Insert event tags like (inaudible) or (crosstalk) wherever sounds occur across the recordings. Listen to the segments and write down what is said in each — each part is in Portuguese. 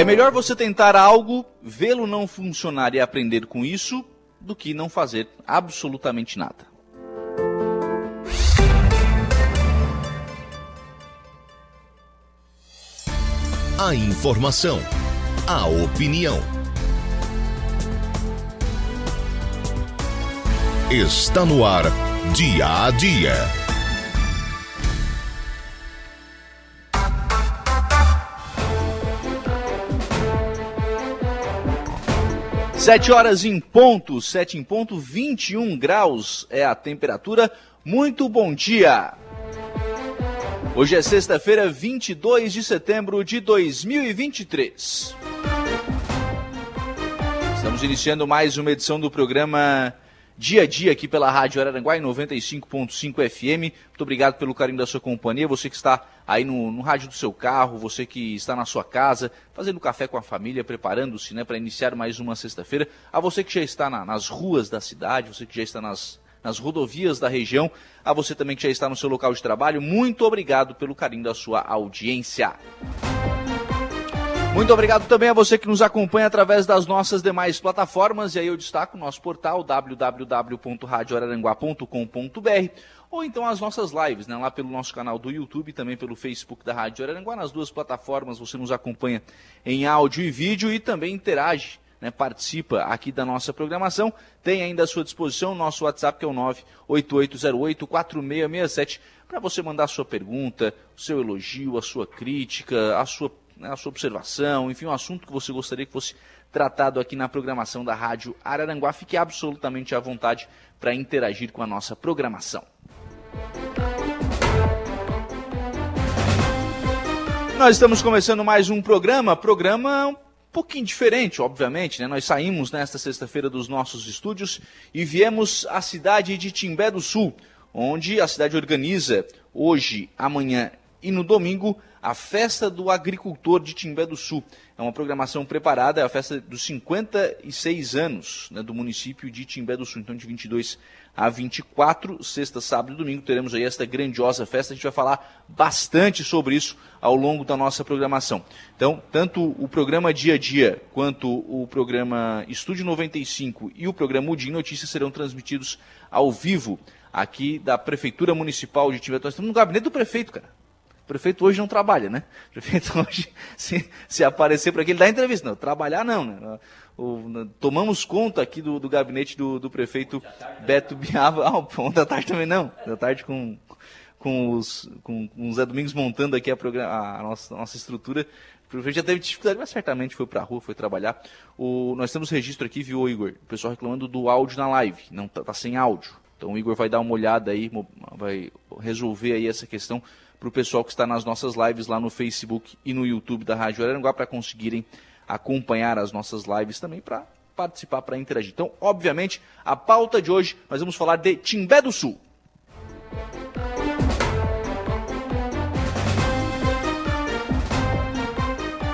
É melhor você tentar algo, vê-lo não funcionar e aprender com isso, do que não fazer absolutamente nada. A informação, a opinião. Está no ar, dia a dia. Sete horas em ponto, sete em ponto, 21 graus é a temperatura. Muito bom dia! Hoje é sexta-feira, 22 de setembro de 2023. Estamos iniciando mais uma edição do programa Dia a Dia aqui pela Rádio Araranguá em 95.5 FM. Muito obrigado pelo carinho da sua companhia. Você que está aí no, no rádio do seu carro, você que está na sua casa, fazendo café com a família, preparando-se né, para iniciar mais uma sexta-feira. A você que já está na, nas ruas da cidade, você que já está nas nas rodovias da região. A você também que já está no seu local de trabalho, muito obrigado pelo carinho da sua audiência. Muito obrigado também a você que nos acompanha através das nossas demais plataformas. E aí eu destaco o nosso portal www.radioararanguá.com.br ou então as nossas lives, né, lá pelo nosso canal do YouTube e também pelo Facebook da Rádio Araranguá. Nas duas plataformas você nos acompanha em áudio e vídeo e também interage né, participa aqui da nossa programação, tem ainda à sua disposição o nosso WhatsApp, que é o 98808-4667, para você mandar a sua pergunta, o seu elogio, a sua crítica, a sua, né, a sua observação, enfim, um assunto que você gostaria que fosse tratado aqui na programação da Rádio Araranguá. Fique absolutamente à vontade para interagir com a nossa programação. Nós estamos começando mais um programa, programa pouquinho diferente, obviamente, né? Nós saímos nesta sexta-feira dos nossos estúdios e viemos à cidade de Timbé do Sul, onde a cidade organiza hoje, amanhã e no domingo a Festa do Agricultor de Timbé do Sul. É uma programação preparada, é a festa dos 56 anos né, do município de Timbé do Sul. Então, de 22 a 24, sexta, sábado e domingo, teremos aí esta grandiosa festa. A gente vai falar bastante sobre isso ao longo da nossa programação. Então, tanto o programa Dia a Dia, quanto o programa Estúdio 95 e o programa Udim Notícias serão transmitidos ao vivo aqui da Prefeitura Municipal de Timbé. Nós estamos no gabinete do prefeito, cara. Prefeito hoje não trabalha, né? O prefeito (laughs) hoje, se, se aparecer para aqui, ele dá entrevista. Não, trabalhar não, né? o, tomamos conta aqui do, do gabinete do, do prefeito Beto Biava. Ah, o da tarde também não. Da tarde com, com, os, com, com o Zé Domingos montando aqui a, a, nossa, a nossa estrutura. O prefeito já teve dificuldade, mas certamente foi para a rua, foi trabalhar. O, nós temos registro aqui, viu, Igor? O pessoal reclamando do áudio na live. Não tá, tá sem áudio. Então o Igor vai dar uma olhada aí, vai resolver aí essa questão para o pessoal que está nas nossas lives lá no Facebook e no YouTube da Rádio Araranguá para conseguirem acompanhar as nossas lives também para participar, para interagir. Então, obviamente, a pauta de hoje nós vamos falar de Timbé do Sul.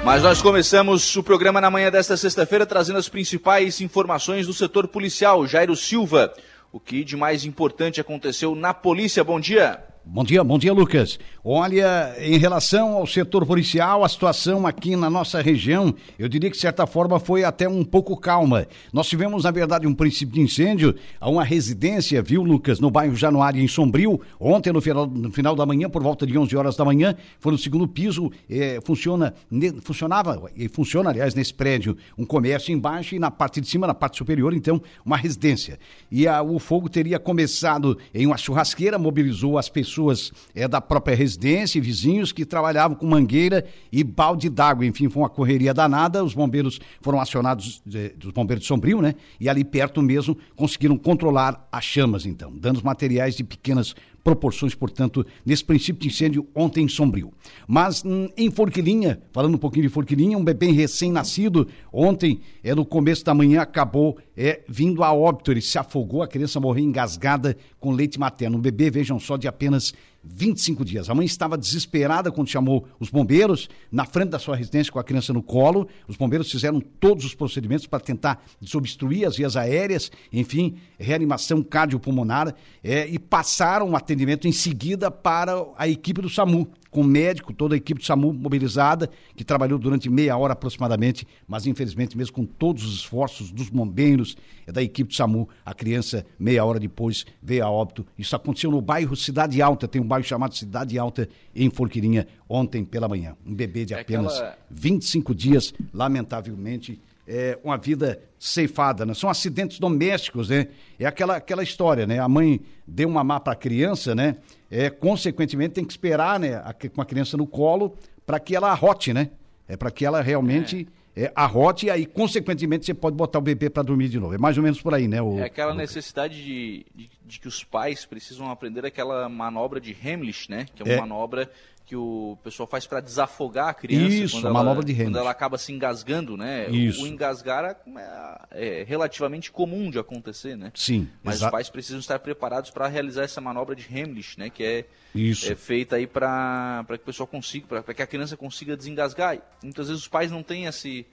Mas nós começamos o programa na manhã desta sexta-feira trazendo as principais informações do setor policial. Jairo Silva, o que de mais importante aconteceu na polícia? Bom dia. Bom dia, bom dia, Lucas. Olha, em relação ao setor policial, a situação aqui na nossa região, eu diria que de certa forma foi até um pouco calma. Nós tivemos, na verdade, um princípio de incêndio a uma residência, viu, Lucas, no bairro Januário, em Sombrio. Ontem, no final, no final da manhã, por volta de 11 horas da manhã, foi no segundo piso, eh, funciona, ne, funcionava, e funciona, aliás, nesse prédio, um comércio embaixo e na parte de cima, na parte superior, então, uma residência. E a, o fogo teria começado em uma churrasqueira, mobilizou as pessoas pessoas é, da própria residência e vizinhos que trabalhavam com mangueira e balde d'água. Enfim, foi uma correria danada. Os bombeiros foram acionados, é, dos bombeiros de Sombrio, né? E ali perto mesmo conseguiram controlar as chamas, então. Danos materiais de pequenas proporções, portanto, nesse princípio de incêndio ontem em Sombrio. Mas hum, em Forquilinha, falando um pouquinho de Forquilinha, um bebê recém-nascido, ontem, é no começo da manhã, acabou é, vindo a óbito, ele se afogou, a criança morreu engasgada com leite materno. Um bebê, vejam só, de apenas 25 dias. A mãe estava desesperada quando chamou os bombeiros na frente da sua residência com a criança no colo. Os bombeiros fizeram todos os procedimentos para tentar desobstruir as vias aéreas, enfim, reanimação cardiopulmonar é, e passaram o atendimento em seguida para a equipe do SAMU. Com médico, toda a equipe do SAMU mobilizada, que trabalhou durante meia hora aproximadamente, mas infelizmente, mesmo com todos os esforços dos bombeiros e da equipe do SAMU, a criança, meia hora depois, veio a óbito. Isso aconteceu no bairro Cidade Alta, tem um bairro chamado Cidade Alta, em Forquilinha, ontem pela manhã. Um bebê de É apenas aquela- 25 dias, lamentavelmente, é uma vida ceifada, né? São acidentes domésticos, né? É aquela, aquela história, né? A mãe deu uma má para a criança, né? É, consequentemente, tem que esperar, né? A, com a criança no colo para que ela arrote, né? É para que ela realmente é, arrote e aí, consequentemente, você pode botar o bebê para dormir de novo. É mais ou menos por aí, né? O, É aquela necessidade de, de, de que os pais precisam aprender aquela manobra de Heimlich, né? Que é uma É. manobra que o pessoal faz para desafogar a criança. Isso, quando a ela, manobra de Heimlich. Quando ela acaba se engasgando, né? O- Isso. O engasgar é, é relativamente comum de acontecer, né? Sim, Mas os pais precisam estar preparados para realizar essa manobra de Heimlich, né? Que é, Isso. é feita aí para que o pessoal consiga, para que a criança consiga desengasgar. E muitas vezes os pais não têm esse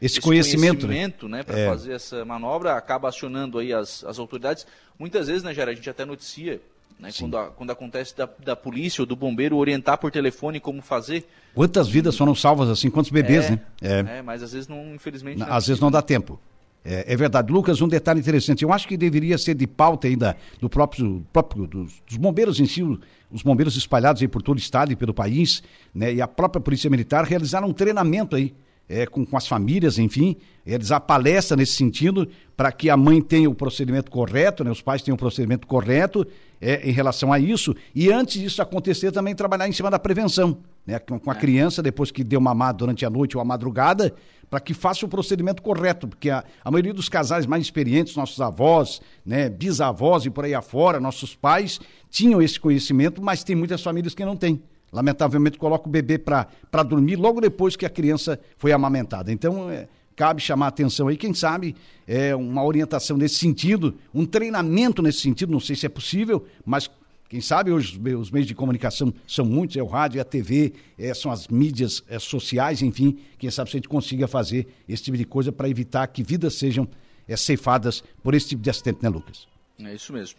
Esse conhecimento, né? conhecimento, né, para É. fazer essa manobra, acaba acionando aí as, as autoridades. Muitas vezes, né, Jair, a gente até noticia, né, quando, a- quando acontece da, da polícia ou do bombeiro orientar por telefone como fazer. Quantas vidas foram salvas assim? Quantos bebês, é, né? É. é, mas às vezes não, infelizmente. Não é Às vezes não dá tempo. É, é verdade. Lucas, um detalhe interessante. Eu acho que deveria ser de pauta ainda do próprio, próprio dos, dos bombeiros em si, os bombeiros espalhados aí por todo o estado e pelo país, né? E a própria Polícia Militar realizar um treinamento aí. É, com, com as famílias, enfim, realizar palestra nesse sentido, para que a mãe tenha o procedimento correto, né, os pais tenham o procedimento correto é, em relação a isso, e antes disso acontecer, também trabalhar em cima da prevenção, né, com, com a criança, depois que deu mamar durante a noite ou a madrugada, para que faça o procedimento correto, porque a, a maioria dos casais mais experientes, nossos avós, né, bisavós e por aí afora, nossos pais, tinham esse conhecimento, mas tem muitas famílias que não têm. Lamentavelmente, coloca o bebê para dormir logo depois que a criança foi amamentada. Então, é, cabe chamar a atenção aí, quem sabe, é, uma orientação nesse sentido, um treinamento nesse sentido, não sei se é possível, mas quem sabe hoje os me- os meios de comunicação são muitos, é o rádio, é a TV, é, são as mídias é, sociais, enfim, quem sabe se a gente consiga fazer esse tipo de coisa para evitar que vidas sejam é, ceifadas por esse tipo de acidente, né, Lucas? É isso mesmo.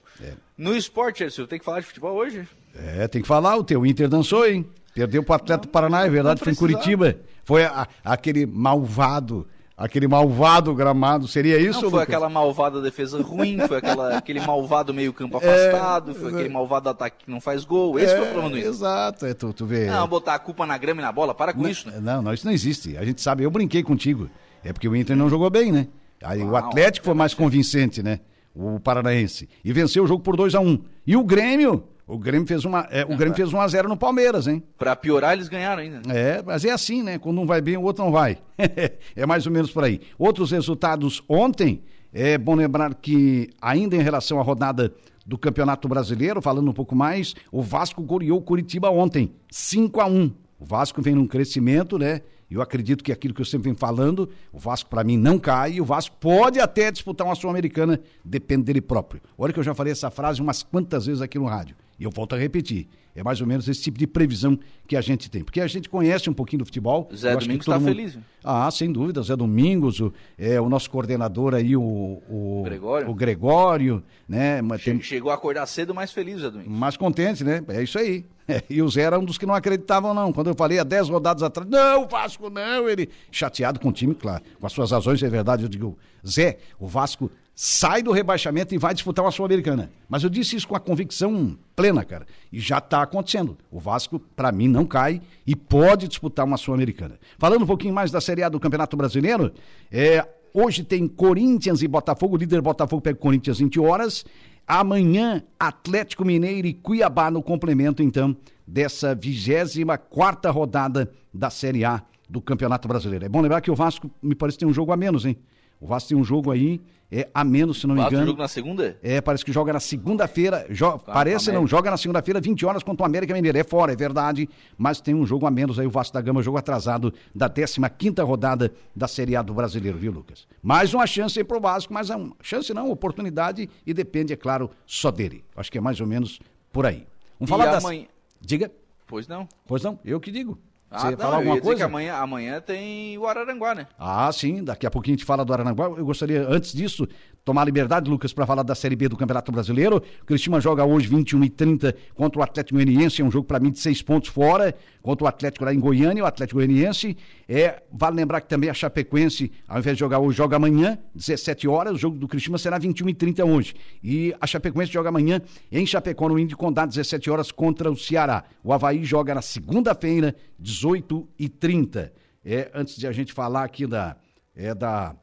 No esporte, Ercil, tem que falar de futebol hoje? É, tem que falar, o teu Inter dançou, hein? Perdeu pro Atlético do Paraná, é verdade, não foi em. Curitiba. Foi a- aquele malvado, aquele malvado gramado, seria isso, Não, foi Lucas? aquela malvada defesa ruim, foi aquela, (laughs) aquele malvado meio campo É, afastado, foi aquele malvado ataque que não faz gol. Esse foi o problema do Inter. Exato, é, tu, tu vê. Não, botar a culpa na grama e na bola, para com isso, né? Não, não, isso não existe. A gente sabe, eu brinquei contigo. É porque o Inter não jogou bem, né? Aí o Não, Atlético foi mais convincente, né? O Paranaense. E venceu o jogo por 2 a 1 um. E o Grêmio, o Grêmio fez uma, é, o Grêmio (laughs) fez 1 a 0 no Palmeiras, hein? Pra piorar, eles ganharam ainda. É, mas é assim, né? Quando um vai bem, o outro não vai. (laughs) é mais ou menos por aí. Outros resultados ontem, é bom lembrar que, ainda em relação à rodada do Campeonato Brasileiro, falando um pouco mais, o Vasco goleou o Curitiba ontem, 5 a 1 O Vasco vem num crescimento, né? Eu acredito que aquilo que eu sempre venho falando, o Vasco para mim não cai, e o Vasco pode até disputar uma Sul-Americana, depende dele próprio. Olha que eu já falei essa frase umas quantas vezes aqui no rádio, e eu volto a repetir. É mais ou menos esse tipo de previsão que a gente tem. Porque a gente conhece um pouquinho do futebol. Zé Domingos todo tá mundo- feliz, viu? Ah, sem dúvida, Zé Domingos, o, é, o nosso coordenador aí, o, o, Gregório. o Gregório, né? Tem- Che- Chegou a acordar cedo, mais feliz, Zé Domingos. mais contente, né? É isso aí. (laughs) E o Zé era um dos que não acreditavam, não. Quando eu falei há 10 rodadas atrás, não, o Vasco não, ele chateado com o time, claro. Com as suas razões, é verdade. Eu digo, Zé, o Vasco sai do rebaixamento e vai disputar uma Sul-Americana. Mas eu disse isso com a convicção plena, cara. E já está acontecendo. O Vasco, para mim, não cai e pode disputar uma Sul-Americana. Falando um pouquinho mais da Série A do Campeonato Brasileiro, é, hoje tem Corinthians e Botafogo. O líder Botafogo pega o Corinthians 20 horas. Amanhã, Atlético Mineiro e Cuiabá no complemento, então, dessa 24 rodada da Série A do Campeonato Brasileiro. É bom lembrar que o Vasco, me parece, tem um jogo a menos, hein? O Vasco tem um jogo aí, é a menos, se não me engano. jogo na segunda? É, parece que joga na segunda-feira. Jo parece não, joga na segunda-feira, 20 horas contra o América Mineiro. É fora, é verdade, mas tem um jogo a menos aí, o Vasco da Gama, jogo atrasado da 15 rodada da Série A do Brasileiro, viu, Lucas? Mais uma chance aí pro Vasco, mas é uma chance não, oportunidade e depende, é claro, só dele. Acho que é mais ou menos por aí. Vamos E falar das... amanhã- Diga. Pois não. Pois não, eu que digo. Ah, Você não, falar alguma coisa? que amanhã, amanhã tem o Araranguá, né? Ah, sim, daqui a pouquinho a gente fala do Aranaguá. Eu gostaria, antes disso, tomar liberdade, Lucas, para falar da Série B do Campeonato Brasileiro. O Cristina joga hoje 21 e 30 contra o Atlético Goianiense, é um jogo para mim de seis pontos fora, contra o Atlético lá em Goiânia, o Atlético Goianiense. É, vale lembrar que também a Chapecoense, ao invés de jogar hoje, joga amanhã, 17 horas. O jogo do Cristina será 21 e 30 hoje. E a Chapecoense joga amanhã em Chapecó, no Índio Condado, 17 horas contra o Ceará. O Havaí joga na segunda-feira, 18 e 30 é, antes de a gente falar aqui da, é, da,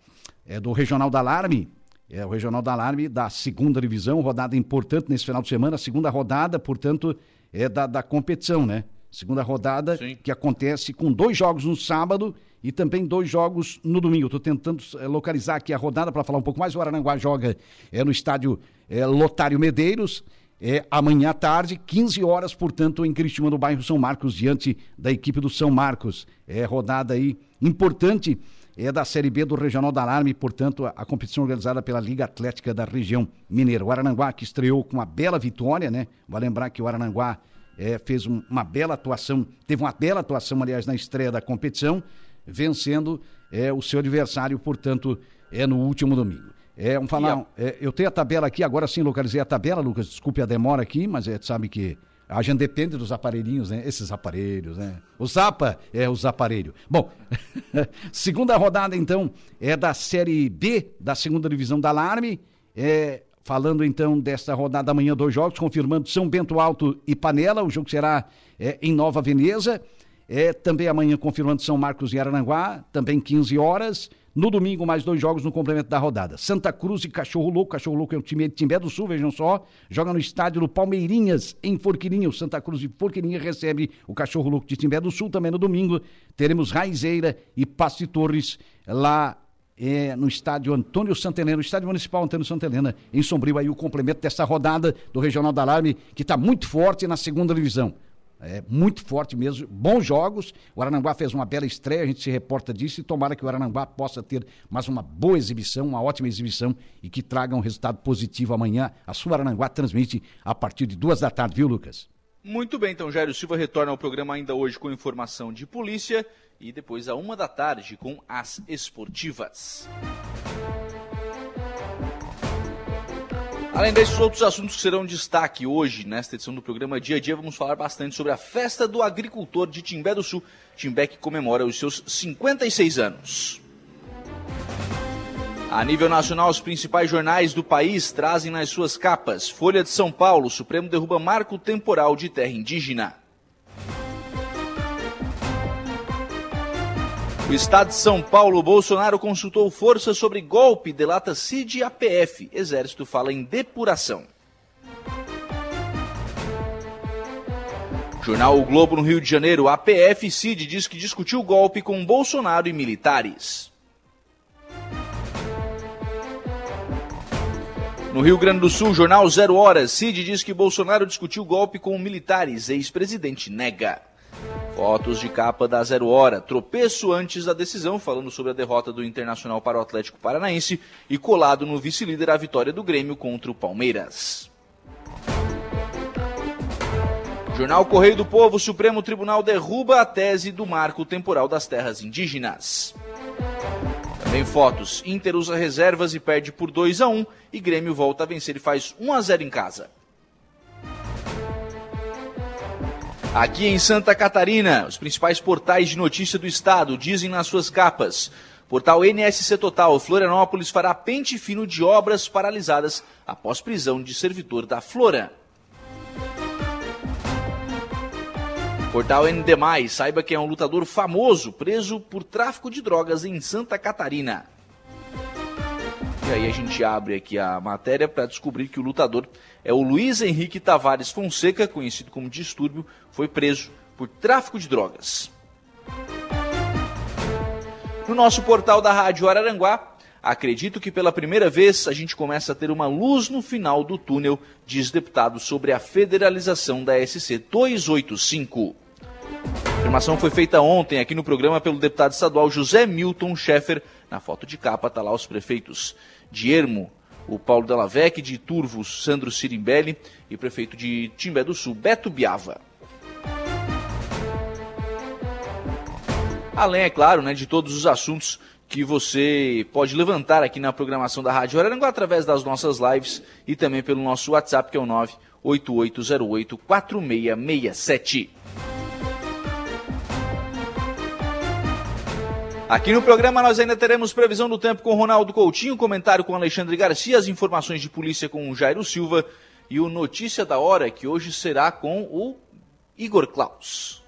é, do Regional da Alarme, é o Regional da Alarme da segunda divisão, rodada importante nesse final de semana, segunda rodada, portanto, é da, da competição, né? Segunda rodada Sim. que acontece com dois jogos no sábado e também dois jogos no domingo. Estou tentando é, localizar aqui a rodada para falar um pouco mais. O Arananguá joga é, no estádio é, Lotário Medeiros. É amanhã à tarde, 15 horas, portanto, em Cristina, no bairro São Marcos, diante da equipe do São Marcos. É rodada aí importante, é da Série B do Regional da Alarme, portanto, a, a competição organizada pela Liga Atlética da região mineira. O Arananguá que estreou com uma bela vitória, né? Vai lembrar que o Arananguá é, fez um- uma bela atuação, teve uma bela atuação, aliás, na estreia da competição, vencendo é, o seu adversário, portanto, é no último domingo. É, vamos falar, é, eu tenho a tabela aqui, agora sim localizei a tabela, Lucas, desculpe a demora aqui, mas é, sabe que a gente depende dos aparelhinhos, né? Esses aparelhos, né? O Zapa é os aparelhos. Bom, (laughs) segunda rodada, então, é da Série B da segunda divisão da Alarme. É, falando então desta rodada amanhã, dois jogos, confirmando São Bento Alto e Panela. O jogo será é, em Nova Veneza. É, também amanhã confirmando São Marcos e Arananguá, também 15 horas. No domingo, mais dois jogos no complemento da rodada. Santa Cruz e Cachorro Louco. Cachorro Louco é o time de Timbé do Sul, vejam só. Joga no estádio do Palmeirinhas, em Forquilinha. O Santa Cruz de Forquilinha recebe o Cachorro Louco de Timbé do Sul. Também no domingo teremos Raizeira e Passo de Torres lá é, no estádio Antônio Santelena, o estádio municipal Antônio Santelena, em Sombrio, aí o complemento dessa rodada do Regional da Alarme, que está muito forte na segunda divisão. É muito forte mesmo, bons jogos. O Arananguá fez uma bela estreia, a gente se reporta disso e tomara que o Arananguá possa ter mais uma boa exibição, uma ótima exibição e que traga um resultado positivo amanhã. A sua Arananguá transmite a partir de duas da tarde, viu, Lucas? Muito bem, então Jairo Silva retorna ao programa ainda hoje com informação de polícia e depois a uma da tarde com as esportivas. Além desses outros assuntos que serão destaque hoje, nesta edição do programa Dia a Dia, vamos falar bastante sobre a festa do agricultor de Timbé do Sul. Timbé que comemora os seus 56 anos. A nível nacional, os principais jornais do país trazem nas suas capas Folha de São Paulo, Supremo derruba marco temporal de terra indígena. O Estado de São Paulo, Bolsonaro consultou força sobre golpe, delata CID e APF. Exército fala em depuração. Jornal O Globo no Rio de Janeiro, APF CID diz que discutiu golpe com Bolsonaro e militares. No Rio Grande do Sul, jornal Zero Horas, Cid diz que Bolsonaro discutiu golpe com militares, ex-presidente nega. Fotos de capa da Zero Hora, tropeço antes da decisão, falando sobre a derrota do Internacional para o Atlético Paranaense e colado no vice-líder a vitória do Grêmio contra o Palmeiras. Jornal Correio do Povo, Supremo Tribunal derruba a tese do marco temporal das terras indígenas. Também fotos. Inter usa reservas e perde por 2 a 1 e Grêmio volta a vencer e faz 1 a 0 em casa. Aqui em Santa Catarina, os principais portais de notícia do estado dizem nas suas capas: Portal NSC Total, Florianópolis fará pente fino de obras paralisadas após prisão de servidor da Flora. Portal ND+, saiba que é um lutador famoso preso por tráfico de drogas em Santa Catarina. E aí a gente abre aqui a matéria para descobrir que o lutador é o Luiz Henrique Tavares Fonseca, conhecido como Distúrbio, foi preso por tráfico de drogas. No nosso portal da Rádio Araranguá, acredito que pela primeira vez a gente começa a ter uma luz no final do túnel, diz deputado sobre a federalização da SC 285. A afirmação foi feita ontem aqui no programa pelo deputado estadual José Milton Schaeffer. Na foto de capa está lá os prefeitos de Ermo, o Paulo Delavec, de Turvos, Sandro Sirimbelli e prefeito de Timbé do Sul, Beto Biava. Além, é claro, né, de todos os assuntos que você pode levantar aqui na programação da Rádio Araranguá através das nossas lives e também pelo nosso WhatsApp, que é o 98808-4667. Aqui no programa nós ainda teremos previsão do tempo com Ronaldo Coutinho, comentário com Alexandre Garcia, as informações de polícia com Jairo Silva e o Notícia da Hora, que hoje será com o Igor Klaus.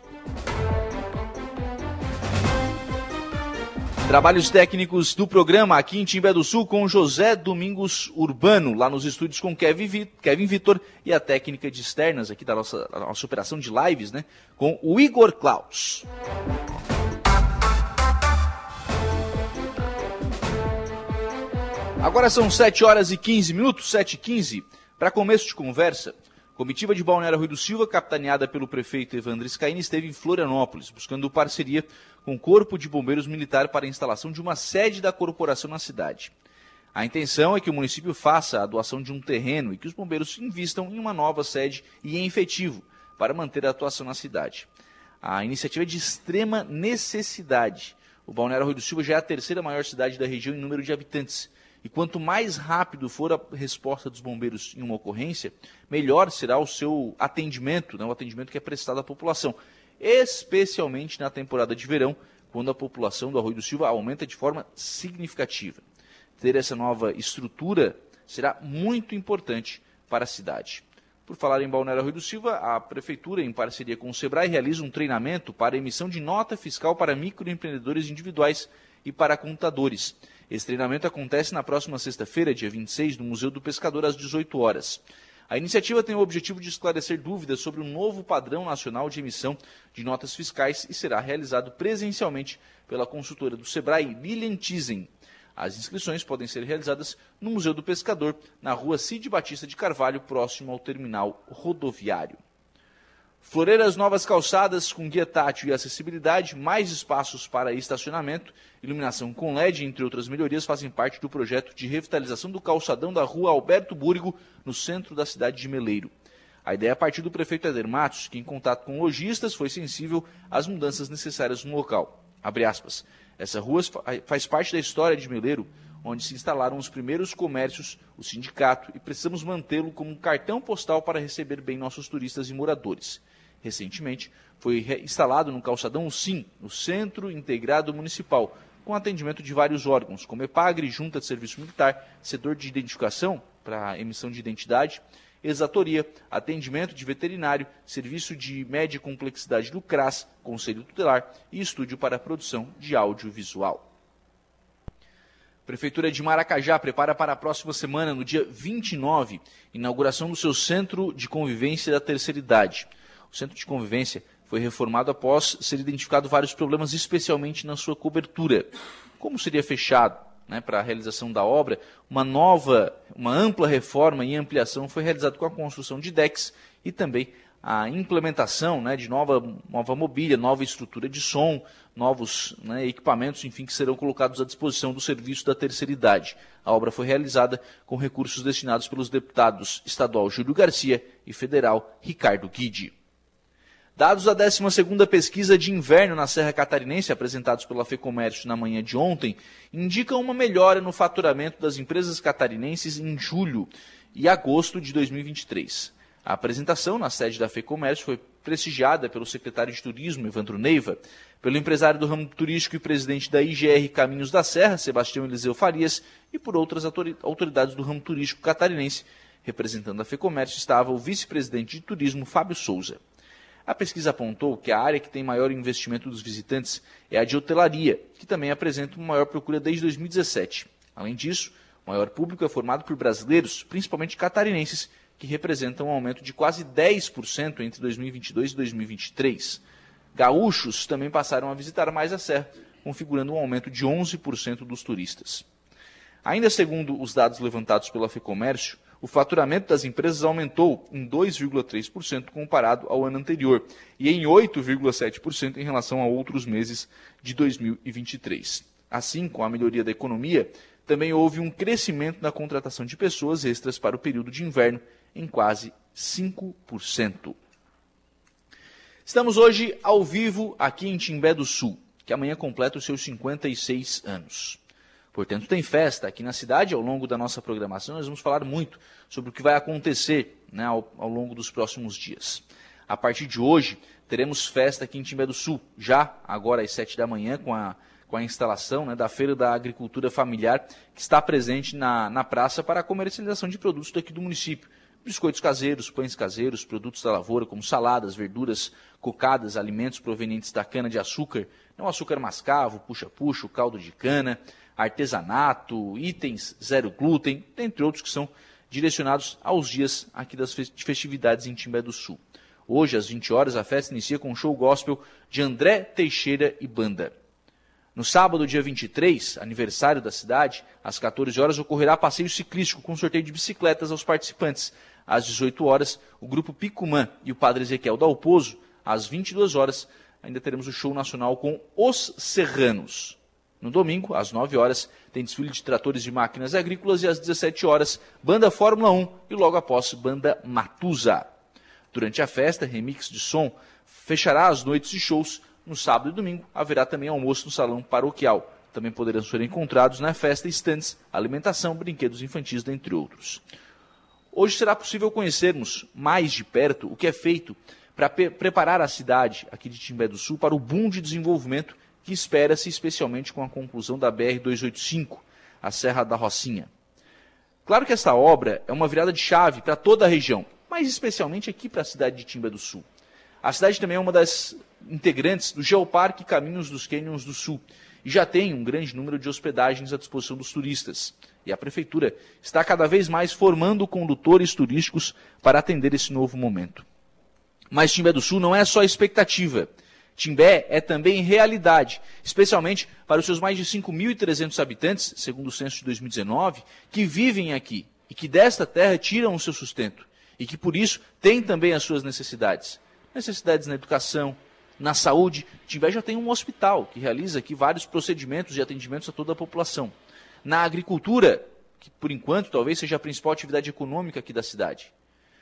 Trabalhos técnicos do programa aqui em Timbé do Sul com José Domingos Urbano, lá nos estúdios com Kevin, Kevin Vitor e a técnica de externas aqui da nossa, da nossa operação de lives, né? Com o Igor Klaus. Agora são 7 horas e 15 minutos, 7 e 15. Para começo de conversa, comitiva de Balneário Rui do Silva, capitaneada pelo prefeito Evandro Scaini, esteve em Florianópolis, buscando parceria com o Corpo de Bombeiros Militar para a instalação de uma sede da corporação na cidade. A intenção é que o município faça a doação de um terreno e que os bombeiros invistam em uma nova sede e em efetivo para manter a atuação na cidade. A iniciativa é de extrema necessidade. O Balneário Rui do Silva já é a terceira maior cidade da região em número de habitantes e quanto mais rápido for a resposta dos bombeiros em uma ocorrência, melhor será o seu atendimento, né, o atendimento que é prestado à população, especialmente na temporada de verão, quando a população do Arroio do Silva aumenta de forma significativa. Ter essa nova estrutura será muito importante para a cidade. Por falar em Balneário Arroio do Silva, a Prefeitura, em parceria com o SEBRAE, realiza um treinamento para emissão de nota fiscal para microempreendedores individuais e para contadores. Esse treinamento acontece na próxima sexta-feira, dia 26, no Museu do Pescador, às 18 horas. A iniciativa tem o objetivo de esclarecer dúvidas sobre o novo padrão nacional de emissão de notas fiscais e será realizado presencialmente pela consultora do Sebrae, Lilian Tizen. As inscrições podem ser realizadas no Museu do Pescador, na rua Cid Batista de Carvalho, próximo ao terminal rodoviário. Floreiras novas calçadas com guia tátil e acessibilidade, mais espaços para estacionamento, iluminação com LED, entre outras melhorias, fazem parte do projeto de revitalização do calçadão da rua Alberto Búrigo, no centro da cidade de Meleiro. A ideia é a partir do prefeito Eder Matos, que em contato com lojistas foi sensível às mudanças necessárias no local. Essa rua faz parte da história de Meleiro, onde se instalaram os primeiros comércios, o sindicato, e precisamos mantê-lo como um cartão postal para receber bem nossos turistas e moradores. Recentemente, foi instalado no calçadão o SIM, no Centro Integrado Municipal, com atendimento de vários órgãos, como EPAGRE, Junta de Serviço Militar, setor de identificação para emissão de identidade, exatoria, atendimento de veterinário, serviço de média complexidade do CRAS, Conselho Tutelar e estúdio para produção de audiovisual. Prefeitura de Maracajá prepara para a próxima semana, no dia 29, inauguração do seu Centro de Convivência da Terceira Idade. O centro de convivência foi reformado após ser identificado vários problemas, especialmente na sua cobertura. Como seria fechado né, para a realização da obra, uma nova, uma ampla reforma e ampliação foi realizada com a construção de decks e também a implementação né, de nova, nova mobília, nova estrutura de som, novos né, equipamentos, enfim, que serão colocados à disposição do serviço da terceira idade. A obra foi realizada com recursos destinados pelos deputados estadual Júlio Garcia e federal Ricardo Guidi. Dados da 12ª pesquisa de inverno na Serra Catarinense, apresentados pela FEComércio na manhã de ontem, indicam uma melhora no faturamento das empresas catarinenses em julho e agosto de 2023. A apresentação na sede da FEComércio foi prestigiada pelo secretário de Turismo, Evandro Neiva, pelo empresário do ramo turístico e presidente da IGR Caminhos da Serra, Sebastião Eliseu Farias, e por outras autoridades do ramo turístico catarinense. Representando a FEComércio estava o vice-presidente de turismo, Fábio Souza. A pesquisa apontou que a área que tem maior investimento dos visitantes é a de hotelaria, que também apresenta uma maior procura desde 2017. Além disso, o maior público é formado por brasileiros, principalmente catarinenses, que representam um aumento de quase 10% entre 2022 e 2023. Gaúchos também passaram a visitar mais a Serra, configurando um aumento de 11% dos turistas. Ainda segundo os dados levantados pela FEComércio, o faturamento das empresas aumentou em 2,3% comparado ao ano anterior e em 8,7% em relação a outros meses de 2023. Assim, com a melhoria da economia, também houve um crescimento na contratação de pessoas extras para o período de inverno em quase 5%. Estamos hoje ao vivo aqui em Timbé do Sul. que amanhã completa os seus 56 anos. Portanto, tem festa aqui na cidade. Ao longo da nossa programação, nós vamos falar muito sobre o que vai acontecer né, ao, ao longo dos próximos dias. A partir de hoje, teremos festa aqui em Timbé do Sul, já agora às 7 da manhã, com a, com a instalação né, da Feira da Agricultura Familiar, que está presente na, na praça para a comercialização de produtos daqui do município. Biscoitos caseiros, pães caseiros, produtos da lavoura, como saladas, verduras, cocadas, alimentos provenientes da cana-de-açúcar, o açúcar mascavo, puxa-puxa, caldo de cana, artesanato, itens zero glúten, entre outros que são direcionados aos dias aqui das festividades em Timbé do Sul. Hoje, às 20 horas, a festa inicia com um show gospel de André Teixeira e banda. No sábado, dia 23, aniversário da cidade, às 14 horas ocorrerá passeio ciclístico com sorteio de bicicletas aos participantes. Às 18 horas, o grupo Picumã e o padre Ezequiel Dalpozo, às 22 horas, ainda teremos o show nacional com Os Serranos. No domingo, às 9 horas, tem desfile de tratores de máquinas agrícolas e às 17 horas, banda Fórmula 1 e logo após, banda Matusa. Durante a festa, remix de som fechará as noites de shows. No sábado e domingo, haverá também almoço no salão paroquial. Também poderão ser encontrados na festa estantes, alimentação, brinquedos infantis, dentre outros. Hoje será possível conhecermos mais de perto o que é feito para preparar a cidade aqui de Timbé do Sul para o boom de desenvolvimento que espera-se especialmente com a conclusão da BR-285, a Serra da Rocinha. Claro que esta obra é uma virada de chave para toda a região, mas especialmente aqui para a cidade de Timbé do Sul. A cidade também é uma das integrantes do Geoparque Caminhos dos Cânions do Sul e já tem um grande número de hospedagens à disposição dos turistas. E a prefeitura está cada vez mais formando condutores turísticos para atender esse novo momento. Mas Timbé do Sul não é só expectativa. Timbé é também realidade, especialmente para os seus mais de 5.300 habitantes, segundo o censo de 2019, que vivem aqui e que desta terra tiram o seu sustento e que por isso têm também as suas necessidades. Necessidades na educação, na saúde. Timbé já tem um hospital que realiza aqui vários procedimentos e atendimentos a toda a população. Na agricultura, que por enquanto talvez seja a principal atividade econômica aqui da cidade.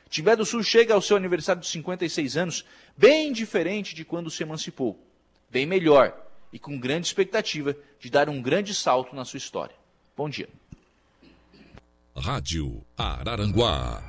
Timbé do Sul chega ao seu aniversário de 56 anos bem diferente de quando se emancipou, bem melhor e com grande expectativa de dar um grande salto na sua história. Bom dia. Rádio Araranguá.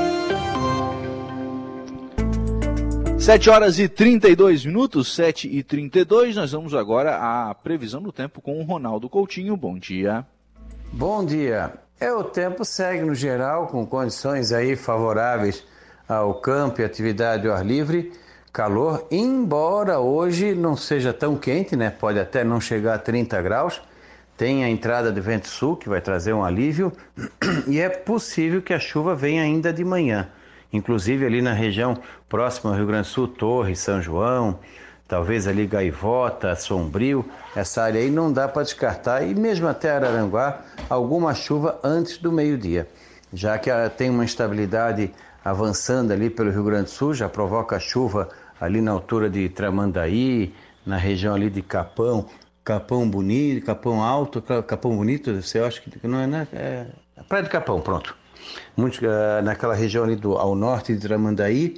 7 horas e 32 minutos, 7 e 32. Nós vamos agora à previsão do tempo com o Ronaldo Coutinho. Bom dia. Bom dia. É, o tempo segue no geral com condições aí favoráveis ao campo e atividade ao ar livre. Calor, embora hoje não seja tão quente, né? Pode até não chegar a 30 graus. Tem a entrada de vento sul que vai trazer um alívio (clears throat) e é possível que a chuva venha ainda de manhã inclusive ali na região próxima ao Rio Grande do Sul, Torre, São João, talvez ali Gaivota, Sombrio, essa área aí não dá para descartar, e mesmo até Araranguá, alguma chuva antes do meio-dia, já que tem uma instabilidade avançando ali pelo Rio Grande do Sul, já provoca chuva ali na altura de Tramandaí, na região ali de Capão, Capão Bonito, Capão Alto, Capão Bonito, você acha que não é, né? É Praia do Capão, pronto muito, uh, naquela região ali do, ao norte de Tramandaí,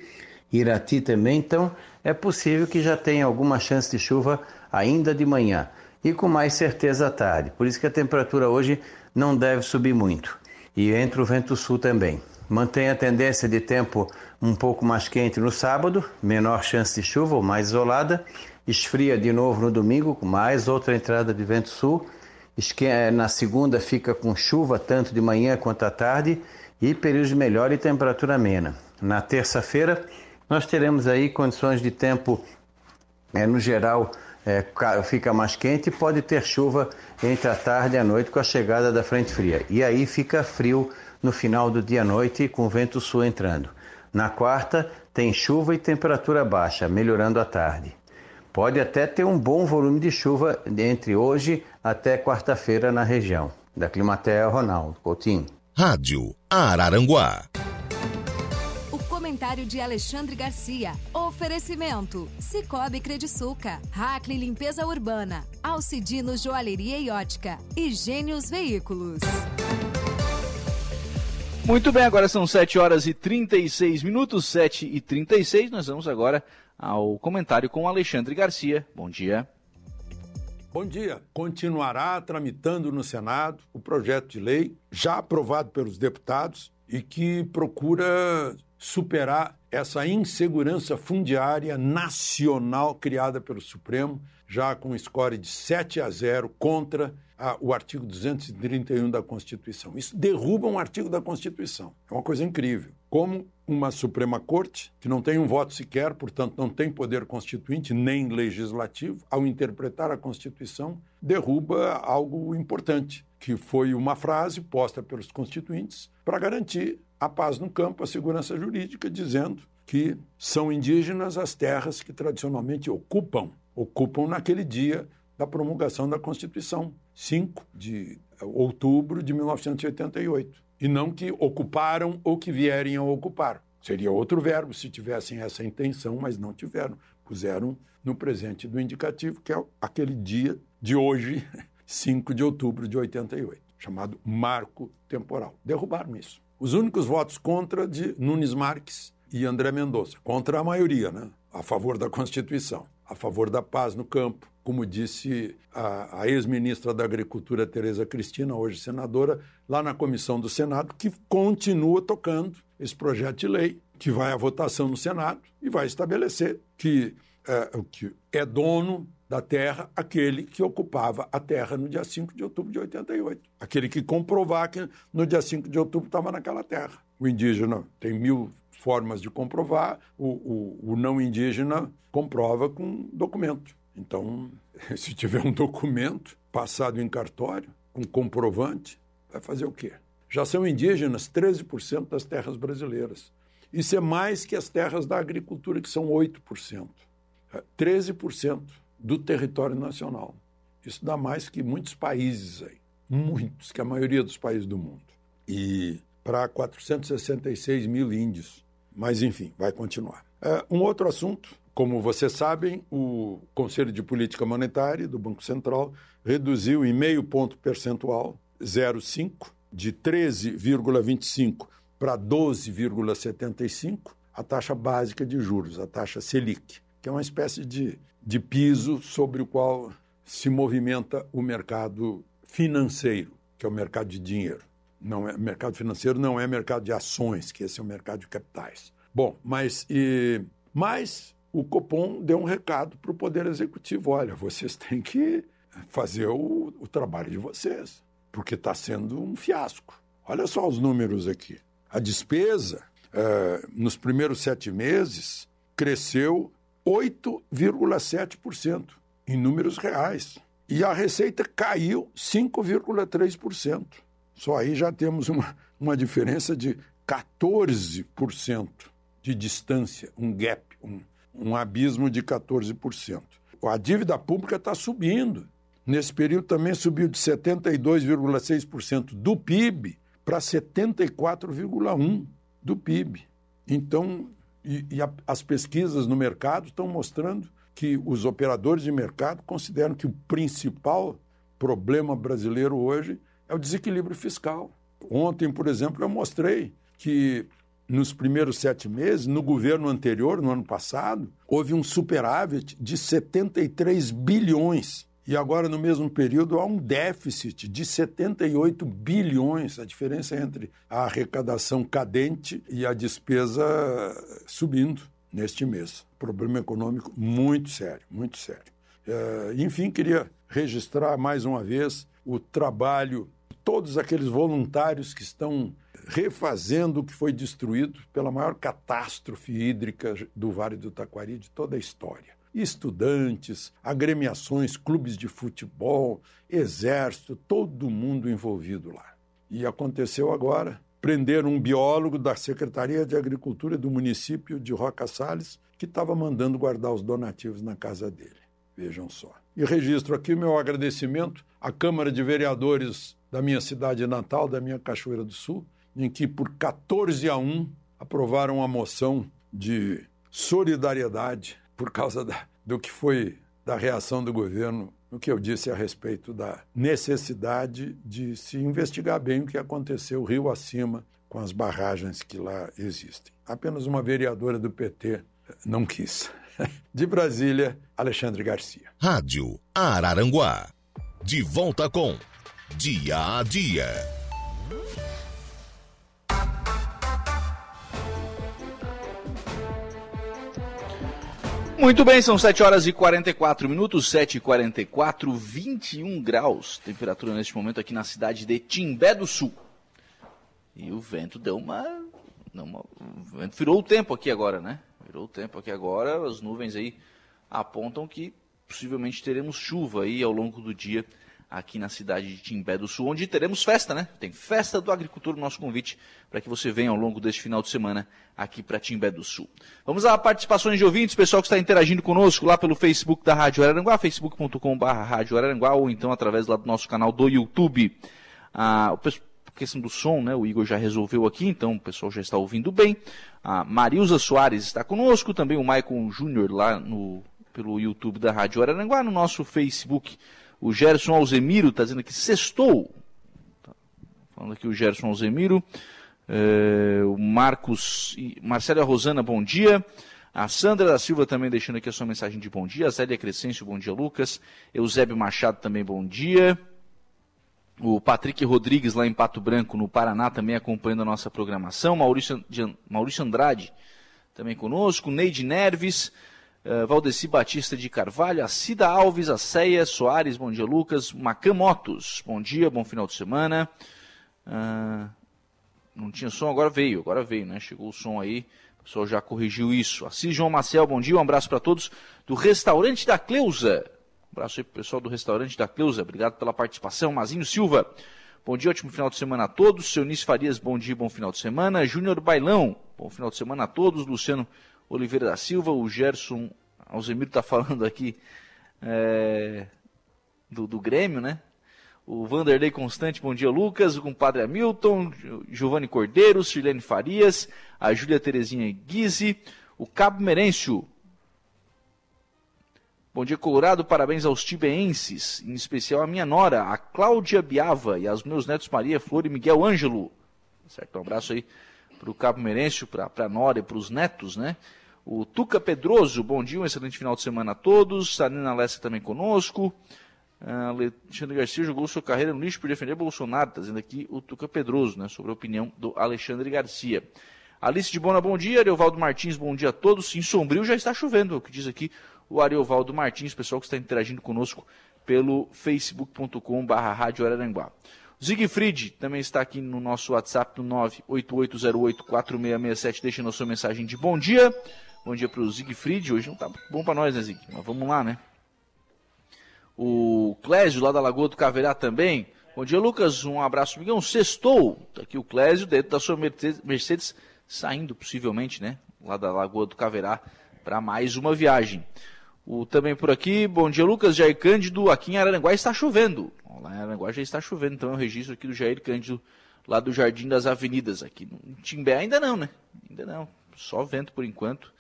Irati também, então é possível que já tenha alguma chance de chuva ainda de manhã e com mais certeza à tarde. Por isso que a temperatura hoje não deve subir muito. E entra o vento sul também. Mantém a tendência de tempo um pouco mais quente no sábado, menor chance de chuva ou mais isolada. Esfria de novo no domingo, com mais outra entrada de vento sul. Na segunda fica com chuva tanto de manhã quanto à tarde e períodos de melhor e temperatura amena. Na terça-feira, nós teremos aí condições de tempo, é, no geral, é, fica mais quente e pode ter chuva entre a tarde e a noite com a chegada da frente fria. E aí fica frio no final do dia à noite com vento sul entrando. Na quarta, tem chuva e temperatura baixa, melhorando à tarde. Pode até ter um bom volume de chuva entre hoje até quarta-feira na região. Da Climatea, Ronaldo Coutinho. Rádio Araranguá. O comentário de Alexandre Garcia. Oferecimento: Cicobi Crediçuca, Hackley Limpeza Urbana, Alcidino Joalheria e Ótica e Gênios Veículos. Muito bem, agora são 7 horas e 36 minutos, 7 e 36. Nós vamos agora ao comentário com Alexandre Garcia. Bom dia. Bom dia. Continuará tramitando no Senado o projeto de lei já aprovado pelos deputados e que procura superar essa insegurança fundiária nacional criada pelo Supremo, já com score de 7 a 0 contra a, o artigo 231 da Constituição. Isso derruba um artigo da Constituição. É uma coisa incrível. Como uma Suprema Corte, que não tem um voto sequer, portanto não tem poder constituinte nem legislativo, ao interpretar a Constituição, derruba algo importante, que foi uma frase posta pelos constituintes para garantir a paz no campo, a segurança jurídica, dizendo que são indígenas as terras que tradicionalmente ocupam, ocupam naquele dia da promulgação da Constituição, 5 de outubro de 1988 e não que ocuparam ou que vierem a ocupar. Seria outro verbo se tivessem essa intenção, mas não tiveram. Puseram no presente do indicativo, que é aquele dia de hoje, (laughs) 5 de outubro de 88, chamado marco temporal. Derrubaram isso. Os únicos votos contra de Nunes Marques e André Mendonça, contra a maioria, né? a favor da Constituição, a favor da paz no campo, como disse a, a ex-ministra da Agricultura, Tereza Cristina, hoje senadora, lá na comissão do Senado, que continua tocando esse projeto de lei, que vai à votação no Senado e vai estabelecer que, é, que é dono da terra aquele que ocupava a terra no dia 5 de outubro de 88. Aquele que comprovar que no dia 5 de outubro estava naquela terra. O indígena tem mil formas de comprovar, o, o, o não indígena comprova com documento. Então, (laughs) se tiver um documento passado em cartório, um comprovante, vai fazer o quê? Já são indígenas 13% das terras brasileiras. Isso é mais que as terras da agricultura, que são 8%. 13% é, do território nacional. Isso dá mais que muitos países aí. Muitos, que a maioria dos países do mundo. E para 466 mil índios. Mas, enfim, vai continuar. É, um outro assunto como vocês sabem, o Conselho de Política Monetária do Banco Central reduziu em meio ponto percentual, 0,5, de 13,25 para 12,75, a taxa básica de juros, a taxa Selic, que é uma espécie de, de piso sobre o qual se movimenta o mercado financeiro, que é o mercado de dinheiro. Não é, mercado financeiro não é mercado de ações, que esse é o mercado de capitais. Bom, mas, e, mas o Copom deu um recado para o Poder Executivo: olha, vocês têm que fazer o, o trabalho de vocês, porque está sendo um fiasco. Olha só os números aqui. A despesa, eh, nos primeiros sete meses, cresceu 8,7% em números reais. E a receita caiu 5,3%. Só aí já temos uma, uma diferença de 14% de distância, um gap, um, um abismo de 14%. A dívida pública está subindo. Nesse período também subiu de 72,6% do PIB para 74,1% do PIB. Então, e, e a, as pesquisas no mercado estão mostrando que os operadores de mercado consideram que o principal problema brasileiro hoje é o desequilíbrio fiscal. Ontem, por exemplo, eu mostrei que nos primeiros sete meses, no governo anterior, no ano passado, houve um superávit de 73 bilhões. E agora, no mesmo período, há um déficit de 78 bilhões. A diferença entre a arrecadação cadente e a despesa subindo neste mês. Problema econômico muito sério, muito sério. É, enfim, queria registrar mais uma vez o trabalho de todos aqueles voluntários que estão refazendo o que foi destruído pela maior catástrofe hídrica do Vale do Taquari de toda a história. Estudantes, agremiações, clubes de futebol, exército, todo mundo envolvido lá. E aconteceu agora, prenderam um biólogo da Secretaria de Agricultura do município de Roca Salles, que estava mandando guardar os donativos na casa dele. Vejam só. E registro aqui meu agradecimento à Câmara de Vereadores da minha cidade natal, da minha Cachoeira do Sul, em que por 14 a 1 aprovaram uma moção de solidariedade por causa da, do que foi da reação do governo no que eu disse a respeito da necessidade de se investigar bem o que aconteceu rio acima com as barragens que lá existem. Apenas uma vereadora do PT não quis. (laughs) De Brasília, Alexandre Garcia. Rádio Araranguá. De volta com Dia a Dia. Muito bem, são 7 horas e 44 minutos, 7 e 44, 21 graus. Temperatura neste momento aqui na cidade de Timbé do Sul. E o vento deu uma. Não, uma o vento virou o tempo aqui agora, né? Virou o tempo aqui agora. As nuvens aí apontam que possivelmente teremos chuva aí ao longo do dia aqui na cidade de Timbé do Sul, onde teremos festa, né? Tem festa do agricultor, nosso convite para que você venha ao longo deste final de semana aqui para Timbé do Sul. Vamos às participações de ouvintes, pessoal que está interagindo conosco lá pelo Facebook da Rádio Araranguá, facebook.com.br Rádio Araranguá, ou então através lá do nosso canal do YouTube. Ah, a questão do som, né? O Igor já resolveu aqui, então o pessoal já está ouvindo bem. A Marilza Soares está conosco, também o Maicon Júnior lá no, pelo YouTube da Rádio Araranguá, no nosso Facebook o Gerson Alzemiro está dizendo aqui, sextou. Tá falando aqui o Gerson Alzemiro. É, o Marcos, Marcela Rosana, bom dia. A Sandra da Silva também deixando aqui a sua mensagem de bom dia. A Zélia Crescêncio, bom dia, Lucas. Eusébio Machado também, bom dia. O Patrick Rodrigues, lá em Pato Branco, no Paraná, também acompanhando a nossa programação. Maurício, Maurício Andrade, também conosco. Neide Nerves. Uh, Valdeci Batista de Carvalho, a Cida Alves, a Ceia Soares, bom dia Lucas, Macan Motos, bom dia, bom final de semana. Uh, não tinha som, agora veio, agora veio, né? Chegou o som aí, o pessoal já corrigiu isso. Assis João Marcel, bom dia, um abraço para todos do Restaurante da Cleusa. Um abraço aí pro pessoal do Restaurante da Cleusa, obrigado pela participação. Mazinho Silva, bom dia, ótimo final de semana a todos. Seunice Farias, bom dia, bom final de semana. Júnior Bailão, bom final de semana a todos. Luciano Oliveira da Silva, o Gerson Alzemiro está falando aqui é, do, do Grêmio, né? O Vanderlei Constante, bom dia, Lucas. O compadre Hamilton, Giovanni Cordeiro, Sirlene Farias, a Júlia Terezinha Guise, o Cabo Merêncio. Bom dia, Colorado. Parabéns aos tibeenses, em especial a minha nora, a Cláudia Biava, e aos meus netos Maria Flor e Miguel Ângelo. Certo? Um abraço aí para o Cabo Merêncio, para a Nora e para os netos, né? O Tuca Pedroso, bom dia, um excelente final de semana a todos. Sarina Lessa também conosco. Uh, Alexandre Garcia jogou sua carreira no lixo por defender Bolsonaro, está dizendo aqui o Tuca Pedroso, né, sobre a opinião do Alexandre Garcia. Alice de Bona, bom dia. Ariovaldo Martins, bom dia a todos. Em Sombrio já está chovendo, é o que diz aqui o Ariovaldo Martins, pessoal que está interagindo conosco pelo facebook.com.br Rádio Araranguá. Zigfried também está aqui no nosso WhatsApp no 988084667, deixando a sua mensagem de bom dia. Bom dia para o Zigfried. Hoje não tá bom para nós, né, Zig? Mas vamos lá, né? O Clésio, lá da Lagoa do Caverá também. Bom dia, Lucas. Um abraço, amigão. Sextou. Tá aqui o Clésio, dentro da sua Mercedes, saindo possivelmente, né? Lá da Lagoa do Caverá, para mais uma viagem. O, também por aqui, bom dia, Lucas. Jair Cândido, aqui em Araranguá está chovendo. Lá em Araranguá já está chovendo, então é o registro aqui do Jair Cândido, lá do Jardim das Avenidas. Aqui no Timbé ainda não, né? Ainda não. Só vento por enquanto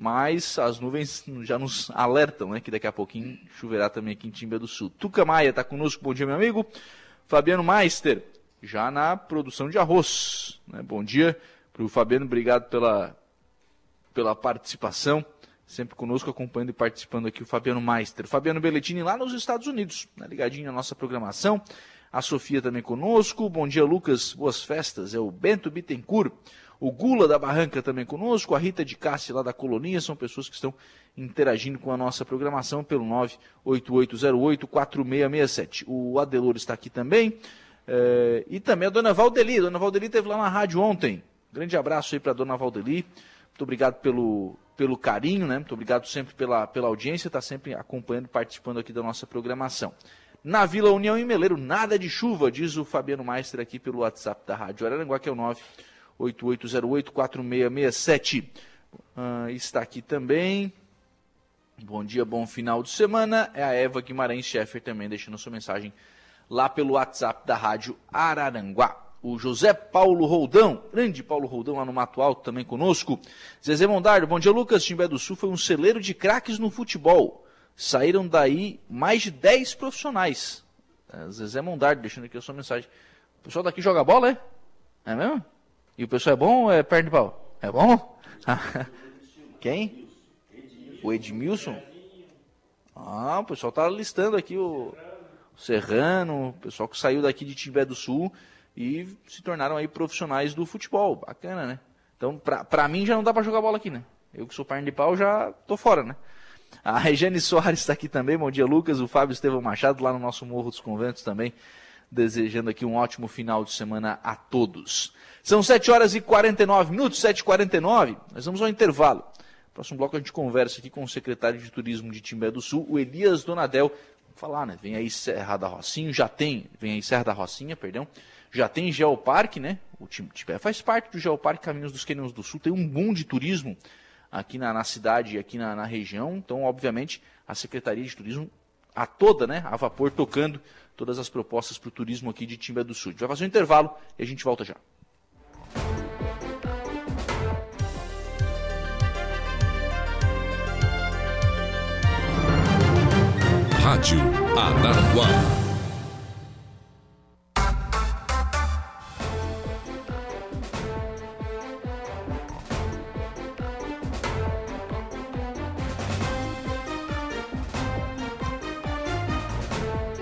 mas as nuvens já nos alertam, né, que daqui a pouquinho choverá também aqui em Timba do Sul. Tuca Maia está conosco, bom dia, meu amigo. Fabiano Meister, já na produção de arroz. Né? Bom dia para o Fabiano, obrigado pela, pela participação. Sempre conosco, acompanhando e participando aqui o Fabiano Meister. Fabiano Belletini lá nos Estados Unidos, né, ligadinho na nossa programação. A Sofia também conosco. Bom dia, Lucas. Boas festas. É o Bento Bittencourt. O Gula da Barranca também conosco, a Rita de Cássia lá da Colonia, são pessoas que estão interagindo com a nossa programação pelo 98808-4667. O Adelor está aqui também. É, e também a dona Valdeli. A dona Valdeli esteve lá na rádio ontem. Grande abraço aí para a dona Valdeli. Muito obrigado pelo, pelo carinho, né? Muito obrigado sempre pela, pela audiência, está sempre acompanhando, participando aqui da nossa programação. Na Vila União em Meleiro, nada de chuva, diz o Fabiano Meister aqui pelo WhatsApp da Rádio Araranguá, que é o 9 8808-4667. Uh, está aqui também. Bom dia, bom final de semana. É a Eva Guimarães Scheffer também deixando sua mensagem lá pelo WhatsApp da Rádio Araranguá. O José Paulo Roldão, grande Paulo Roldão lá no Mato Alto também conosco. Zezé Mondardo, bom dia Lucas, Timbé do Sul foi um celeiro de craques no futebol. Saíram daí mais de 10 profissionais. É, Zezé Mondardo, deixando aqui a sua mensagem. O pessoal daqui joga bola, é? É mesmo? E o pessoal é bom ou é perna de pau? É bom? (laughs) Quem? O Edmilson? Ah, o pessoal tá listando aqui o Serrano, o pessoal que saiu daqui de Timbé do Sul e se tornaram aí profissionais do futebol. Bacana, né? Então, pra, pra mim já não dá pra jogar bola aqui, né? Eu que sou perna de pau já tô fora, né? A Regiane (laughs) Soares está aqui também. Bom dia, Lucas. O Fábio Estevão Machado, lá no nosso Morro dos Conventos também. Desejando aqui um ótimo final de semana a todos. São 7 horas e 49 minutos, 7h49. Nós vamos ao intervalo. Próximo bloco a gente conversa aqui com o secretário de Turismo de Timbé do Sul, o Elias Donadel. Vamos falar, né? Vem aí Serra da Rocinha, já tem, vem aí Serra da Rocinha, perdão. Já tem Geoparque, né? O Timbé faz parte do Geoparque Caminhos dos Cânions do Sul. Tem um boom de turismo aqui na, na cidade e aqui na, na, região. Então, obviamente, a Secretaria de Turismo, a toda, né, a vapor, tocando todas as propostas para o turismo aqui de Timbé do Sul. A gente vai fazer um intervalo e a gente volta já. Rádio Araranguá.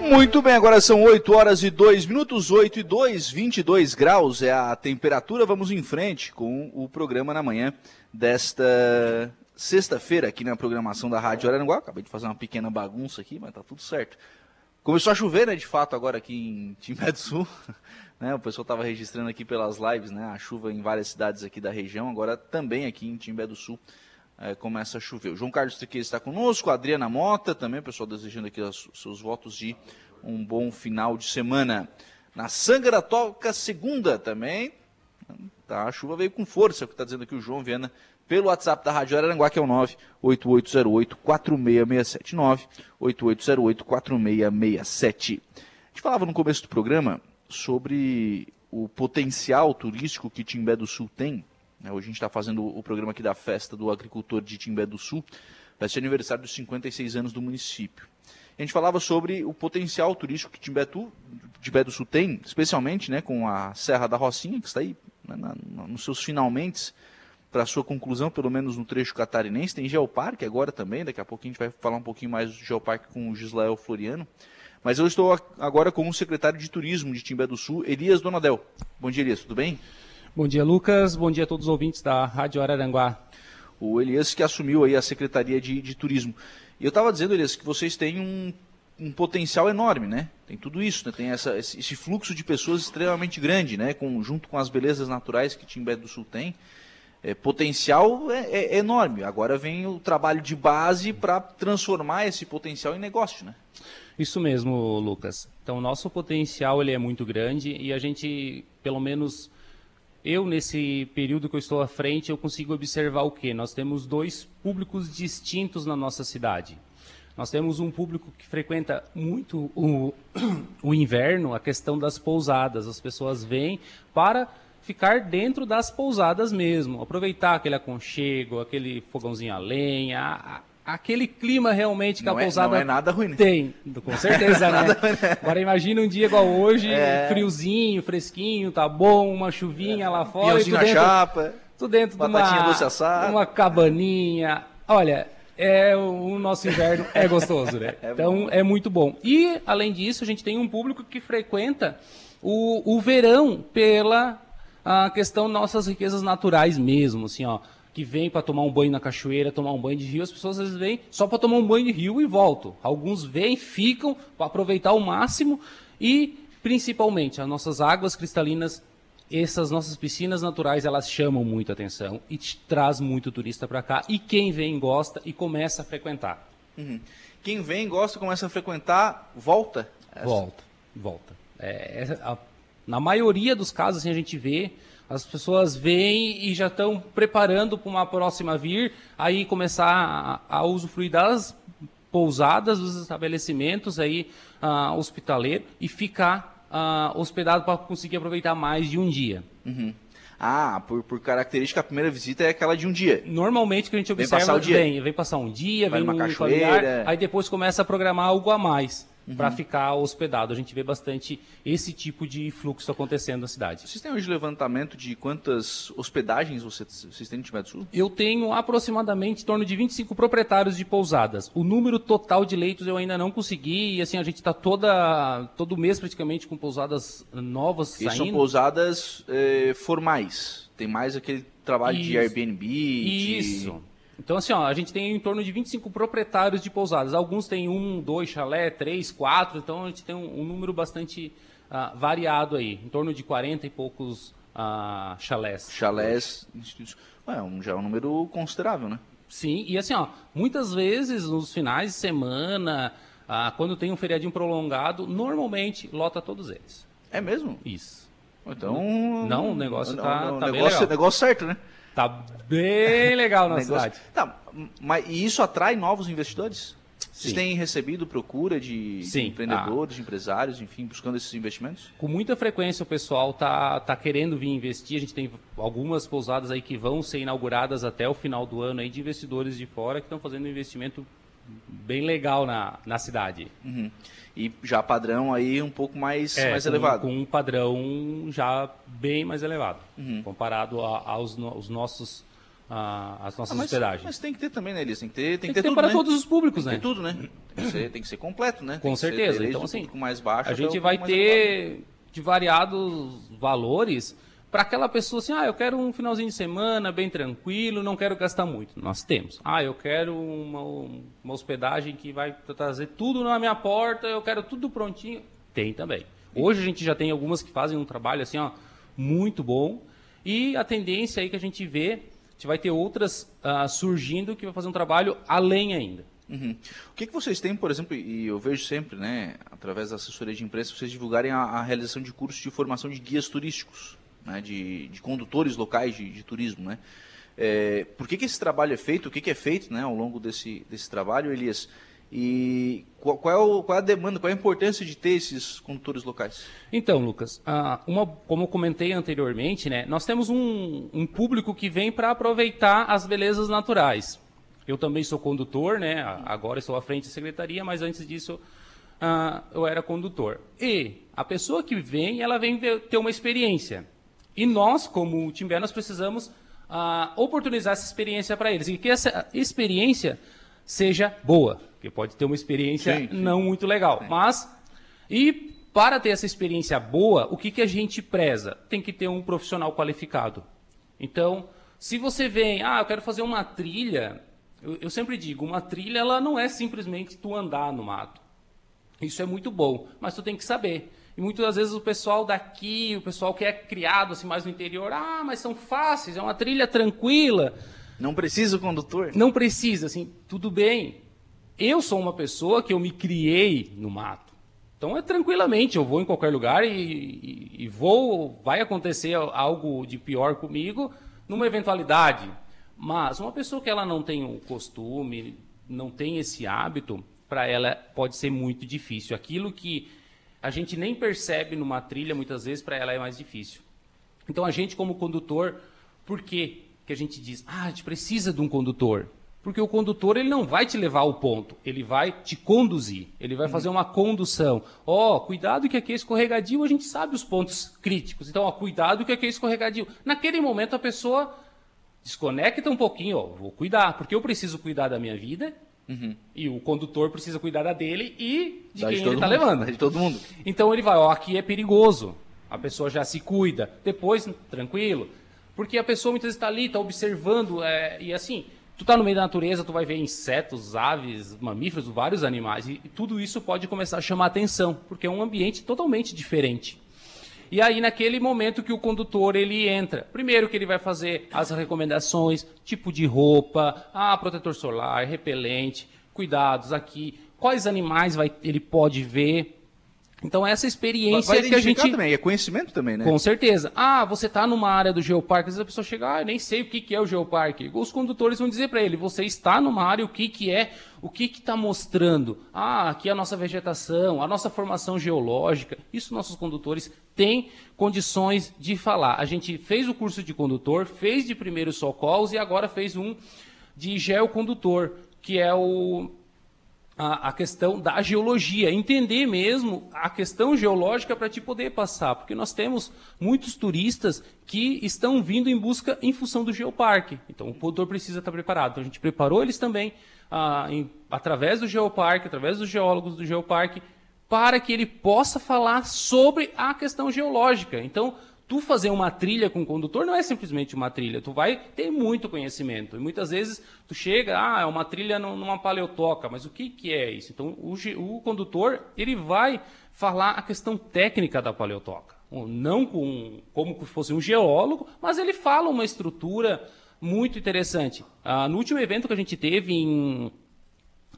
Muito bem, agora são 8 horas e 2 minutos, 8 e 2, 22 graus é a temperatura. Vamos em frente com o programa na manhã desta sexta-feira aqui na programação da Rádio Araranguá. Acabei de fazer uma pequena bagunça aqui, mas tá tudo certo. Começou a chover, né, de fato, agora aqui em Timbé do Sul. (laughs) né, o pessoal estava registrando aqui pelas lives, né, a chuva em várias cidades aqui da região, agora também aqui em Timbé do Sul é, começa a chover. O João Carlos Triquet está conosco, a Adriana Mota também, pessoal desejando aqui os seus votos de um bom final de semana. Na Sangra toca segunda também. Tá, a chuva veio com força, é o que está dizendo aqui o João Viana, pelo WhatsApp da Rádio Araranguá, que é o 98808-4667. 98808-4667. A gente falava no começo do programa sobre o potencial turístico que Timbé do Sul tem hoje a gente está fazendo o programa aqui da festa do agricultor de Timbé do Sul, vai ser aniversário dos 56 anos do município. A gente falava sobre o potencial turístico que Timbé, do Sul tem, especialmente né, com a Serra da Rocinha, que está aí né, na, nos seus finalmente para sua conclusão, pelo menos no trecho catarinense. Tem Geoparque agora também, daqui a pouco a gente vai falar um pouquinho mais do Geoparque com o Gislael Floriano. Mas eu estou agora com o secretário de Turismo de Timbé do Sul, Elias Donadel. Bom dia, Elias, tudo bem? Bom dia, Lucas. Bom dia a todos os ouvintes da Rádio Araranguá. O Elias que assumiu aí a Secretaria de, de Turismo. E eu estava dizendo, Elias, que vocês têm um, um, potencial enorme, né? Tem tudo isso, né? Tem essa, esse fluxo de pessoas extremamente grande, né? Com, junto com as belezas naturais que Timbé do Sul tem. É, potencial é, é, é enorme. Agora vem o trabalho de base para transformar esse potencial em negócio, né? Isso mesmo, Lucas. Então, nosso potencial ele é muito grande e a gente, pelo menos eu, nesse período que eu estou à frente, eu consigo observar o quê? Nós temos dois públicos distintos na nossa cidade. Nós temos um público que frequenta muito o, (clears throat) o inverno, a questão das pousadas. As pessoas vêm para ficar dentro das pousadas mesmo, aproveitar aquele aconchego, aquele fogãozinho a lenha, aquele clima realmente que não a pousada é, não é nada ruim, né? tem. Com certeza, (laughs) né? Agora imagina um dia igual hoje, é... friozinho, fresquinho, tá bom, uma chuvinha é. lá fora. Tudo dentro, chapa. Tudo dentro de uma, uma cabaninha. Olha, é, o nosso inverno é gostoso, né? (laughs) é então é muito bom. E, além disso, a gente tem um público que frequenta o, o verão pela a questão nossas riquezas naturais mesmo, assim, ó que vem para tomar um banho na cachoeira, tomar um banho de rio, as pessoas às vezes vêm só para tomar um banho de rio e voltam. Alguns vêm, ficam para aproveitar ao máximo e, principalmente, as nossas águas cristalinas, essas nossas piscinas naturais, elas chamam muita atenção e traz muito turista para cá. E quem vem gosta e começa a frequentar. Uhum. Quem vem gosta, começa a frequentar, volta? Volta, volta. É, é, a, na maioria dos casos, assim, a gente vê as pessoas vêm e já estão preparando para uma próxima vir, aí começar a, a usufruir das pousadas, dos estabelecimentos aí uh, hospitaleiros e ficar uh, hospedado para conseguir aproveitar mais de um dia. Uhum. Ah, por, por característica, a primeira visita é aquela de um dia. Normalmente que a gente observa, vem passar, o dia. Vem, vem passar um dia, Vai vem numa cachoeira. Familiar, aí depois começa a programar algo a mais uhum. para ficar hospedado. A gente vê bastante esse tipo de fluxo acontecendo na cidade. Vocês têm hoje levantamento de quantas hospedagens vocês têm no Timé do Sul? Eu tenho aproximadamente em torno de 25 proprietários de pousadas. O número total de leitos eu ainda não consegui e assim a gente está toda todo mês praticamente com pousadas novas e saindo. são pousadas eh, formais. Tem mais aquele trabalho Isso. de Airbnb. Isso. De... Então, assim, ó, a gente tem em torno de 25 proprietários de pousadas. Alguns têm um, dois chalé, três, quatro. Então, a gente tem um, um número bastante uh, variado aí. Em torno de 40 e poucos uh, chalés. Chalés, é um, já é um número considerável, né? Sim, e assim, ó, muitas vezes nos finais de semana, uh, quando tem um feriadinho prolongado, normalmente lota todos eles. É mesmo? Isso. Então. Não, o negócio está tá, tá negócio, negócio certo, né? Tá bem legal na Negócio... cidade. Tá, mas e isso atrai novos investidores? Vocês têm recebido procura de, de empreendedores, de empresários, enfim, buscando esses investimentos? Com muita frequência o pessoal tá, tá querendo vir investir. A gente tem algumas pousadas aí que vão ser inauguradas até o final do ano aí de investidores de fora que estão fazendo um investimento bem legal na, na cidade. Uhum. E já padrão aí um pouco mais, é, mais com, elevado. Com um padrão já bem mais elevado, uhum. comparado a, aos, aos nossos a, as nossas ah, mas, hospedagens. Mas tem que ter também, né, Elis? Tem que ter, tem, tem que ter, ter tudo, para né? todos os públicos, tem né? Tem tudo, né? Tem que ser, tem que ser completo, né? Com certeza. então, assim, mais baixo a gente vai ter de variados valores para aquela pessoa assim, ah, eu quero um finalzinho de semana bem tranquilo, não quero gastar muito. Nós temos. Ah, eu quero uma, uma hospedagem que vai trazer tudo na minha porta, eu quero tudo prontinho. Tem também. Hoje a gente já tem algumas que fazem um trabalho assim, ó, muito bom. E a tendência aí que a gente vê, a gente vai ter outras uh, surgindo que vai fazer um trabalho além ainda. Uhum. O que, que vocês têm, por exemplo, e eu vejo sempre, né, através da assessoria de imprensa, vocês divulgarem a, a realização de cursos de formação de guias turísticos né, de, de, condutores locais de, de turismo. Né? É, por que, que esse trabalho é feito? O que, que é feito né, ao longo desse, desse trabalho, Elias? E qual, qual, é o, qual, é a demanda, qual é a importância de ter esses condutores locais? Então, Lucas, uma, como eu comentei anteriormente, né, nós temos um, um público que vem para aproveitar as belezas naturais. Eu também sou condutor, né, agora estou à frente da secretaria, mas antes disso uh, eu era condutor. E a pessoa que vem, ela vem ter uma experiência. E nós, como Timbé, nós precisamos ah, oportunizar essa experiência para eles. E que essa experiência seja boa. Porque pode ter uma experiência sim, sim. não muito legal. Sim. Mas, e para ter essa experiência boa, o que, que a gente preza? Tem que ter um profissional qualificado. Então, se você vem, ah, eu quero fazer uma trilha, eu, eu sempre digo, uma trilha ela não é simplesmente tu andar no mato. Isso é muito bom, mas tu tem que saber. E muitas vezes o pessoal daqui, o pessoal que é criado assim mais no interior, ah, mas são fáceis, é uma trilha tranquila. Não precisa o condutor? Não precisa, assim, tudo bem. Eu sou uma pessoa que eu me criei no mato. Então é tranquilamente, eu vou em qualquer lugar e, e, e vou, vai acontecer algo de pior comigo numa eventualidade. Mas uma pessoa que ela não tem o costume, não tem esse hábito, para ela pode ser muito difícil. Aquilo que a gente nem percebe numa trilha, muitas vezes, para ela é mais difícil. Então, a gente, como condutor, por que, que a gente diz, ah, a gente precisa de um condutor? Porque o condutor ele não vai te levar ao ponto, ele vai te conduzir, ele vai fazer uma condução. Ó, oh, cuidado que aqui é escorregadio, a gente sabe os pontos críticos. Então, ó, cuidado que aqui é escorregadio. Naquele momento a pessoa desconecta um pouquinho, ó, vou cuidar, porque eu preciso cuidar da minha vida Uhum. E o condutor precisa cuidar da dele e de da quem de ele está levando. De todo mundo. Então ele vai, ó, aqui é perigoso. A pessoa já se cuida. Depois, tranquilo. Porque a pessoa muitas vezes está ali, está observando. É, e assim, tu está no meio da natureza, tu vai ver insetos, aves, mamíferos, vários animais. E, e tudo isso pode começar a chamar atenção, porque é um ambiente totalmente diferente. E aí, naquele momento que o condutor ele entra, primeiro que ele vai fazer as recomendações, tipo de roupa, ah, protetor solar, repelente, cuidados aqui, quais animais vai, ele pode ver, Então essa experiência vai que a gente também, é conhecimento também, né? Com certeza. Ah, você está numa área do geoparque, às vezes a pessoa chega, ah, eu nem sei o que, que é o geoparque. Os condutores vão dizer para ele, você está numa área, o que, que é, o que está mostrando. Ah, aqui é a nossa vegetação, a nossa formação geológica. Isso nossos condutores têm condições de falar. A gente fez o curso de condutor, fez de primeiros socorros e agora fez um de geocondutor, que é o a, a, questão da geologia, entender mesmo a questão geológica para te poder passar, porque nós temos muitos turistas que estão vindo em busca em função do geoparque. Então o produtor precisa estar preparado. Então a gente preparou eles também ah, em, através do geoparque, através dos geólogos do geoparque, para que ele possa falar sobre a questão geológica. Então tu fazer uma trilha com o condutor não é simplesmente uma trilha, tu vai ter muito conhecimento. E muitas vezes tu chega, ah, é uma trilha numa paleotoca, mas o que, que é isso? Então o, o condutor, ele vai falar a questão técnica da paleotoca. Não com, como se fosse um geólogo, mas ele fala uma estrutura muito interessante. Ah, no último evento que a gente teve em,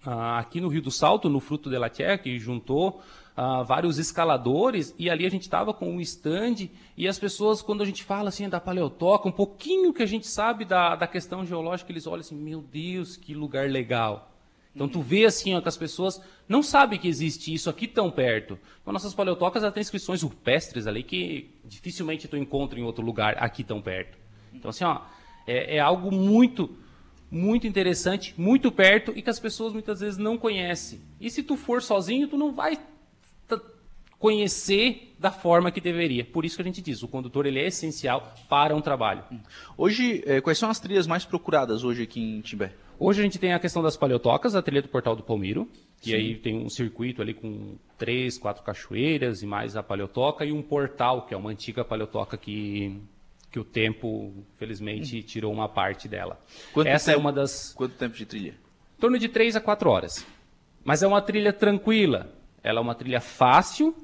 ah, aqui no Rio do Salto, no Fruto de la Terra, que juntou uh, vários escaladores, e ali a gente estava com um stand, e as pessoas, quando a gente fala assim da paleotoca, um pouquinho que a gente sabe da, da questão geológica, eles olham assim, meu Deus, que lugar legal. Então tu vê assim ó, que as pessoas não sabem que existe isso aqui tão perto. Então nossas paleotocas já têm inscrições rupestres ali que dificilmente tu encontra em outro lugar aqui tão perto. Então assim, ó, é, é algo muito muito interessante, muito perto e que as pessoas muitas vezes não conhecem. E se tu for sozinho, tu não vai conhecer da forma que deveria. Por isso que a gente diz, o condutor ele é essencial para um trabalho. Hoje, eh, quais são as trilhas mais procuradas hoje aqui em Timbé? Hoje a gente tem a questão das paleotocas, a trilha do Portal do Palmiro, que aí tem um circuito ali com três, quatro cachoeiras e mais a paleotoca e um portal, que é uma antiga paleotoca que que o tempo, felizmente, hum. tirou uma parte dela. Quanto Essa é tempo, é uma das. Quanto tempo de trilha? Em torno de três a quatro horas. Mas é uma trilha tranquila. Ela é uma trilha fácil,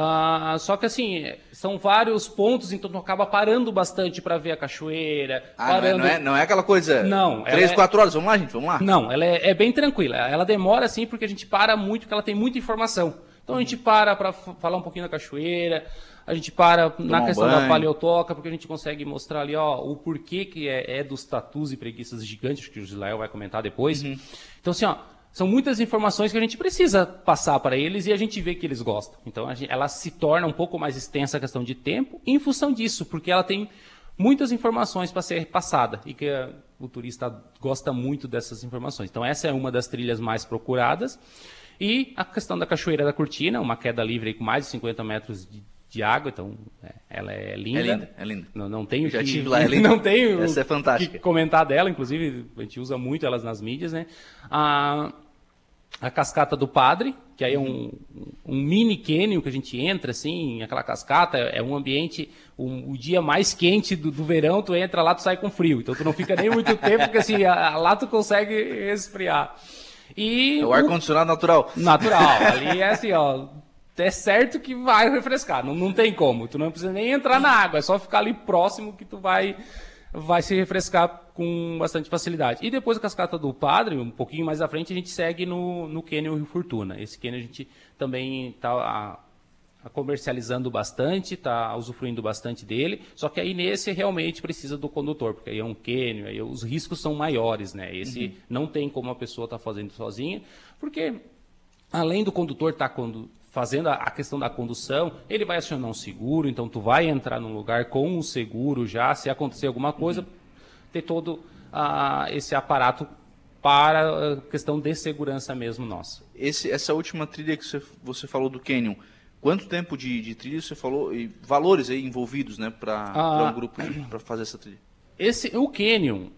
Uh, só que assim, são vários pontos, então tu acaba parando bastante para ver a cachoeira. Ah, parando... não, é, não, é, não é aquela coisa. Não. Três, é... quatro horas, vamos lá, gente, vamos lá. Não, ela é, é, bem tranquila. Ela demora assim porque a gente para muito, porque ela tem muita informação. Então a gente para para falar um pouquinho da cachoeira, a gente para Tomar na questão um da paleotoca, porque a gente consegue mostrar ali ó, o porquê que é, é dos tatus e preguiças gigantes, que o Gislael vai comentar depois. Uhum. Então assim, ó, são muitas informações que a gente precisa passar para eles e a gente vê que eles gostam. Então, gente, ela se torna um pouco mais extensa a questão de tempo em função disso, porque ela tem muitas informações para ser passada e que o turista gosta muito dessas informações. Então, essa é uma das trilhas mais procuradas. E a questão da Cachoeira da Cortina, uma queda livre com mais de 50 metros de, de água, então é, ela é linda. É linda, é linda. Não, não tenho Já que, tive lá, é (laughs) linda. Não tenho Essa é fantástica. que comentar dela, inclusive a gente usa muito elas nas mídias, né? A, a cascata do Padre, que aí é um, um mini cânion que a gente entra, assim, aquela cascata, é um ambiente, um, o dia mais quente do, do, verão, tu entra lá, tu sai com frio, então tu não fica nem muito tempo, porque assim, a, lá tu consegue resfriar. E é o ar-condicionado natural. Natural, (laughs) ali é assim, ó, é certo que vai refrescar, não, não tem como. Tu não precisa nem entrar na água, é só ficar ali próximo que tu vai, vai se refrescar com bastante facilidade. E depois a cascata do Padre, um pouquinho mais à frente, a gente segue no, no Canyon Rio Fortuna. Esse Canyon a gente também está comercializando bastante, está usufruindo bastante dele, só que aí nesse realmente precisa do condutor, porque aí é um cânion, aí os riscos são maiores, né? Esse uhum. não tem como a pessoa estar tá fazendo sozinha, porque além do condutor estar tá fazendo a, questão da condução, ele vai acionar um seguro, então tu vai entrar num lugar com um seguro já, se acontecer alguma coisa, uhum. ter todo uh, esse aparato para a questão de segurança mesmo nossa. Esse, essa última trilha que você, você falou do Canyon, quanto tempo de, de trilha você falou, e valores aí envolvidos né, para ah, um grupo para fazer essa trilha? Esse, o Canyon,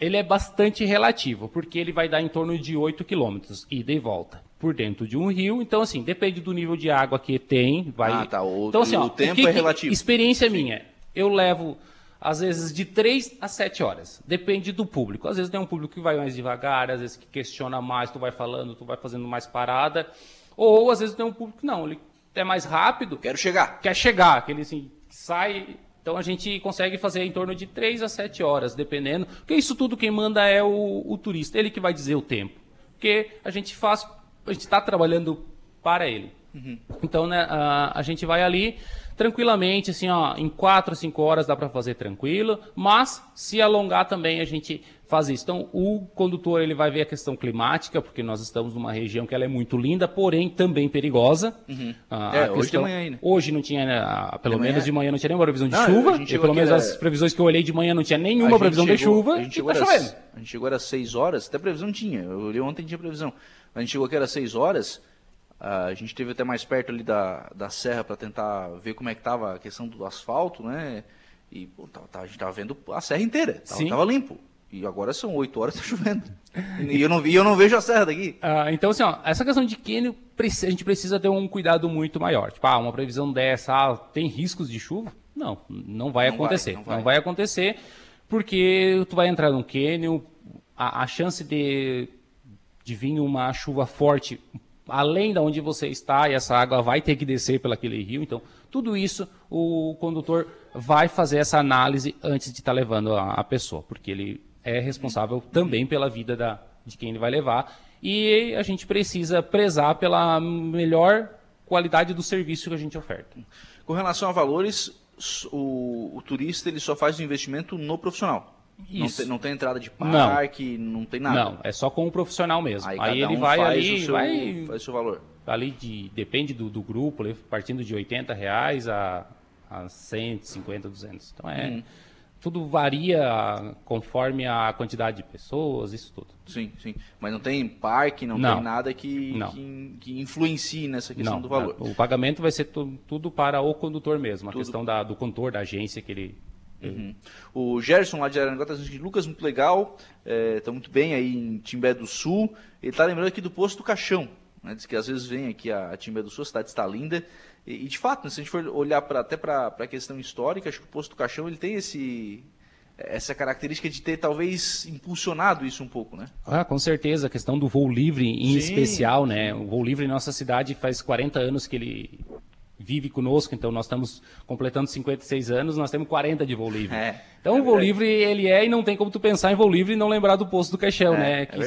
ele é bastante relativo, porque ele vai dar em torno de 8 quilômetros, ida e volta por dentro de um rio. Então, assim, depende do nível de água que tem. Vai... Ah, tá. O, então, assim, ó, o tempo que, é relativo. Experiência Sim. minha. Eu levo, às vezes, de 3 a 7 horas. Depende do público. Às vezes tem um público que vai mais devagar, às vezes que questiona mais, tu vai falando, tu vai fazendo mais parada. Ou, às vezes, tem um público que não, ele é mais rápido. Quero chegar. Quer chegar, aquele assim, sai então a gente consegue fazer em torno de 3 a 7 horas, dependendo. Porque isso tudo quem manda é o, o turista, ele que vai dizer o tempo. Porque a gente faz a gente está trabalhando para ele. Uhum. Então, né, a, a gente vai ali tranquilamente, assim, ó, em 4, 5 horas dá para fazer tranquilo, mas se alongar também a gente faz isso. Então, o condutor ele vai ver a questão climática, porque nós estamos numa região que ela é muito linda, porém também perigosa. Uhum. Ah, é, hoje de manhã ainda. Hoje não tinha, né, pelo de menos manhã. de manhã não tinha nenhuma previsão de não, chuva, e pelo menos era... as previsões que eu olhei de manhã não tinha nenhuma previsão chegou, de chuva, a gente chegou tá chovendo. A gente chegou às 6 horas, até previsão tinha, eu olhei ontem tinha previsão. A gente chegou aqui às 6 horas, a gente teve até mais perto ali da, da serra para tentar ver como é que estava a questão do asfalto, né? E pô, tá, tá, a gente estava vendo a serra inteira, estava limpo. E agora são 8 horas, está (laughs) chovendo. E eu, não, e eu não vejo a serra daqui. Ah, então, assim, ó, essa questão de cânion, a gente precisa ter um cuidado muito maior. Tipo, ah, uma previsão dessa, ah, tem riscos de chuva? Não, não vai não acontecer. Vai, não, vai. não, vai. acontecer, porque tu vai entrar num cânion, a, a chance de, de vir uma chuva forte além de onde você está, e essa água vai ter que descer pelo aquele rio. Então, tudo isso o condutor vai fazer essa análise antes de estar tá levando a, a, pessoa, porque ele é responsável também pela vida da, de quem ele vai levar. E a gente precisa prezar pela melhor qualidade do serviço que a gente oferta. Com relação a valores, o, o turista ele só faz o investimento no profissional. Não tem, não tem, entrada de parque, não, não, tem nada. Não, é só com o profissional mesmo. Aí, Aí ele um vai ali, seu, vai, faz o seu valor. Ali de, depende do, do grupo, partindo de 80 reais a, a 150, 200. Então é, hum. tudo varia conforme a quantidade de pessoas, isso tudo. Sim, sim. Mas não tem parque, não, não. tem nada que, que, que, influencie nessa questão não, do valor. O pagamento vai ser tudo, para o condutor mesmo, tudo. a questão da, do condutor, da agência que ele Uhum. O Gerson lá de Aranguá está dizendo que Lucas, muito legal, está é, tá muito bem aí em Timbé do Sul. Ele está lembrando aqui do Posto do Caixão. Né? Diz que às vezes vem aqui a, a Timbé do Sul, a cidade está linda. E, e de fato, né, se a gente for olhar pra, até para a questão histórica, acho que o Posto do Caixão ele tem esse, essa característica de ter talvez impulsionado isso um pouco, né? Ah, com certeza, a questão do voo livre em sim, especial, né? O voo livre em nossa cidade faz 40 anos que ele vive conosco, então nós estamos completando 56 anos, nós temos 40 de voo livre. É, então é o voo livre ele é e não tem como tu pensar em voo livre e não lembrar do posto do caixão, é, né? É que,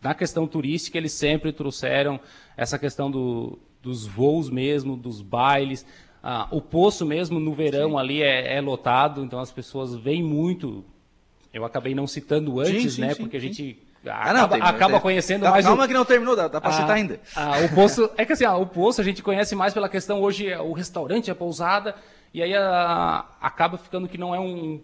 na questão turística eles sempre trouxeram essa questão do, dos voos mesmo, dos bailes. Ah, o poço mesmo no verão sim. ali é, é, lotado, então as pessoas vêm muito. Eu acabei não citando antes, sim, sim, né? porque a gente ah, não, acaba, acaba conhecendo tá, mais. Calma o... que não terminou, dá, dá pra citar ainda. Ah, o poço. (laughs) É que assim, ah, o poço a gente conhece mais pela questão hoje, o restaurante, a pousada, e aí a, acaba ficando que não é um.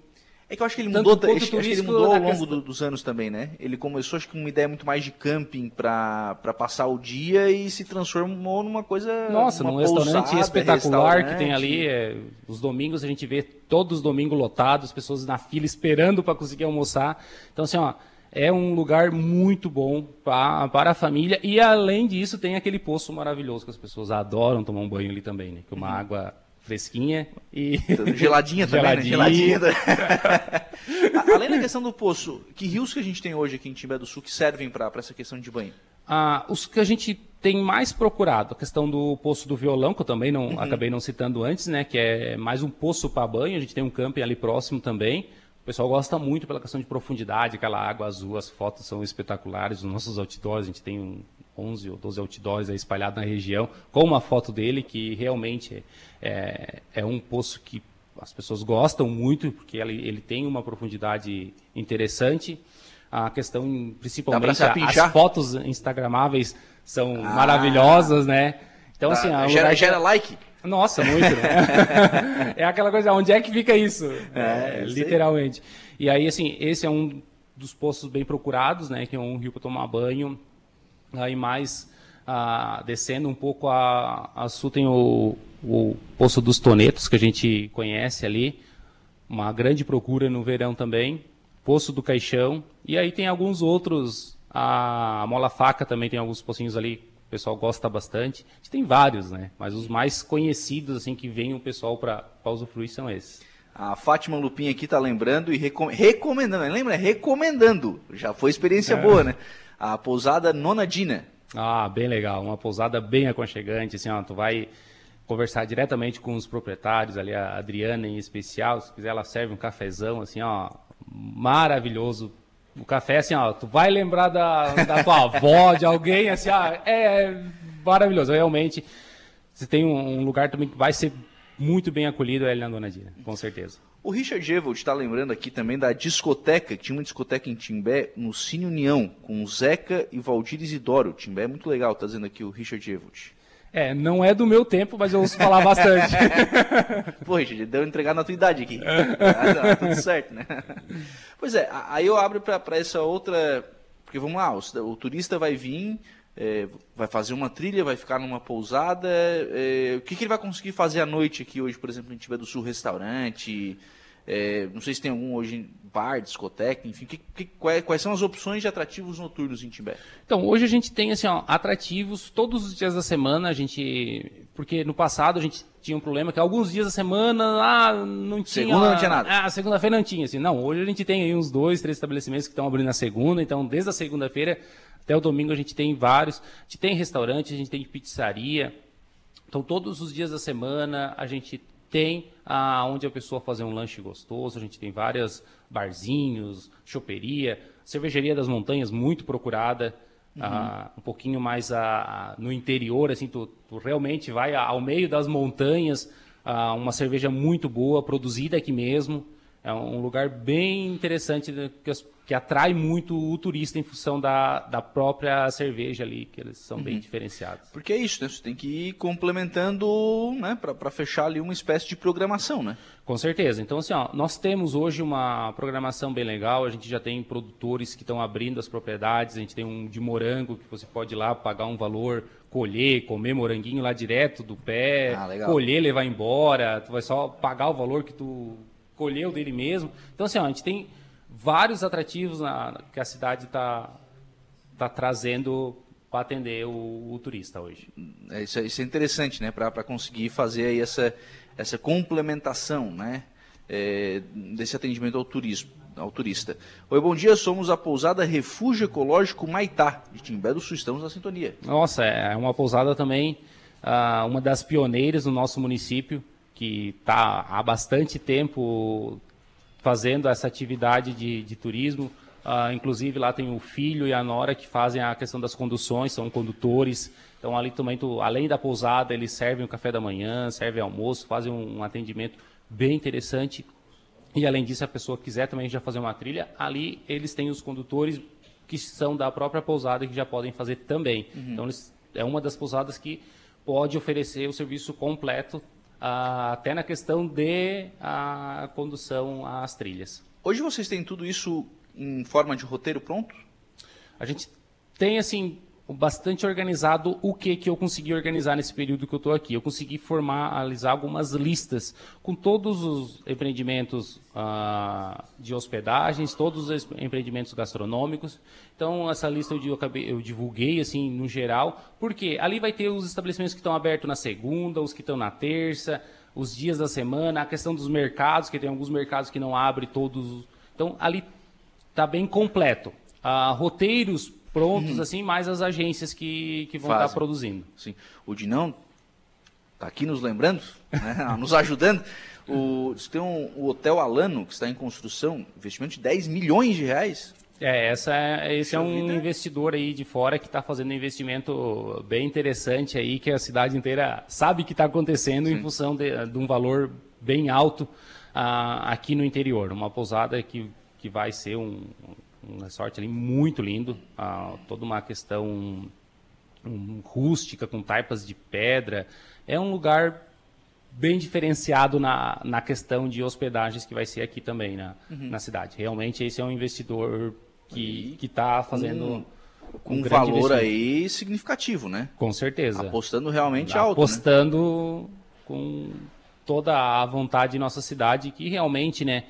É que eu acho que ele mudou, acho, que ele mudou ao longo questão... dos anos também, né? Ele começou, acho que, com uma ideia muito mais de camping para passar o dia e se transformou numa coisa. Nossa, num restaurante espetacular restaurante. que tem ali. É, os domingos a gente vê todos os domingos lotados, pessoas na fila esperando para conseguir almoçar. Então, assim, ó, é um lugar muito bom pra, para a família. E além disso, tem aquele poço maravilhoso que as pessoas adoram tomar um banho ali também, né? Que é uma uhum. água fresquinha e. Geladinha também, né? Geladinha. Né? Geladinha. (laughs) além da questão do poço, que rios que a gente tem hoje aqui em Timbé do Sul que servem para essa questão de banho? Ah, os que a gente tem mais procurado, a questão do poço do violão, que eu também não uhum. acabei não citando antes, né? Que é mais um poço para banho. A gente tem um camping ali próximo também. O pessoal gosta muito pela questão de profundidade, aquela água azul, as fotos são espetaculares. Os nossos outdoors, a gente tem um 11 ou 12 outdoors espalhados na região, com uma foto dele, que realmente é, é um poço que as pessoas gostam muito, porque ele, ele tem uma profundidade interessante. A questão, principalmente, as fotos instagramáveis são ah. maravilhosas, né? Então, assim... Ah, gera, gera like? Nossa, muito, né? (laughs) é aquela coisa, onde é que fica isso? É, é literalmente. E aí, assim, esse é um dos postos bem procurados, né? Que é um rio para tomar banho. Aí mais ah, descendo um pouco a, a sul tem o, o Poço dos Tonetos, que a gente conhece ali. Uma grande procura no verão também. Poço do Caixão. E aí tem alguns outros. A Mola Faca também tem alguns pocinhos ali o pessoal gosta bastante. A gente tem vários, né? Mas os mais conhecidos, assim, que vem o pessoal para usufruir são esses. A Fátima Lupin aqui está lembrando e recom recomendando, lembra? Recomendando. Já foi experiência é. boa, né? A pousada Nonadina. Ah, bem legal. Uma pousada bem aconchegante, assim, ó, tu vai conversar diretamente com os proprietários ali, a Adriana em especial, se quiser ela serve um cafezão, assim, ó, maravilhoso, o café, assim, ó, tu vai lembrar da, da tua avó, de alguém, assim, ó, é maravilhoso. Realmente, você tem um, lugar também que vai ser muito bem acolhido é ali na Dona Dina, com certeza. O Richard Evold está lembrando aqui também da discoteca, que tinha uma discoteca em Timbé, no Cine União, com o Zeca e Valdir Isidoro. Timbé é muito legal, está dizendo aqui o Richard Evold. É, não é do meu tempo, mas eu ouço falar bastante. (laughs) Pô, Richard, deu entregar na tua idade aqui. ah, tá tudo certo, né? (laughs) Pois é, aí eu abro para essa outra. Porque vamos lá, o, o turista vai vir, é, vai fazer uma trilha, vai ficar numa pousada. É, o que, que, ele vai conseguir fazer à noite aqui hoje, por exemplo, em Tibé do Sul, restaurante? É, não sei se tem algum hoje bar, discoteca, enfim, que, que, quais, quais, são as opções de atrativos noturnos em Timbé? Então, hoje a gente tem assim, ó, atrativos todos os dias da semana, a gente. Porque no passado a gente tinha um problema que alguns dias da semana ah, não tinha. Segunda não tinha nada. Ah, segunda-feira não tinha. Assim, não, hoje a gente tem aí uns dois, três estabelecimentos que estão abrindo na segunda, então desde a segunda-feira até o domingo a gente tem vários. A gente tem restaurante, a gente tem pizzaria. Então, todos os dias da semana a gente tem ah, onde a pessoa fazer um lanche gostoso, a gente tem vários barzinhos, choperia, cervejaria das montanhas muito procurada, uhum. ah, um pouquinho mais ah, no interior, assim, tu, tu realmente vai ao meio das montanhas, ah, uma cerveja muito boa, produzida aqui mesmo, é um lugar bem interessante que as que atrai muito o turista em função da, da própria cerveja ali, que eles são uhum. bem diferenciados. Porque é isso, né? Você tem que ir complementando, né? Para fechar ali uma espécie de programação, né? Com certeza. Então, assim, ó, nós temos hoje uma programação bem legal. A gente já tem produtores que estão abrindo as propriedades. A gente tem um de morango que você pode ir lá pagar um valor, colher, comer moranguinho lá direto do pé, ah, colher, levar embora. Tu vai só pagar o valor que tu colheu dele mesmo. Então, assim, ó, a gente tem vários atrativos na, que a cidade está tá trazendo para atender o, o, turista hoje. É, isso, é, isso, é interessante, né? Para conseguir fazer aí essa, essa complementação, né? É, desse atendimento ao turismo. Ao turista. Oi, bom dia, somos a pousada Refúgio Ecológico Maitá, de Timbé do Sul, estamos na sintonia. Nossa, é uma pousada também, uh, uma das pioneiras no nosso município, que está há bastante tempo fazendo essa atividade de, de turismo. Uh, inclusive lá tem o filho e a nora que fazem a questão das conduções, são condutores. Então ali também, tu, além da pousada, eles servem o café da manhã, servem almoço, fazem um, um atendimento bem interessante. E além disso, a pessoa quiser também já fazer uma trilha, ali eles têm os condutores que são da própria pousada que já podem fazer também. Uhum. Então eles, é uma das pousadas que pode oferecer o serviço completo até na questão de a condução às trilhas. Hoje vocês têm tudo isso em forma de roteiro pronto? A gente tem assim bastante organizado o que, que eu consegui organizar nesse período que eu estou aqui. Eu consegui formalizar algumas listas com todos os empreendimentos ah, de hospedagens, todos os empreendimentos gastronômicos. Então, essa lista eu, acabei, eu divulguei assim no geral, porque ali vai ter os estabelecimentos que estão abertos na segunda, os que estão na terça, os dias da semana, a questão dos mercados, que tem alguns mercados que não abrem todos. Então, ali está bem completo. Ah, roteiros prontos, uhum. assim, mais as agências que, que vão estar tá produzindo. Sim. O Dinão está aqui nos lembrando, né, (laughs) nos ajudando. O, tem um, o Hotel Alano, que está em construção, investimento de 10 milhões de reais. É, essa é, esse é um investidor aí de fora que está fazendo um investimento bem interessante aí, que a cidade inteira sabe que está acontecendo Sim. em função de, de, um valor bem alto uh, aqui no interior. Uma pousada que, que vai ser um, um resort ali muito lindo, ah, toda uma questão um, rústica, com taipas de pedra. É um lugar bem diferenciado na, na questão de hospedagens que vai ser aqui também na, uhum. na cidade. Realmente esse é um investidor que está fazendo... Um, com um, valor aí significativo, né? Com certeza. Apostando realmente alto. Né? Apostando né? com toda a vontade em nossa cidade, que realmente, né,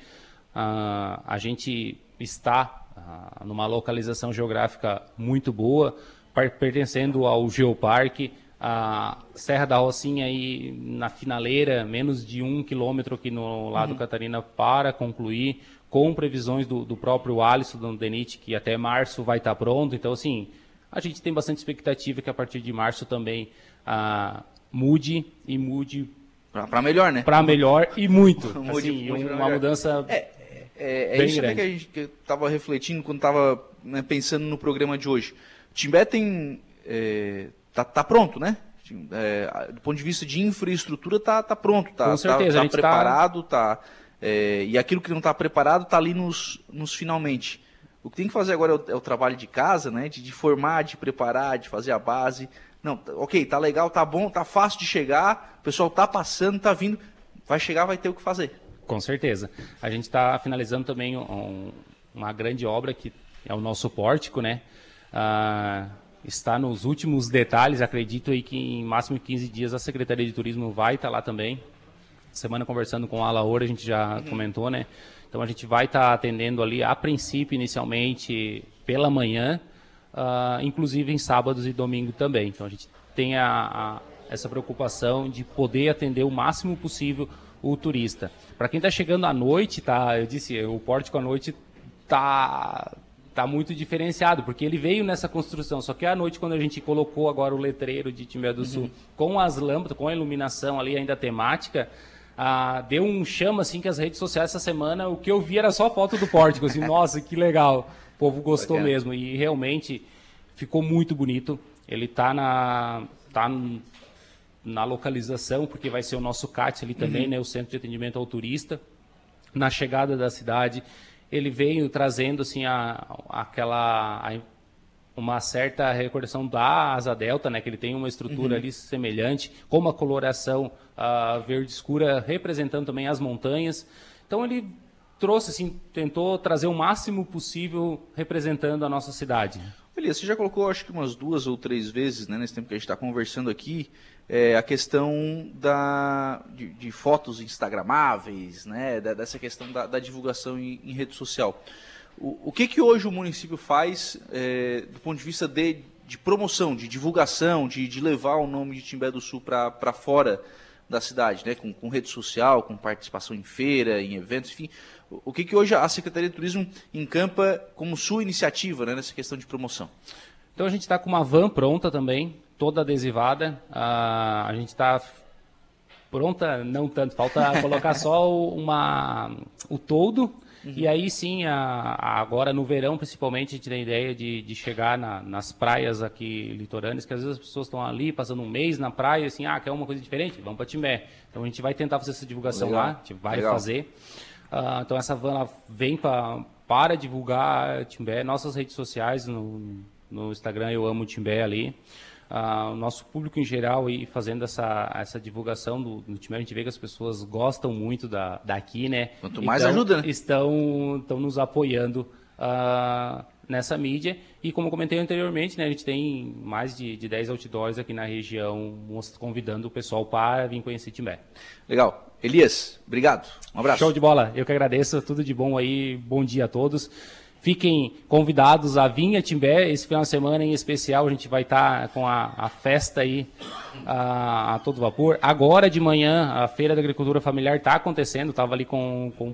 a, a gente está ah, numa localização geográfica muito boa, pertencendo ao Geoparque, a Serra da Rocinha aí na finaleira, menos de um quilômetro aqui no lado uhum. Catarina para concluir, com previsões do, do próprio Alisson do Denit, que até março vai estar pronto. Então, assim, a gente tem bastante expectativa que a partir de março também ah, mude e mude para melhor, né? Para melhor e muito. (laughs) assim, uma mudança é, é, é isso grande. que a gente estava refletindo quando estava né, pensando no programa de hoje. O Timbé tem, é, tá, tá pronto, né? É, do ponto de vista de infraestrutura, tá, tá pronto, tá, Com certeza, tá, tá preparado, tá. É, e aquilo que não está preparado está ali nos, nos finalmente. O que tem que fazer agora é o, é o trabalho de casa, né? De, de, formar, de preparar, de fazer a base. Não, ok, tá legal, tá bom, tá fácil de chegar, o pessoal tá passando, tá vindo, vai chegar, vai ter o que fazer. Com certeza. A gente está finalizando também um, uma grande obra que é o nosso pórtico, né? Ah, está nos últimos detalhes, acredito aí que em máximo 15 dias a Secretaria de Turismo vai estar tá lá também. Semana conversando com a Alaor, a gente já uhum. comentou, né? Então a gente vai estar tá atendendo ali, a princípio, inicialmente, pela manhã, uh, inclusive em sábados e domingo também. Então a gente tem a, a, essa preocupação de poder atender o máximo possível o turista. Para quem está chegando à noite, tá? Eu disse, o pórtico à noite tá tá muito diferenciado, porque ele veio nessa construção, só que à noite quando a gente colocou agora o letreiro de Timbé do uhum. Sul com as lâmpadas, com a iluminação ali ainda temática, ah, deu um chama assim que as redes sociais essa semana, o que eu vi era só foto do pórtico, assim, (laughs) nossa, que legal. O povo gostou mesmo e realmente ficou muito bonito. Ele tá na tá na localização, porque vai ser o nosso CAT ali também, uhum. né, o Centro de Atendimento ao Turista, na chegada da cidade ele veio trazendo assim a, aquela a, uma certa recordação da asa delta, né, que ele tem uma estrutura uhum. ali semelhante, com uma coloração uh, verde escura representando também as montanhas. Então ele trouxe assim, tentou trazer o máximo possível representando a nossa cidade. Elias, você já colocou acho que umas duas ou três vezes, né, nesse tempo que a gente está conversando aqui, é, a questão da, de, de, fotos instagramáveis, né, dessa questão da, da divulgação em, em, rede social. O, o, que, que hoje o município faz é, do ponto de vista de, de promoção, de divulgação, de, de, levar o nome de Timbé do Sul para fora da cidade, né, com, com, rede social, com participação em feira, em eventos, enfim. O, o que, que hoje a Secretaria de Turismo encampa como sua iniciativa né, nessa questão de promoção? Então a gente está com uma van pronta também, toda adesivada. Ah, a gente está pronta, não tanto, falta (laughs) colocar só uma, o todo. Uhum. E aí sim, a, a, agora no verão principalmente, a gente tem a ideia de, de chegar na, nas praias aqui litorâneas, que às vezes as pessoas estão ali passando um mês na praia, assim, ah, quer uma coisa diferente? Vamos para Timé. Então a gente vai tentar fazer essa divulgação Legal. lá, a gente vai Legal. fazer. Uh, então essa van vem pra, para divulgar Timbé, nossas redes sociais, no, no Instagram eu amo Timbé ali uh, o nosso público em geral e fazendo essa, essa divulgação do, do time, a gente vê que as pessoas gostam muito da, daqui, né? Quanto mais então, ajuda, né? Estão, estão nos apoiando uh, nessa mídia. E como comentei anteriormente, né, a gente tem mais de, de 10 outdoors aqui na região convidando o pessoal para vir conhecer Timbé. Legal. Elias, obrigado. Um abraço. Show de bola. Eu que agradeço. Tudo de bom aí. Bom dia a todos. Fiquem convidados a vir a Timbé. Esse final de semana em especial a gente vai estar tá com a, a festa aí a, a, todo vapor. Agora de manhã a Feira da Agricultura Familiar está acontecendo. Estava ali com, com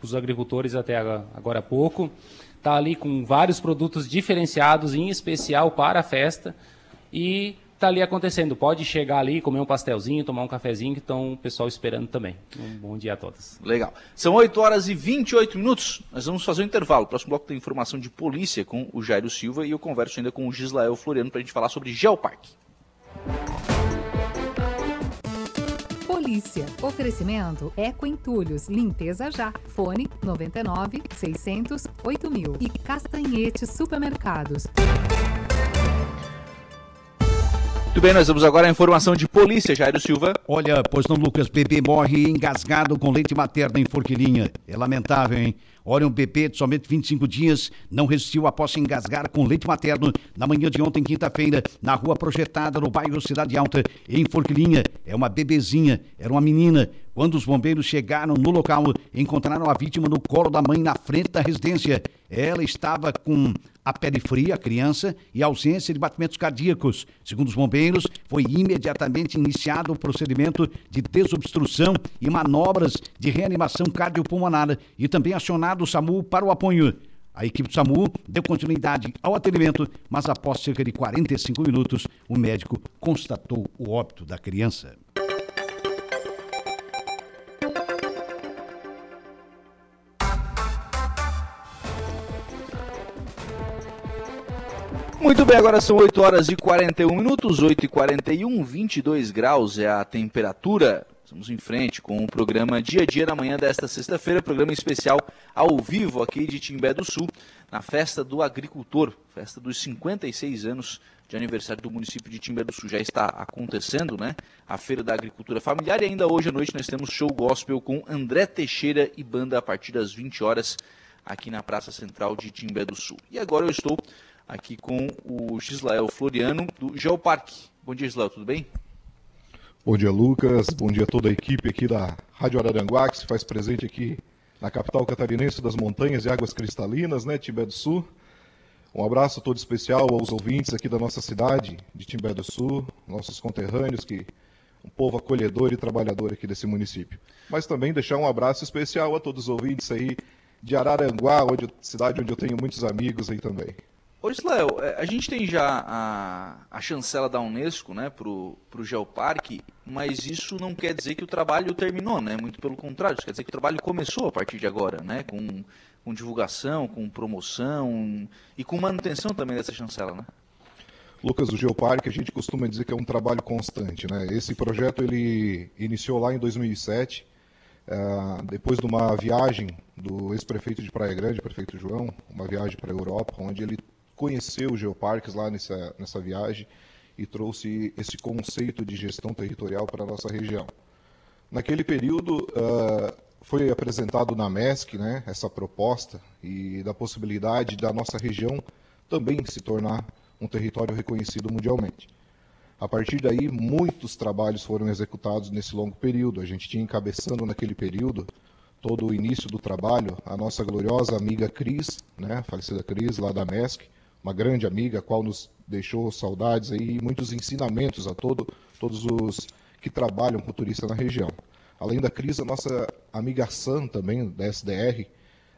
os agricultores até agora há pouco. Está ali com vários produtos diferenciados, em especial para a festa. E está ali acontecendo. Pode chegar ali, comer um pastelzinho, tomar um cafezinho, que estão o pessoal esperando também. Um bom dia a todos. Legal. São 8 horas e 28 minutos. Nós vamos fazer um intervalo. O próximo bloco tem informação de polícia com o Jairo Silva e eu converso ainda com o Gislael Floriano para a gente falar sobre Geoparque. Polícia. Oferecimento Eco Entulhos. Limpeza já. Fone 99 600 8000. E Castanhete Supermercados. Muito bem, nós vamos agora à informação de polícia, Jairo Silva. Olha, pois não, Lucas, bebê morre engasgado com leite materno em Forquilinha. É lamentável, hein? Olha, um bebê de somente 25 dias não resistiu após se engasgar com leite materno na manhã de ontem, quinta-feira, na rua projetada no bairro Cidade Alta, em Forquilinha. É uma bebezinha, era uma menina. Quando os bombeiros chegaram no local, encontraram a vítima no colo da mãe na frente da residência. Ela estava com a pele fria, a criança, e ausência de batimentos cardíacos. Segundo os bombeiros, foi imediatamente iniciado o procedimento de desobstrução e manobras de reanimação cardiopulmonar e também acionado o SAMU para o apoio. A equipe do SAMU deu continuidade ao atendimento, mas após cerca de 45 minutos, o médico constatou o óbito da criança. Muito bem, agora são 8 horas e 41 minutos, 8 e 41, 22 graus é a temperatura. Estamos em frente com o programa Dia a Dia na manhã desta sexta-feira, programa especial ao vivo aqui de Timbé do Sul, na festa do agricultor, festa dos 56 anos de aniversário do município de Timbé do Sul. Já está acontecendo, né? A Feira da Agricultura Familiar e ainda hoje à noite nós temos show gospel com André Teixeira e banda a partir das 20 horas aqui na Praça Central de Timbé do Sul. E agora eu estou aqui com o Gislael Floriano, do Geoparque. Bom dia, Gislael, tudo bem? Bom dia, Lucas. Bom dia a toda a equipe aqui da Rádio Araranguá, que se faz presente aqui na capital catarinense das montanhas e águas cristalinas, né, Timbé do Sul. Um abraço todo especial aos ouvintes aqui da nossa cidade, de Timbé do Sul, nossos conterrâneos, que um povo acolhedor e trabalhador aqui desse município. Mas também deixar um abraço especial a todos os ouvintes aí de Araranguá, onde, cidade onde eu tenho muitos amigos aí também. Ô Isléo, é, a gente tem já a, a chancela da Unesco né, para o Geoparque, mas isso não quer dizer que o trabalho terminou, né? Muito pelo contrário, isso quer dizer que o trabalho começou a partir de agora, né? Com, com divulgação, com promoção e com manutenção também dessa chancela, né? Lucas, o Geoparque, a gente costuma dizer que é um trabalho constante, né? Esse projeto ele iniciou lá em 2007, uh, depois de uma viagem do ex-prefeito de Praia Grande, prefeito João, uma viagem para a Europa, onde ele conheceu o Geoparques lá nessa, nessa viagem e trouxe esse conceito de gestão territorial para a nossa região. Naquele período, uh, foi apresentado na MESC né, essa proposta e da possibilidade da nossa região também se tornar um território reconhecido mundialmente. A partir daí, muitos trabalhos foram executados nesse longo período. A gente tinha encabeçando naquele período todo o início do trabalho a nossa gloriosa amiga Cris, né, a falecida Cris, lá da MESC, uma grande amiga, a qual nos deixou saudades e muitos ensinamentos a todo, todos os que trabalham com turista na região. Além da Cris, a nossa amiga Sam também, da SDR,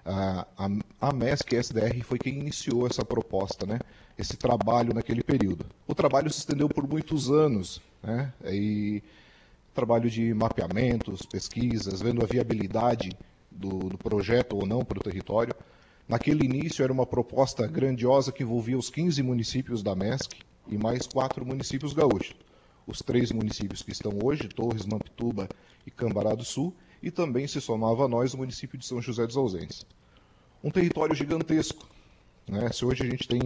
a, a, a MESC SDR foi quem iniciou essa proposta, né? esse trabalho naquele período. O trabalho se estendeu por muitos anos, né? e trabalho de mapeamentos, pesquisas, vendo a viabilidade do, do projeto ou não para o território. Naquele início era uma proposta grandiosa que envolvia os 15 municípios da MESC e mais quatro municípios gaúchos. Os três municípios que estão hoje, Torres, Mampituba e Cambará do Sul, e também se somava a nós o município de São José dos Ausentes. Um território gigantesco. Né? Se hoje a gente tem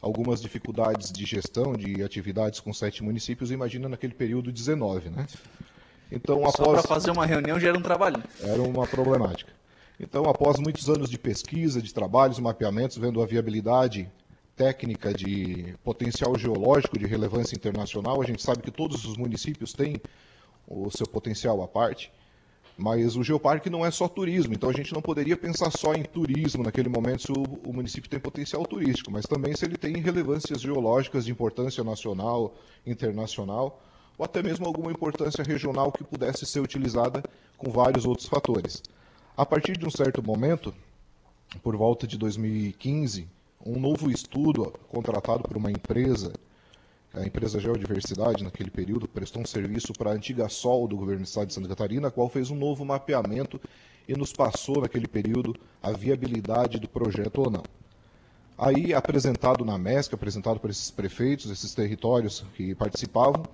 algumas dificuldades de gestão de atividades com sete municípios, imagina naquele período 19, né? Então, após... Só para fazer uma reunião já era um trabalho. Era uma problemática. Então, após muitos anos de pesquisa, de trabalhos, mapeamentos, vendo a viabilidade técnica de potencial geológico de relevância internacional, a gente sabe que todos os municípios têm o seu potencial à parte, mas o geoparque não é só turismo, então a gente não poderia pensar só em turismo naquele momento se o, município tem potencial turístico, mas também se ele tem relevâncias geológicas de importância nacional, internacional, ou até mesmo alguma importância regional que pudesse ser utilizada com vários outros fatores. A partir de um certo momento, por volta de 2015, um novo estudo contratado por uma empresa, a empresa Geodiversidade, naquele período, prestou um serviço para a antiga SOL do governo do estado de Santa Catarina, a qual fez um novo mapeamento e nos passou, naquele período, a viabilidade do projeto ou não. Aí, apresentado na MESC, apresentado por esses prefeitos, esses territórios que participavam,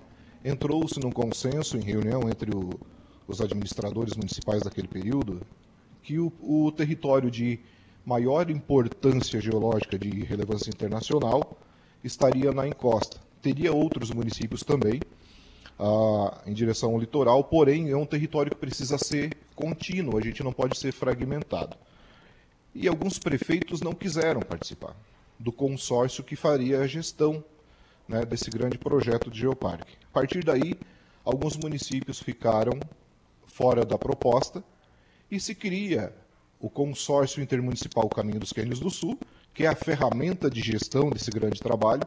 entrou-se num consenso em reunião entre o, os administradores municipais daquele período, que o, o território de maior importância geológica de relevância internacional estaria na encosta. Teria outros municípios também ah, em direção ao litoral, porém é um território que precisa ser contínuo, a gente não pode ser fragmentado. E alguns prefeitos não quiseram participar do consórcio que faria a gestão né, desse grande projeto de geoparque. A partir daí, alguns municípios ficaram fora da proposta e se cria o consórcio intermunicipal Caminho dos Cânions do Sul, que é a ferramenta de gestão desse grande trabalho,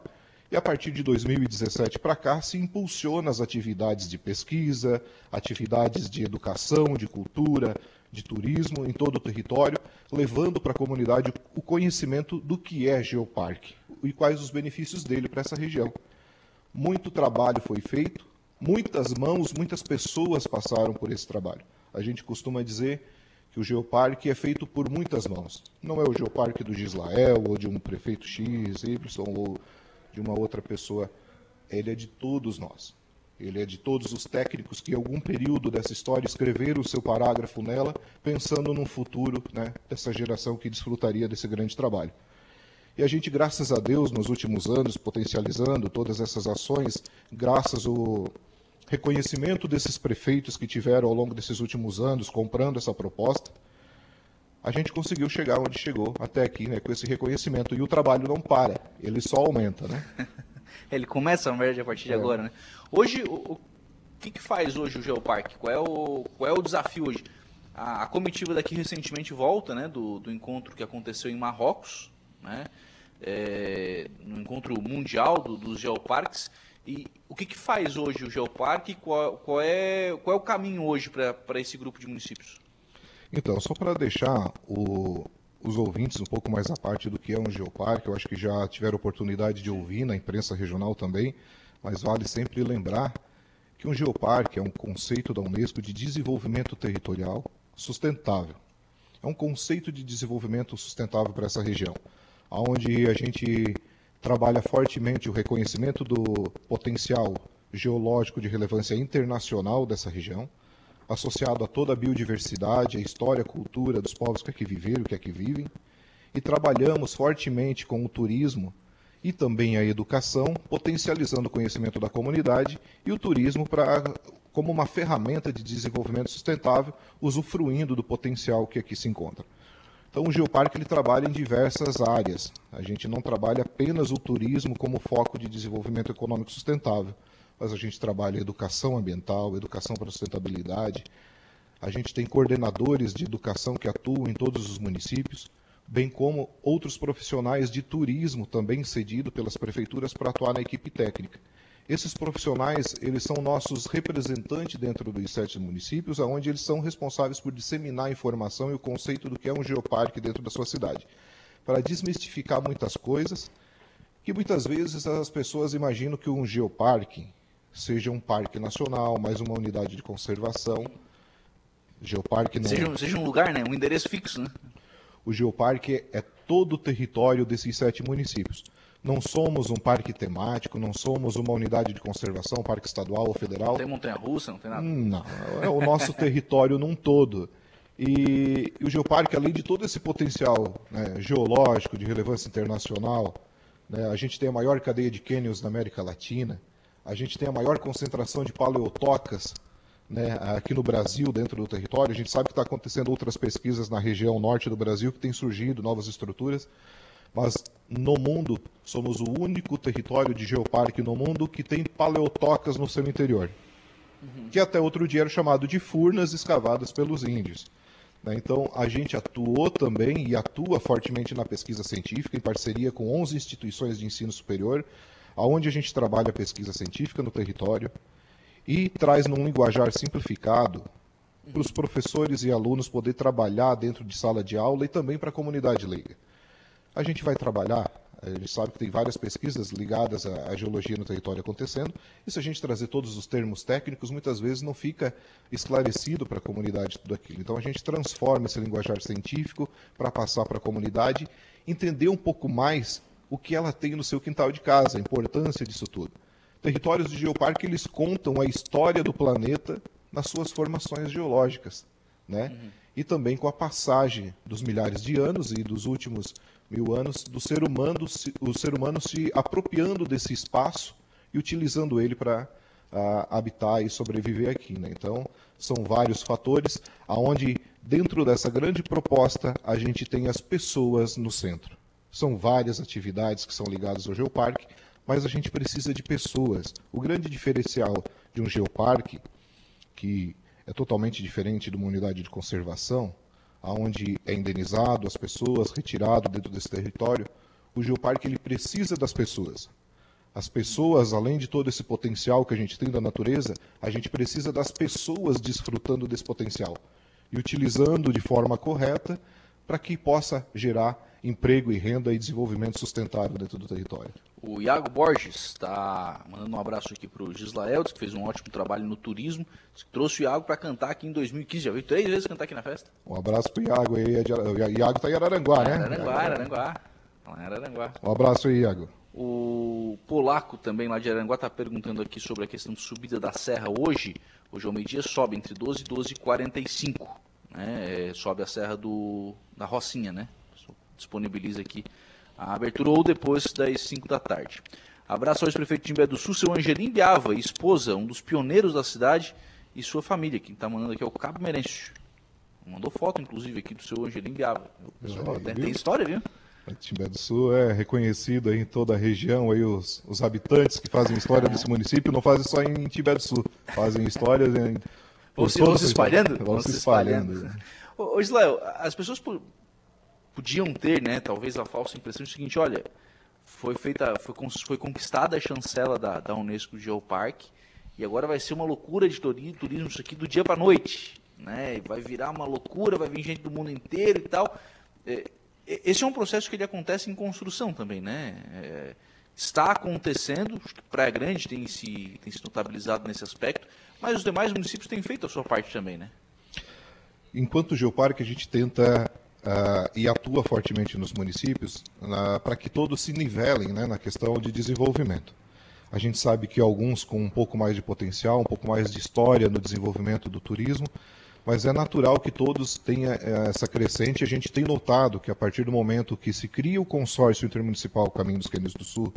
e a partir de 2017 para cá se impulsiona as atividades de pesquisa, atividades de educação, de cultura, de turismo em todo o território, levando para a comunidade o conhecimento do que é geoparque e quais os benefícios dele para essa região. Muito trabalho foi feito, muitas mãos, muitas pessoas passaram por esse trabalho. A gente costuma dizer que o geoparque é feito por muitas mãos. Não é o geoparque do Gislael ou de um prefeito X, Y, ou de uma outra pessoa, ele é de todos nós. Ele é de todos os técnicos que, em algum período dessa história, escreveram o seu parágrafo nela, pensando no futuro né, dessa geração que desfrutaria desse grande trabalho. E a gente, graças a Deus, nos últimos anos, potencializando todas essas ações, graças ao reconhecimento desses prefeitos que tiveram ao longo desses últimos anos comprando essa proposta, a gente conseguiu chegar onde chegou até aqui, né, com esse reconhecimento. E o trabalho não para, ele só aumenta, né? (laughs) ele começa a merge a partir de é. agora, né? Hoje, o, o que, que, faz hoje o Geoparque? Qual é o, qual é o desafio hoje? A, a comitiva daqui recentemente volta, né, do, do encontro que aconteceu em Marrocos, né? É, no encontro mundial do, dos geoparques. E o que, que faz hoje o geoparque? Qual, qual, é, qual é o caminho hoje para esse grupo de municípios? Então, só para deixar o, os ouvintes um pouco mais à parte do que é um geoparque, eu acho que já tiveram oportunidade de ouvir na imprensa regional também, mas vale sempre lembrar que um geoparque é um conceito da Unesco de desenvolvimento territorial sustentável. É um conceito de desenvolvimento sustentável para essa região, onde a gente trabalha fortemente o reconhecimento do potencial geológico de relevância internacional dessa região, associado a toda a biodiversidade, a história, a cultura dos povos que aqui viveram, que aqui vivem, e trabalhamos fortemente com o turismo e também a educação, potencializando o conhecimento da comunidade e o turismo para como uma ferramenta de desenvolvimento sustentável, usufruindo do potencial que aqui se encontra. Então, o Geoparque ele trabalha em diversas áreas. A gente não trabalha apenas o turismo como foco de desenvolvimento econômico sustentável mas a gente trabalha educação ambiental, educação para sustentabilidade. A gente tem coordenadores de educação que atuam em todos os municípios, bem como outros profissionais de turismo também cedidos pelas prefeituras para atuar na equipe técnica. Esses profissionais, eles são nossos representantes dentro dos sete municípios, onde eles são responsáveis por disseminar a informação e o conceito do que é um geoparque dentro da sua cidade, para desmistificar muitas coisas que muitas vezes as pessoas imaginam que um geoparque seja um parque nacional, mais uma unidade de conservação. Geoparque não... seja, seja um lugar, né? um endereço fixo. Né? O Geoparque é todo o território desses sete municípios. Não somos um parque temático, não somos uma unidade de conservação, parque estadual ou federal. Não tem montanha-russa, não tem nada? Não, é o nosso território num todo. E, e, o Geoparque, além de todo esse potencial né, geológico de relevância internacional, né, a gente tem a maior cadeia de cânions da América Latina, a gente tem a maior concentração de paleotocas né, aqui no Brasil, dentro do território. A gente sabe que está acontecendo outras pesquisas na região norte do Brasil que tem surgido novas estruturas, mas no mundo somos o único território de geoparque no mundo que tem paleotocas no seu interior, uhum. que até outro dia era chamado de furnas escavadas pelos índios. Né. Então, a gente atuou também e atua fortemente na pesquisa científica, em parceria com 11 instituições de ensino superior, aonde a gente trabalha a pesquisa científica no território e traz num linguajar simplificado para os professores e alunos poder trabalhar dentro de sala de aula e também para a comunidade leiga. A gente vai trabalhar, a gente sabe que tem várias pesquisas ligadas à, geologia no território acontecendo, e se a gente trazer todos os termos técnicos, muitas vezes não fica esclarecido para a comunidade tudo aquilo. Então a gente transforma esse linguajar científico para passar para a comunidade, entender um pouco mais o que ela tem no seu quintal de casa, a importância disso tudo. Territórios de geoparque eles contam a história do planeta nas suas formações geológicas, né? Uhum. E também com a passagem dos milhares de anos e dos últimos mil anos do ser humano, o ser humano se apropriando desse espaço e utilizando ele para habitar e sobreviver aqui, né? Então são vários fatores aonde dentro dessa grande proposta a gente tem as pessoas no centro. São várias atividades que são ligadas ao geoparque, mas a gente precisa de pessoas. O grande diferencial de um geoparque, que é totalmente diferente de uma unidade de conservação, aonde é indenizado as pessoas, retirado dentro desse território, o geoparque ele precisa das pessoas. As pessoas, além de todo esse potencial que a gente tem da natureza, a gente precisa das pessoas desfrutando desse potencial e utilizando de forma correta para que possa gerar emprego e renda e desenvolvimento sustentável dentro do território. O Iago Borges está mandando um abraço aqui para o Gislael, que fez um ótimo trabalho no turismo, trouxe o Iago para cantar aqui em 2015, já veio três vezes cantar aqui na festa. Um abraço para o Iago, o Iago está em Araranguá, né? Araranguá, Araranguá. Araranguá. Um abraço aí, Iago. O Polaco também lá de Aranguá está perguntando aqui sobre a questão de subida da serra hoje. Hoje ao meio-dia sobe entre 12 e 12 e 45. Né? É, sobe a serra do, da Rocinha, né? Disponibiliza aqui a abertura ou depois das 5 da tarde. Abraço ao ex-prefeito de Imbé do Sul, seu Angelim Biava, esposa, um dos pioneiros da cidade, e sua família. Quem está mandando aqui é o Cabo Merencio. Mandou foto, inclusive, aqui do seu Angelim Biava. Pessoal, tem, tem, história, viu? Timbé do Sul é reconhecido em toda a região, aí os, os habitantes que fazem história desse município não fazem só em Timbé do Sul, fazem histórias em... Vão se, vão se espalhando? Vão se espalhando. espalhando. Ô, Israel, as pessoas podiam ter, né, talvez a falsa impressão do seguinte, olha, foi feita, foi, foi conquistada a chancela da, da Unesco Geoparque e agora vai ser uma loucura de turismo isso aqui do dia para noite, né? Vai virar uma loucura, vai vir gente do mundo inteiro e tal. É, esse é um processo que ele acontece em construção também, né? É, está acontecendo, Praia Grande tem se, tem se notabilizado nesse aspecto, mas os demais municípios têm feito a sua parte também, né? Enquanto Geoparque, a gente tenta uh, e atua fortemente nos municípios para que todos se nivelem né, na questão de desenvolvimento. A gente sabe que alguns com um pouco mais de potencial, um pouco mais de história no desenvolvimento do turismo, mas é natural que todos tenham eh, essa crescente. A gente tem notado que a partir do momento que se cria o consórcio intermunicipal Caminho dos do Sul,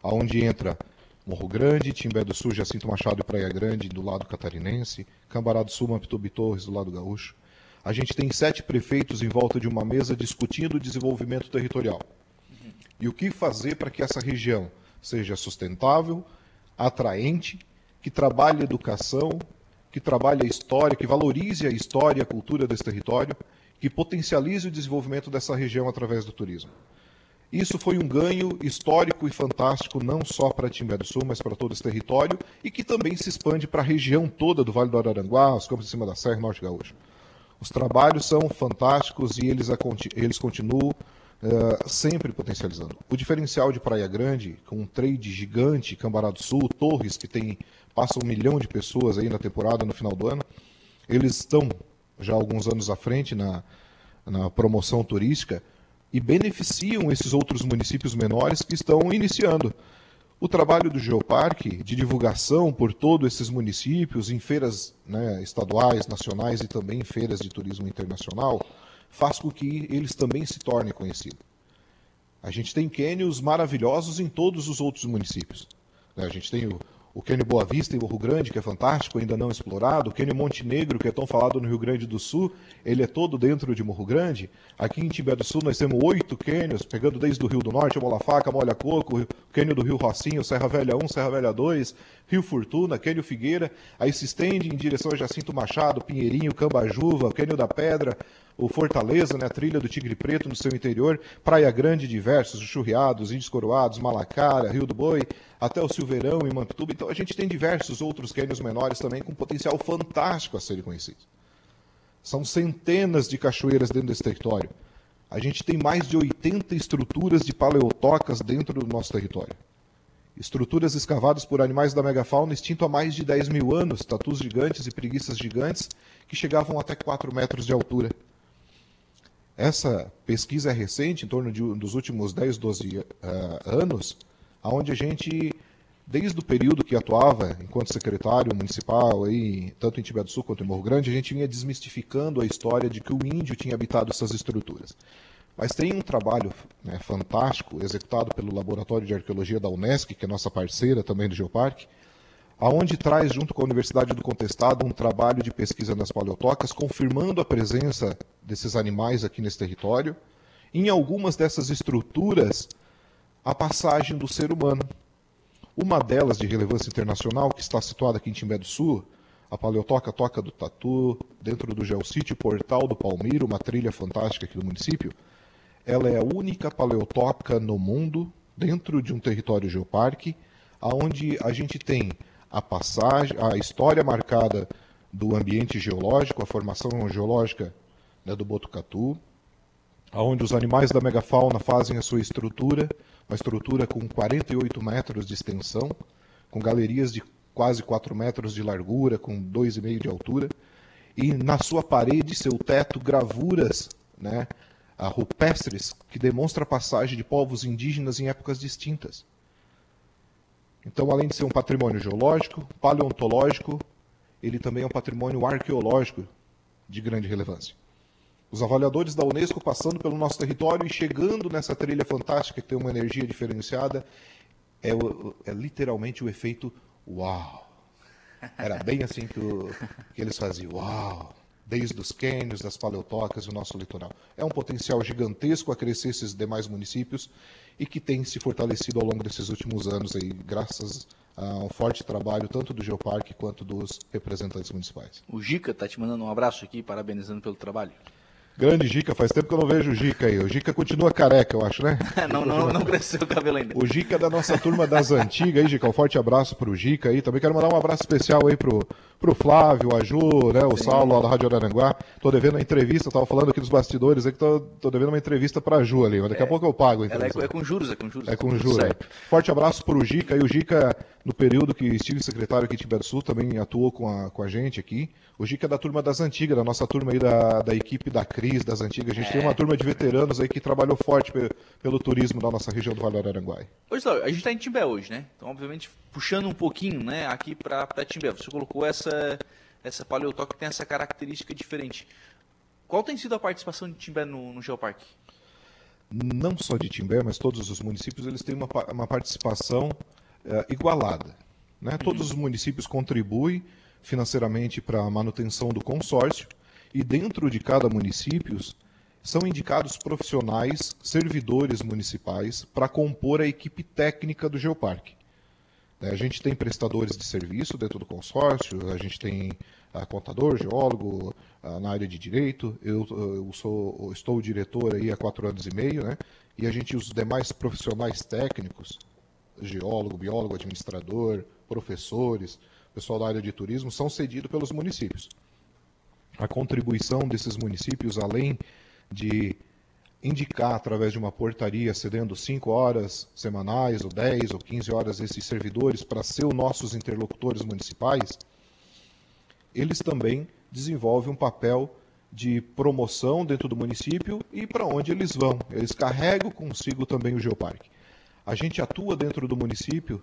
aonde entra Morro Grande, Timbé do Sul, Jacinto Machado e Praia Grande do lado catarinense, Cambará do Sul, Mampitubi Torres do lado gaúcho, a gente tem sete prefeitos em volta de uma mesa discutindo o desenvolvimento territorial. E o que fazer para que essa região seja sustentável, atraente, que trabalhe educação, que trabalhe a história, que valorize a história e a cultura desse território, que potencialize o desenvolvimento dessa região através do turismo. Isso foi um ganho histórico e fantástico, não só para Timbé do Sul, mas para todo esse território, e que também se expande para a região toda do Vale do Araranguá, os campos de cima da Serra e Norte Gaúcho. Os trabalhos são fantásticos e eles, eles continuam uh, sempre potencializando. O diferencial de Praia Grande, com um trade gigante, Cambará do Sul, Torres, que tem passa um milhão de pessoas aí na temporada, no final do ano, eles estão já alguns anos à frente na, na promoção turística e beneficiam esses outros municípios menores que estão iniciando. O trabalho do Geoparque de divulgação por todos esses municípios, em feiras né, estaduais, nacionais e também em feiras de turismo internacional, faz com que eles também se tornem conhecidos. A gente tem cânions maravilhosos em todos os outros municípios. Né. A gente tem o Cânion Boa Vista em Morro Grande, que é fantástico, ainda não explorado, o Monte Negro, que é tão falado no Rio Grande do Sul, ele é todo dentro de Morro Grande. Aqui em Timbé do Sul nós temos oito cânions, pegando desde o Rio do Norte, Mola Faca, Molha Coco, o Cânion do Rio Rocinho, Serra Velha 1, Serra Velha 2, Rio Fortuna, Cânion Figueira, aí se estende em direção a Jacinto Machado, Pinheirinho, Cambajuva, Cânion da Pedra, o Fortaleza, né, a trilha do Tigre Preto no seu interior, Praia Grande diversos, os Churriados, Índios Coroados, Malacara, Rio do Boi, até o Silveirão e Mampituba. Então a gente tem diversos outros cânions menores também com potencial fantástico a serem conhecidos. São centenas de cachoeiras dentro desse território. A gente tem mais de 80 estruturas de paleotocas dentro do nosso território. Estruturas escavadas por animais da megafauna extinto há mais de 10 mil anos, tatus gigantes e preguiças gigantes, que chegavam até 4 metros de altura. Essa pesquisa é recente, em torno de, dos últimos 10, 12 uh, anos, onde a gente, desde o período que atuava enquanto secretário municipal, aí, tanto em Tibete do Sul quanto em Morro Grande, a gente vinha desmistificando a história de que o índio tinha habitado essas estruturas. Mas tem um trabalho né, fantástico executado pelo Laboratório de Arqueologia da Unesc, que é nossa parceira também do Geoparque, aonde traz, junto com a Universidade do Contestado, um trabalho de pesquisa nas paleotocas, confirmando a presença desses animais aqui nesse território. Em algumas dessas estruturas, a passagem do ser humano. Uma delas, de relevância internacional, que está situada aqui em Timbé do Sul, a Paleotoca Toca do Tatu, dentro do Geossítio Portal do Palmiro, uma trilha fantástica aqui do município, ela é a única paleotoca no mundo, dentro de um território geoparque, aonde a gente tem a passagem, a história marcada do ambiente geológico, a formação geológica né, do Botucatu, onde os animais da megafauna fazem a sua estrutura, uma estrutura com 48 metros de extensão, com galerias de quase 4 metros de largura, com 2,5 de altura, e na sua parede, seu teto, gravuras né, rupestres que demonstram a passagem de povos indígenas em épocas distintas. Então, além de ser um patrimônio geológico, paleontológico, ele também é um patrimônio arqueológico de grande relevância. Os avaliadores da Unesco passando pelo nosso território e chegando nessa trilha fantástica que tem uma energia diferenciada, é, é literalmente o efeito uau. Era bem assim que, o, que eles faziam. Uau! Desde os cânions, das paleotocas o nosso litoral. É um potencial gigantesco a crescer esses demais municípios e que tem se fortalecido ao longo desses últimos anos aí, graças a um forte trabalho tanto do Geoparque quanto dos representantes municipais. O Gica está te mandando um abraço aqui, parabenizando pelo trabalho. Grande Gica, faz tempo que eu não vejo o Gica aí. O Gica continua careca, eu acho, né? (laughs) não, não, não cresceu o cabelo ainda. O Gica é da nossa turma das antigas aí, Gica. Um forte abraço pro Gica aí. Também quero mandar um abraço especial aí pro, pro Flávio, a Ju, né, o Sim. Saulo lá da Rádio Araranguá. Tô devendo uma entrevista, tava falando aqui dos bastidores aí que tô, tô devendo uma entrevista pra Ju ali, mas daqui é, a pouco eu pago. Ela é, é, com juros, é com juros. É com juros. Certo. Forte abraço pro Gica. E o Gica, no período que estive secretário aqui do Sul, também atuou com a, com a gente aqui. O Gica é da turma das antigas, da nossa turma aí da, da equipe da Cris, das antigas. A gente é. tem uma turma de veteranos aí que trabalhou forte pelo, pelo turismo da nossa região do Vale do Aranguai. Pois a gente está em Timbé hoje, né? Então, obviamente, puxando um pouquinho né, aqui para Timbé. Você colocou essa, essa paleotoca que tem essa característica diferente. Qual tem sido a participação de Timbé no, no Geoparque? Não só de Timbé, mas todos os municípios eles têm uma, uma participação uh, igualada. Né? Todos os municípios contribuem financeiramente para a manutenção do consórcio e dentro de cada município são indicados profissionais, servidores municipais para compor a equipe técnica do Geoparque. Né, a gente tem prestadores de serviço dentro do consórcio, a gente tem a contador, geólogo na área de direito, eu, eu sou, estou diretor aí há quatro anos e meio, né? e a gente, os demais profissionais técnicos, geólogo, biólogo, administrador, professores, pessoal da área de turismo, são cedidos pelos municípios. A contribuição desses municípios, além de indicar através de uma portaria, cedendo 5 horas semanais, ou 10 ou 15 horas esses servidores para ser os nossos interlocutores municipais, eles também desenvolvem um papel de promoção dentro do município e para onde eles vão. Eles carregam consigo também o Geoparque. A gente atua dentro do município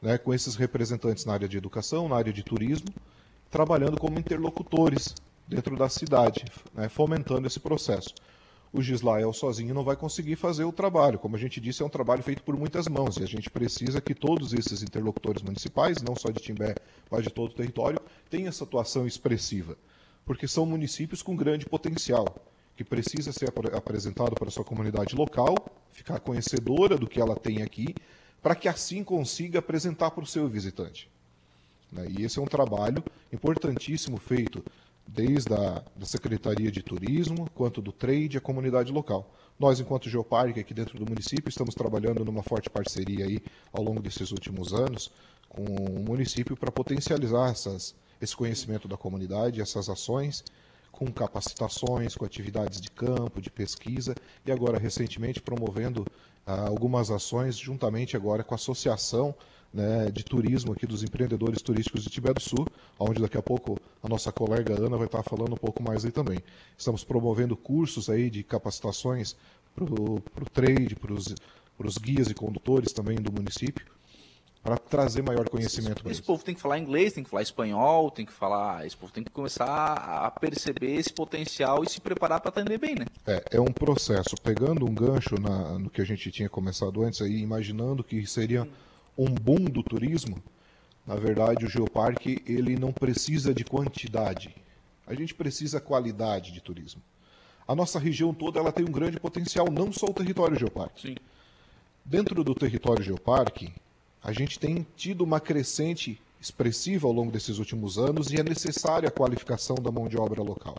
né, com esses representantes na área de educação, na área de turismo, trabalhando como interlocutores dentro da cidade, né, fomentando esse processo. O Gislael sozinho não vai conseguir fazer o trabalho. Como a gente disse, é um trabalho feito por muitas mãos e a gente precisa que todos esses interlocutores municipais, não só de Timbé, mas de todo o território, tenham essa atuação expressiva, porque são municípios com grande potencial, que precisa ser apresentado para a sua comunidade local, ficar conhecedora do que ela tem aqui, para que assim consiga apresentar para o seu visitante. Né? E esse é um trabalho importantíssimo feito desde a da Secretaria de Turismo, quanto do trade a comunidade local. Nós, enquanto Geoparque, aqui dentro do município, estamos trabalhando numa forte parceria aí ao longo desses últimos anos com o município para potencializar essas, esse conhecimento da comunidade, essas ações, com capacitações, com atividades de campo, de pesquisa e agora recentemente promovendo algumas ações juntamente agora com a Associação né, de Turismo aqui dos empreendedores turísticos de Tibete do Sul, onde daqui a pouco a nossa colega Ana vai estar falando um pouco mais aí também. Estamos promovendo cursos aí de capacitações para o trade, para os guias e condutores também do município, para trazer maior conhecimento. Esse, esse povo tem que falar inglês, tem que falar espanhol, tem que falar. Esse povo tem que começar a perceber esse potencial e se preparar para atender bem, né? É, é um processo. Pegando um gancho na, no que a gente tinha começado antes aí, imaginando que seria um boom do turismo, na verdade o Geoparque ele não precisa de quantidade. A gente precisa qualidade de turismo. A nossa região toda ela tem um grande potencial, não só o território Geoparque. Sim. Dentro do território Geoparque, a gente tem tido uma crescente expressiva ao longo desses últimos anos e é necessária a qualificação da mão de obra local.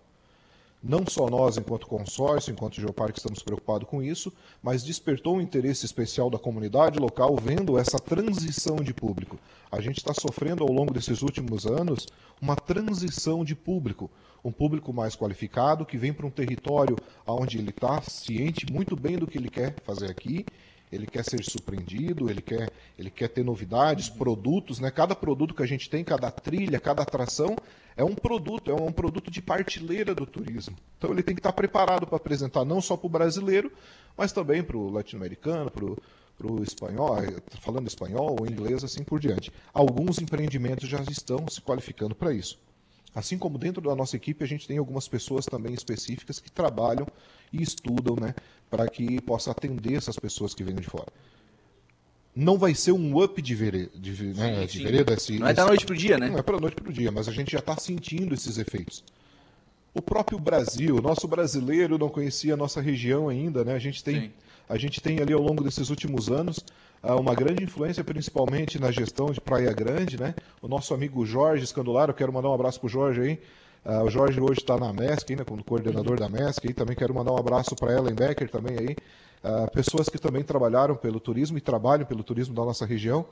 Não só nós, enquanto consórcio, enquanto Geoparque, estamos preocupados com isso, mas despertou um interesse especial da comunidade local vendo essa transição de público. A gente está sofrendo ao longo desses últimos anos uma transição de público, um público mais qualificado que vem para um território onde ele está ciente muito bem do que ele quer fazer aqui ele quer ser surpreendido, ele quer, ele quer ter novidades, produtos, né? Cada produto que a gente tem, cada trilha, cada atração é um produto, é um produto de partilheira do turismo. Então ele tem que estar preparado para apresentar não só para o brasileiro, mas também para o latino-americano, para o espanhol, falando espanhol ou inglês, assim por diante. Alguns empreendimentos já estão se qualificando para isso. Assim como dentro da nossa equipe, a gente tem algumas pessoas também específicas que trabalham e estudam né, para que possa atender essas pessoas que vêm de fora. Não vai ser um up de, vereda, de, né, de vereda esse, Não é da noite para o dia, né? Não é para a noite para o dia, mas a gente já está sentindo esses efeitos. O próprio Brasil, nosso brasileiro não conhecia a nossa região ainda, né? A gente tem Sim a gente tem ali ao longo desses últimos anos ah, uma grande influência, principalmente na gestão de Praia Grande, né? O nosso amigo Jorge Escandolar, eu quero mandar um abraço para o Jorge aí. Uh, o Jorge hoje está na MESC, né, como coordenador da MESC, e também quero mandar um abraço para Ellen Becker também aí. Uh, pessoas que também trabalharam pelo turismo e trabalham pelo turismo da nossa região.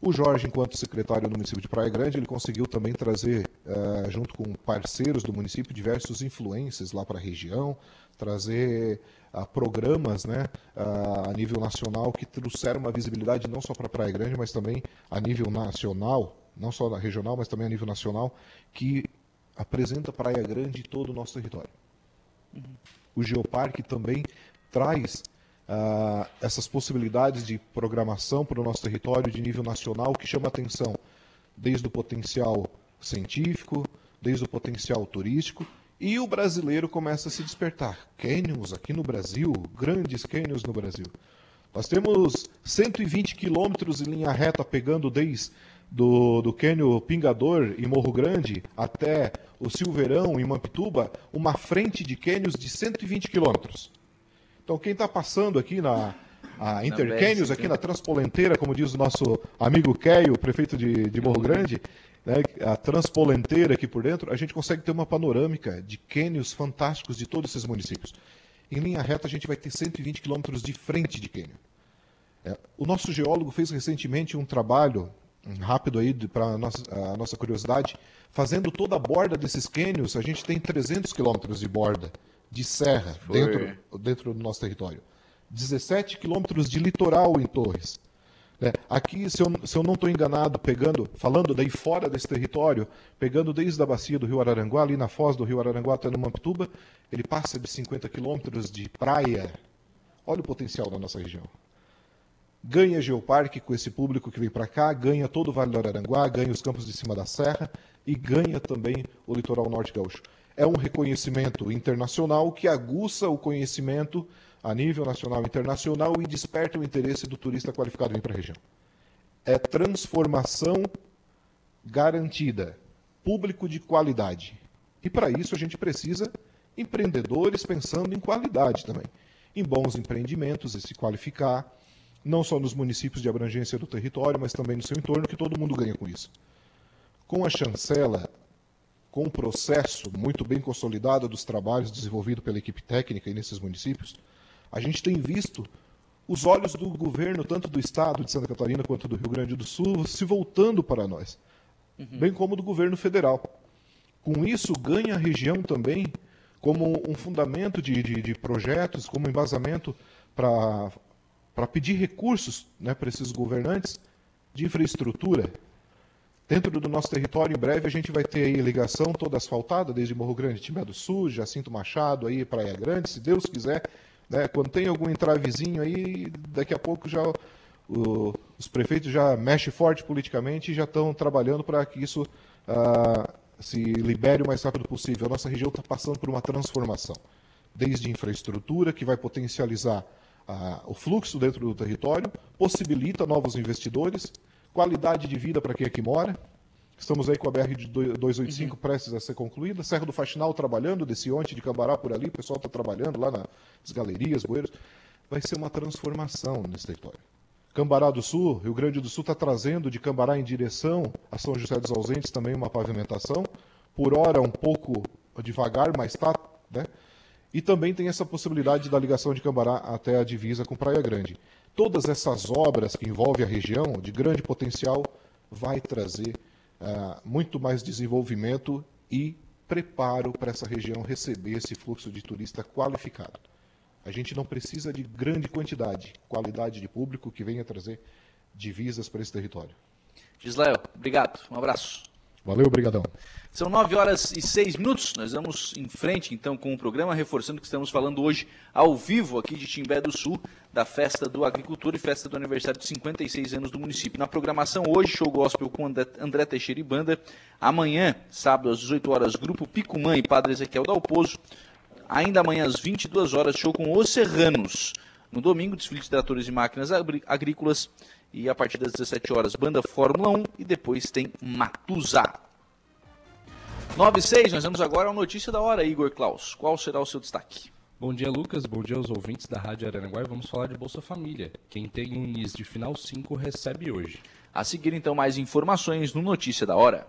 O Jorge, enquanto secretário do município de Praia Grande, ele conseguiu também trazer, uh, junto com parceiros do município, diversos influências lá para a região, trazer uh, programas né, uh, a nível nacional que trouxeram uma visibilidade não só para Praia Grande, mas também a nível nacional, não só regional, mas também a nível nacional, que apresenta Praia Grande e todo o nosso território. Uhum. O Geoparque também traz uh, essas possibilidades de programação para o nosso território de nível nacional que chama atenção, desde o potencial científico, desde o potencial turístico e o brasileiro começa a se despertar. Canyons aqui no Brasil, grandes canyons no Brasil. Nós temos 120 quilômetros em linha reta pegando desde do, do Cânion Pingador em Morro Grande até o Silveirão em Mampituba, uma frente de cânions de 120 quilômetros. Então quem está passando aqui na a Intercânions, aqui na Transpolenteira, como diz o nosso amigo Keio, prefeito de, de Morro Grande, né, a transpolenteira aqui por dentro, a gente consegue ter uma panorâmica de cânions fantásticos de todos esses municípios. Em linha reta, a gente vai ter 120 quilômetros de frente de cânion. É, o nosso geólogo fez recentemente um trabalho rápido aí para a nossa, a nossa curiosidade, fazendo toda a borda desses cânions, a gente tem 300 quilômetros de borda de serra dentro, dentro do nosso território. 17 quilômetros de litoral em Torres. É, aqui, se eu, se eu não estou enganado, pegando, falando daí fora desse território, pegando desde a bacia do Rio Araranguá, ali na foz do Rio Araranguá até no Mampituba, ele passa de 50 quilômetros de praia. Olha o potencial da nossa região. Ganha Geoparque com esse público que vem para cá, ganha todo o Vale do Araranguá, ganha os campos de cima da serra e ganha também o litoral norte gaúcho. É um reconhecimento internacional que aguça o conhecimento a nível nacional e internacional e desperta o interesse do turista qualificado em para a região. É transformação garantida, público de qualidade. E para isso a gente precisa empreendedores pensando em qualidade também, em bons empreendimentos e se qualificar, não só nos municípios de abrangência do território, mas também no seu entorno, que todo mundo ganha com isso. Com a chancela, com o processo muito bem consolidado dos trabalhos desenvolvido pela equipe técnica nesses municípios, a gente tem visto os olhos do governo, tanto do estado de Santa Catarina quanto do Rio Grande do Sul, se voltando para nós, uhum. bem como do governo federal. Com isso, ganha a região também como um fundamento de, de, de projetos, como embasamento para pedir recursos né, para esses governantes de infraestrutura. Dentro do nosso território, em breve, a gente vai ter aí ligação toda asfaltada, desde Morro Grande, Timbé do Sul, Jacinto Machado, aí Praia Grande, se Deus quiser, né? Quando tem algum entravezinho aí, daqui a pouco já o, os prefeitos já mexem forte politicamente e já estão trabalhando para que isso ah, se libere o mais rápido possível. A nossa região está passando por uma transformação, desde infraestrutura, que vai potencializar ah, o fluxo dentro do território, possibilita novos investidores, qualidade de vida para quem aqui mora, Estamos aí com a BR de 285 uhum. prestes a ser concluída. Serra do Faxinal trabalhando, desse ontem de Cambará por ali, o pessoal está trabalhando lá nas galerias, bueiros. Vai ser uma transformação nesse território. Cambará do Sul, Rio Grande do Sul está trazendo de Cambará em direção a São José dos Ausentes também uma pavimentação. Por hora um pouco devagar, mas está. Né? E também tem essa possibilidade da ligação de Cambará até a divisa com Praia Grande. Todas essas obras que envolvem a região, de grande potencial, vai trazer uh, muito mais desenvolvimento e preparo para essa região receber esse fluxo de turista qualificado. A gente não precisa de grande quantidade, qualidade de público que venha trazer divisas para esse território. Gisléo, obrigado. Um abraço. Valeu, obrigadão. São 9 horas e 6 minutos. Nós vamos em frente então com o programa, reforçando que estamos falando hoje ao vivo aqui de Timbé do Sul, da festa do agricultor e festa do aniversário de 56 anos do município. Na programação hoje, show gospel com André Teixeira e Banda. Amanhã, sábado às 18 horas, grupo Picumã e Padre Ezequiel Dalpozo. Ainda amanhã às 22 horas, show com Os Serranos. No domingo, desfile de tratores e máquinas agrícolas. E a partir das 17 horas, banda Fórmula 1 e depois tem Matusa. 9 e 6, nós vamos agora ao Notícia da Hora, Igor Klaus. Qual será o seu destaque? Bom dia, Lucas. Bom dia aos ouvintes da Rádio Aranaguá. Vamos falar de Bolsa Família. Quem tem um NIS de final 5 recebe hoje. A seguir, então, mais informações no Notícia da Hora.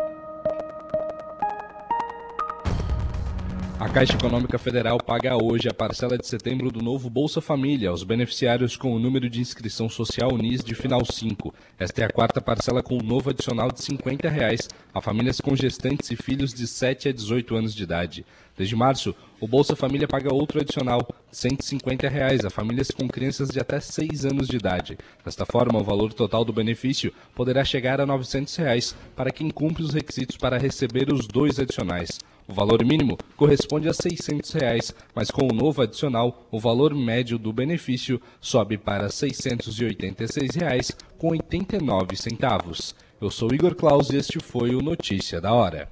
A Caixa Econômica Federal paga hoje a parcela de setembro do novo Bolsa Família aos beneficiários com o número de inscrição social UNIS de final 5. Esta é a quarta parcela com um novo adicional de 50 reais a famílias com gestantes e filhos de 7 a 18 anos de idade. Desde março, o Bolsa Família paga outro adicional, 150 reais, a famílias com crianças de até 6 anos de idade. Desta forma, o valor total do benefício poderá chegar a 900 reais para quem cumpre os requisitos para receber os dois adicionais. O valor mínimo corresponde a 600 reais, mas com o novo adicional, o valor médio do benefício sobe para R$ 686,89. Eu sou Igor Claus e este foi o Notícia da Hora.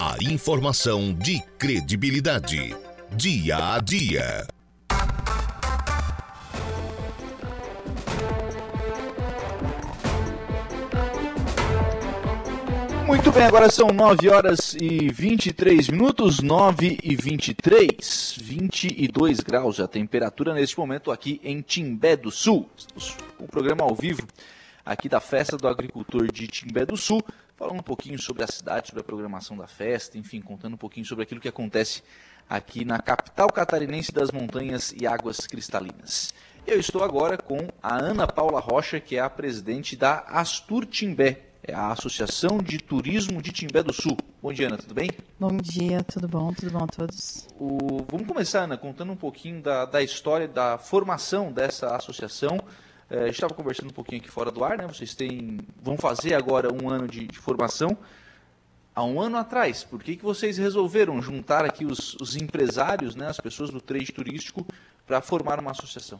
A informação de credibilidade. Dia a dia. Muito bem, agora são 9 horas e 23 minutos, 9 e 23, 22 graus a temperatura neste momento aqui em Timbé do Sul. Estamos com o programa ao vivo aqui da Festa do Agricultor de Timbé do Sul, falando um pouquinho sobre a cidade, sobre a programação da festa, enfim, contando um pouquinho sobre aquilo que acontece aqui na capital catarinense das montanhas e águas cristalinas. Eu estou agora com a Ana Paula Rocha, que é a presidente da Astur Timbé, é a Associação de Turismo de Timbé do Sul. Bom dia, Ana, tudo bem? Bom dia, tudo bom? Tudo bom a todos? O... Vamos começar, Ana, contando um pouquinho da, da história, da formação dessa associação. É, a gente estava conversando um pouquinho aqui fora do ar, né? Vocês têm, vão fazer agora um ano de, de formação. Há um ano atrás, por que, que vocês resolveram juntar aqui os, os empresários, né, as pessoas do trade turístico, para formar uma associação?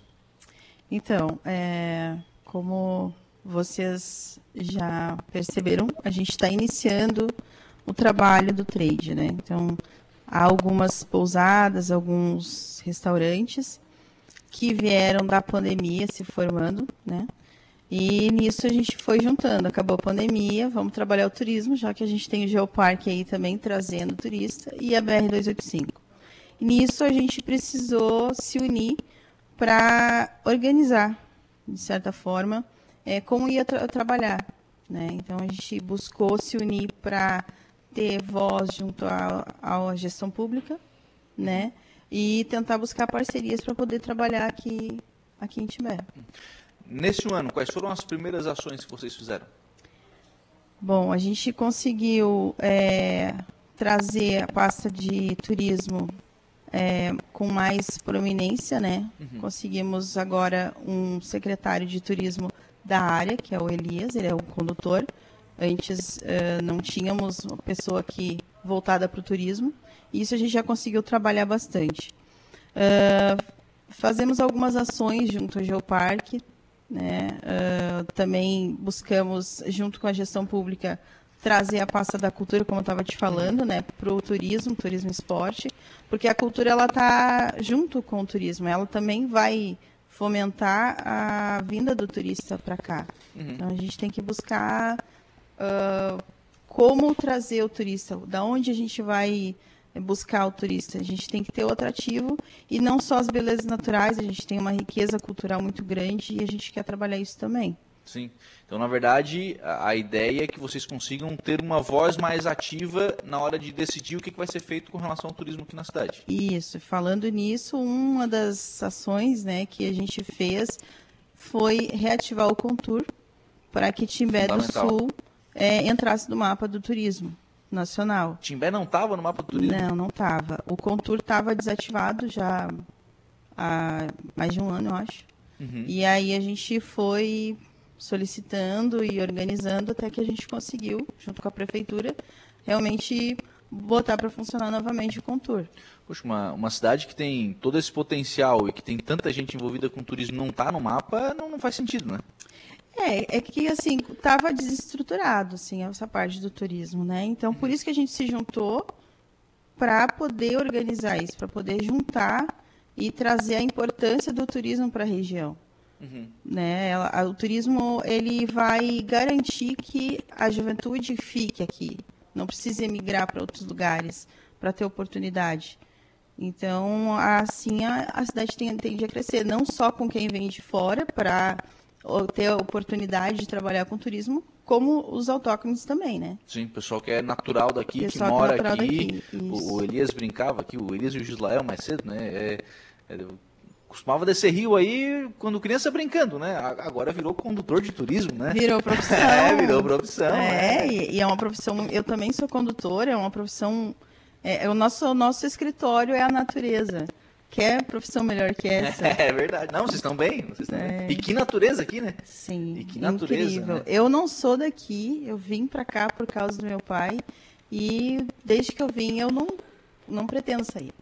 Então, é, como vocês já perceberam, a gente está iniciando o trabalho do trade, né? Então, há algumas pousadas, alguns restaurantes que vieram da pandemia se formando, né? E nisso a gente foi juntando. Acabou a pandemia, vamos trabalhar o turismo, já que a gente tem o Geoparque aí também trazendo turista e a BR-285. E nisso a gente precisou se unir para organizar, de certa forma, é, como ia tra trabalhar. Né? Então, a gente buscou se unir para ter voz junto à gestão pública, né? E tentar buscar parcerias para poder trabalhar aqui, aqui em Timbé. Nesse ano, quais foram as primeiras ações que vocês fizeram? Bom, a gente conseguiu é, trazer a pasta de turismo é, com mais prominência, né? Uhum. Conseguimos agora um secretário de turismo da área, que é o Elias, ele é o condutor. Antes uh, não tínhamos uma pessoa aqui voltada para o turismo. E isso a gente já conseguiu trabalhar bastante. Uh, fazemos algumas ações junto ao Geoparque. Né? Uh, também buscamos, junto com a gestão pública, trazer a pasta da cultura, como eu estava te falando, né, para o turismo, turismo esporte, porque a cultura ela está junto com o turismo, ela também vai fomentar a vinda do turista para cá. Uhum. Então a gente tem que buscar uh, como trazer o turista, da onde a gente vai buscar o turista. A gente tem que ter o atrativo e não só as belezas naturais, a gente tem uma riqueza cultural muito grande e a gente quer trabalhar isso também. Sim. Então, na verdade, a, ideia é que vocês consigam ter uma voz mais ativa na hora de decidir o que, vai ser feito com relação ao turismo aqui na cidade. Isso. Falando nisso, uma das ações né, que a gente fez foi reativar o Contour para que Timbé do Sul é, entrasse no mapa do turismo nacional. Timbé não estava no mapa do turismo? Não, não estava. O Contour estava desativado já há mais de um ano, eu acho. Uhum. E aí a gente foi solicitando e organizando até que a gente conseguiu, junto com a prefeitura, realmente botar para funcionar novamente o Contour. Poxa, uma, uma cidade que tem todo esse potencial e que tem tanta gente envolvida com turismo não está no mapa, não, não faz sentido, né? É, é que assim, estava desestruturado, assim, essa parte do turismo, né? Então, por isso que a gente se juntou para poder organizar isso, para poder juntar e trazer a importância do turismo para a região. Uhum. Né? O turismo ele vai garantir que a juventude fique aqui, não precise emigrar para outros lugares para ter oportunidade. Então, assim, a, a cidade tem, tende a crescer, não só com quem vem de fora para ter a oportunidade de trabalhar com turismo, como os autóctones também, né? Sim, o pessoal que é natural daqui, que é mora é aqui. Daqui, o, o, Elias brincava aqui, o Elias e o Gislael mais cedo, né? É, é, costumava descer rio aí quando criança brincando, né? Agora virou condutor de turismo, né? Virou (laughs) profissão. é, virou profissão. É, é. E, é uma profissão. Eu também sou condutora, é uma profissão. É, é, o, nosso, nosso escritório é a natureza. Quer profissão melhor que (laughs) essa? É verdade. Não, vocês estão bem. Vocês estão é. bem. E que natureza aqui, né? Sim. E que natureza. Incrível. Né? Eu não sou daqui, eu vim para cá por causa do meu pai. E desde que eu vim, eu não, não pretendo sair.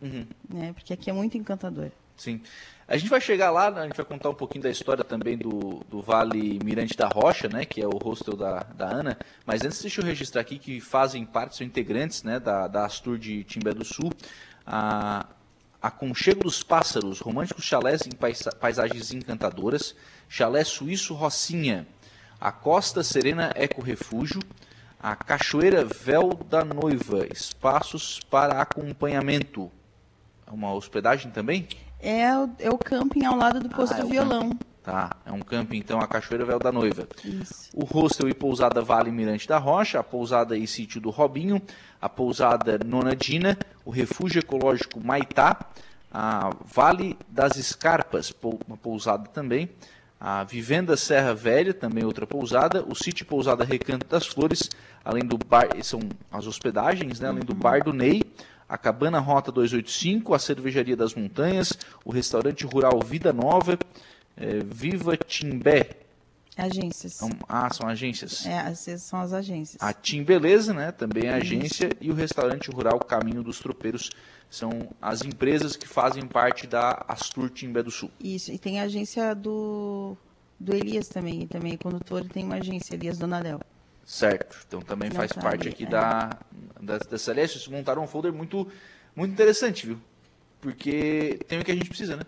Uhum. Né? Porque aqui é muito encantador. Sim. A gente vai chegar lá, a gente vai contar um pouquinho da história também do, do Vale Mirante da Rocha, né, que é o hostel da, da Ana. Mas antes, deixa eu registrar aqui que fazem parte, são integrantes né, da, da Astur de Timbé do Sul. A, Aconchego dos Pássaros, românticos chalés em paisagens encantadoras, Chalé Suíço Rocinha, a Costa Serena Eco Refúgio, a Cachoeira Véu da Noiva, espaços para acompanhamento. É uma hospedagem também? É, é o camping ao lado do posto ah, é do violão. Camping. Tá, é um camping, então, a Cachoeira Véu da Noiva. Isso. O hostel e pousada Vale Mirante da Rocha, a pousada e sítio do Robinho, a pousada Nonadina, o refúgio ecológico Maitá, a Vale das Escarpas, uma pousada também, a Vivenda Serra Velha, também outra pousada, o sítio pousada Recanto das Flores, além do bar, são as hospedagens, né, além do bar do Ney, a Cabana Rota 285, a Cervejaria das Montanhas, o restaurante rural Vida Nova, é, Viva Timbé. Agências. Ah, são agências. É, são as agências. A Tim Beleza, né? Também é agência. Isso. E o restaurante rural Caminho dos Tropeiros são as empresas que fazem parte da Astur Timbé do Sul. Isso, e tem a agência do, do Elias também, também condutor tem uma agência, Elias Donadel. Certo, então também Não faz sabe, parte aqui é. da, da, dessa lista. Vocês montaram um folder muito, muito interessante, viu? Porque tem o que a gente precisa, né?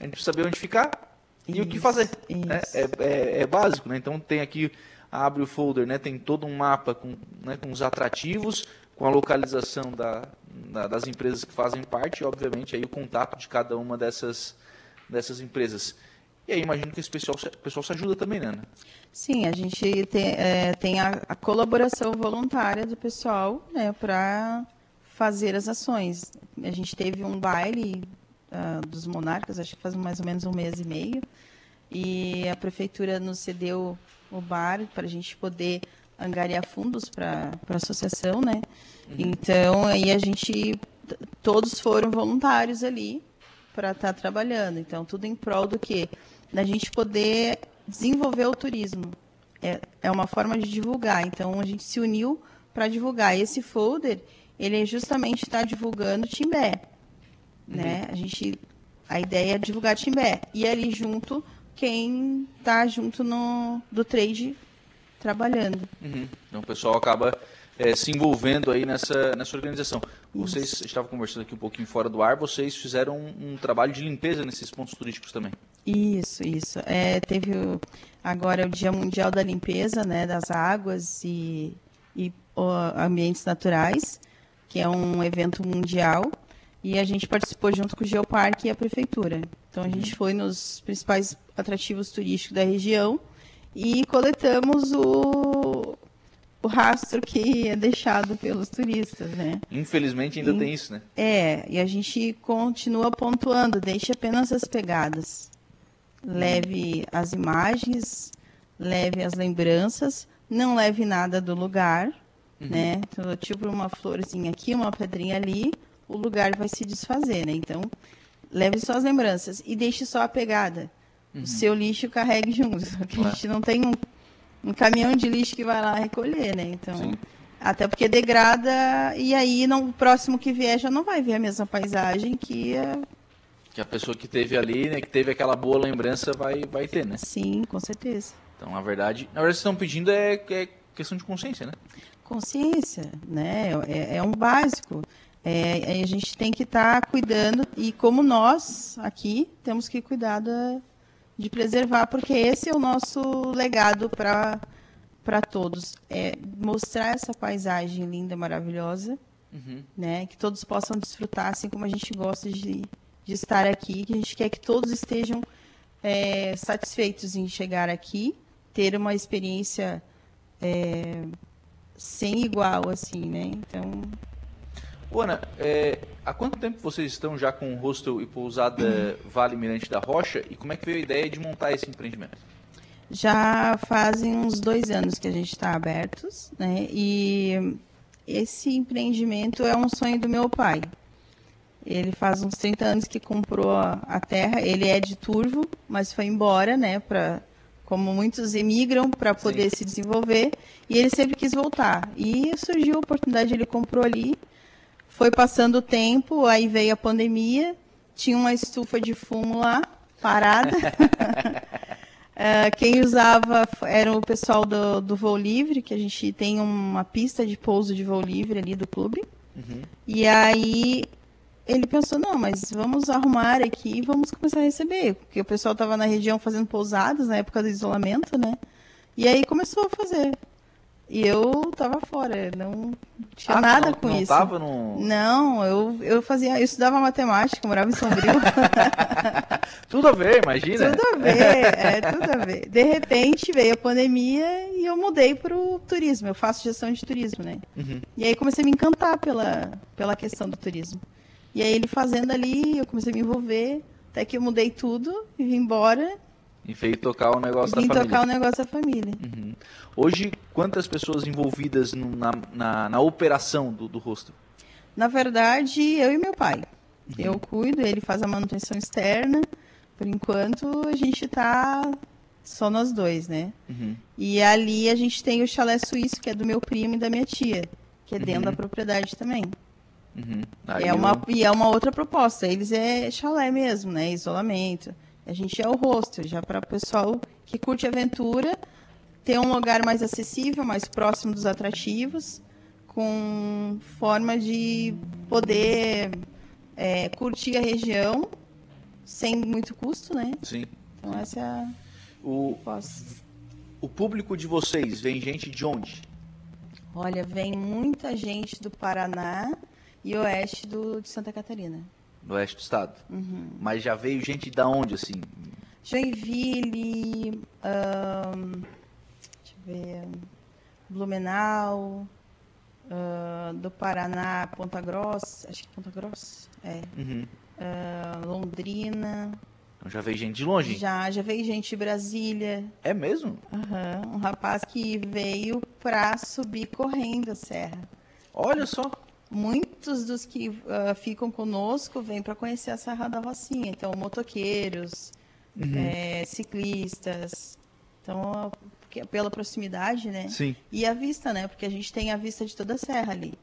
A gente precisa saber onde ficar, e o que fazer. Né? É, é, é, básico, né? Então tem aqui, abre o folder, né? Tem todo um mapa com, né, com os atrativos, com a localização da, da, das empresas que fazem parte e, obviamente, aí o contato de cada uma dessas, dessas empresas. E aí imagino que esse pessoal, pessoal se ajuda também, né, Ana? Sim, a gente tem, é, tem a, a, colaboração voluntária do pessoal né, para fazer as ações. A gente teve um baile uh, dos monarcas, acho que faz mais ou menos um mês e meio, e a prefeitura nos cedeu o bar para a gente poder angariar fundos para a associação, né? Uhum. Então, aí a gente, todos foram voluntários ali para estar tá trabalhando. Então, tudo em prol do quê? Da gente poder desenvolver o turismo. É, é uma forma de divulgar. Então, a gente se uniu para divulgar. Esse folder, ele é justamente está divulgando Timbé. Uhum. Né? A gente a ideia é divulgar Timbé e ali junto quem está junto no do trade trabalhando. Uhum. Então o pessoal acaba é, se envolvendo aí nessa, nessa organização. Vocês estavam conversando aqui um pouquinho fora do ar, vocês fizeram um, um trabalho de limpeza nesses pontos turísticos também. Isso, isso. É, teve o, agora o Dia Mundial da Limpeza né, das Águas e, e o, Ambientes Naturais, que é um evento mundial e a gente participou junto com o Geoparque e a prefeitura. Então a gente uhum. foi nos principais atrativos turísticos da região e coletamos o, o rastro que é deixado pelos turistas, né? Infelizmente ainda e, tem isso, né? É, e a gente continua pontuando, deixe apenas as pegadas. Leve as imagens, leve as lembranças, não leve nada do lugar, uhum. né? Então, tipo uma florzinha aqui, uma pedrinha ali, o lugar vai se desfazer, né? Então, leve só as lembranças e deixe só a pegada. Uhum. O seu lixo carregue junto. (laughs) Porque a gente não tem um, um, caminhão de lixo que vai lá recolher, né? Então, Sim. até porque degrada e aí não, o próximo que vier já não vai ver a mesma paisagem que a, que a pessoa que teve ali, né, que teve aquela boa lembrança vai, vai ter, né? Sim, com certeza. Então, na verdade, na verdade, vocês estão pedindo é, é questão de consciência, né? Consciência, né? É, é um básico. É, a gente tem que estar tá cuidando e como nós aqui temos que cuidar da, de preservar, porque esse é o nosso legado para para todos, é mostrar essa paisagem linda, maravilhosa, uhum. né? Que todos possam desfrutar, assim como a gente gosta de, de estar aqui, que a gente quer que todos estejam é, satisfeitos em chegar aqui, ter uma experiência é, sem igual, assim, né? Então, Ana, é, há quanto tempo vocês estão já com o hostel e pousada (clears throat) Vale Mirante da Rocha e como é que veio a ideia de montar esse empreendimento? Já fazem uns dois anos que a gente está abertos, né? E esse empreendimento é um sonho do meu pai. Ele faz uns 30 anos que comprou a terra. Ele é de Turvo, mas foi embora, né? Pra, como muitos emigram para poder Sim. se desenvolver. E ele sempre quis voltar. E surgiu a oportunidade, ele comprou ali foi passando o tempo, aí veio a pandemia, tinha uma estufa de fumo lá, parada. uh, (laughs) quem usava era o pessoal do, do voo livre, que a gente tem uma pista de pouso de voo livre ali do clube. Uhum. E aí ele pensou, não, mas vamos arrumar aqui e vamos começar a receber. Porque o pessoal estava na região fazendo pousadas na época do isolamento, né? E aí começou a fazer. E eu tava fora, não tinha ah, nada não, com não isso. Tava no... Não, eu, eu fazia, eu estudava matemática, morava em Sombrio. (laughs) tudo a ver, imagina. Tudo a ver, é, tudo a ver. De repente veio a pandemia e eu mudei para o turismo. Eu faço gestão de turismo, né? Uhum. E aí comecei a me encantar pela, pela questão do turismo. E aí ele fazendo ali, eu comecei a me envolver, até que eu mudei tudo e vim embora e veio tocar o negócio Vim da família. tocar o negócio da família. Uhum. Hoje, quantas pessoas envolvidas no, na, na, na, operação do, do hostel? Na verdade, eu e meu pai. Uhum. Eu cuido, ele faz a manutenção externa. Por enquanto, a gente está só nós dois, né? Uhum. E ali a gente tem o chalé suíço, que é do meu primo e da minha tia, que é dentro da uhum. propriedade também. Uhum. É uma, eu... E é uma outra proposta. Eles é chalé mesmo, né? Isolamento. A gente é o rosto, já para o pessoal que curte aventura, ter um lugar mais acessível, mais próximo dos atrativos, com forma de poder é, curtir a região sem muito custo, né? Sim. Então essa é a o, o público de vocês vem gente de onde? Olha, vem muita gente do Paraná e oeste do, de Santa Catarina no oeste do estado. Uhum. Mas já veio gente da onde, assim? Joinville, deixa eu ver, Blumenau, do Paraná, Ponta Grossa, acho que Ponta Grossa, é. Uhum. Uh, Londrina. Então já veio gente de longe? Já, já veio gente de Brasília. É mesmo? Uhum. Um rapaz que veio para subir correndo a serra. Olha só muitos dos que uh, ficam conosco vêm para conhecer a Serra da Rocinha. Então, motoqueiros, uhum. é, ciclistas. Então, porque, pela proximidade, né? Sim. E a vista, né? Porque a gente tem a vista de toda a serra ali.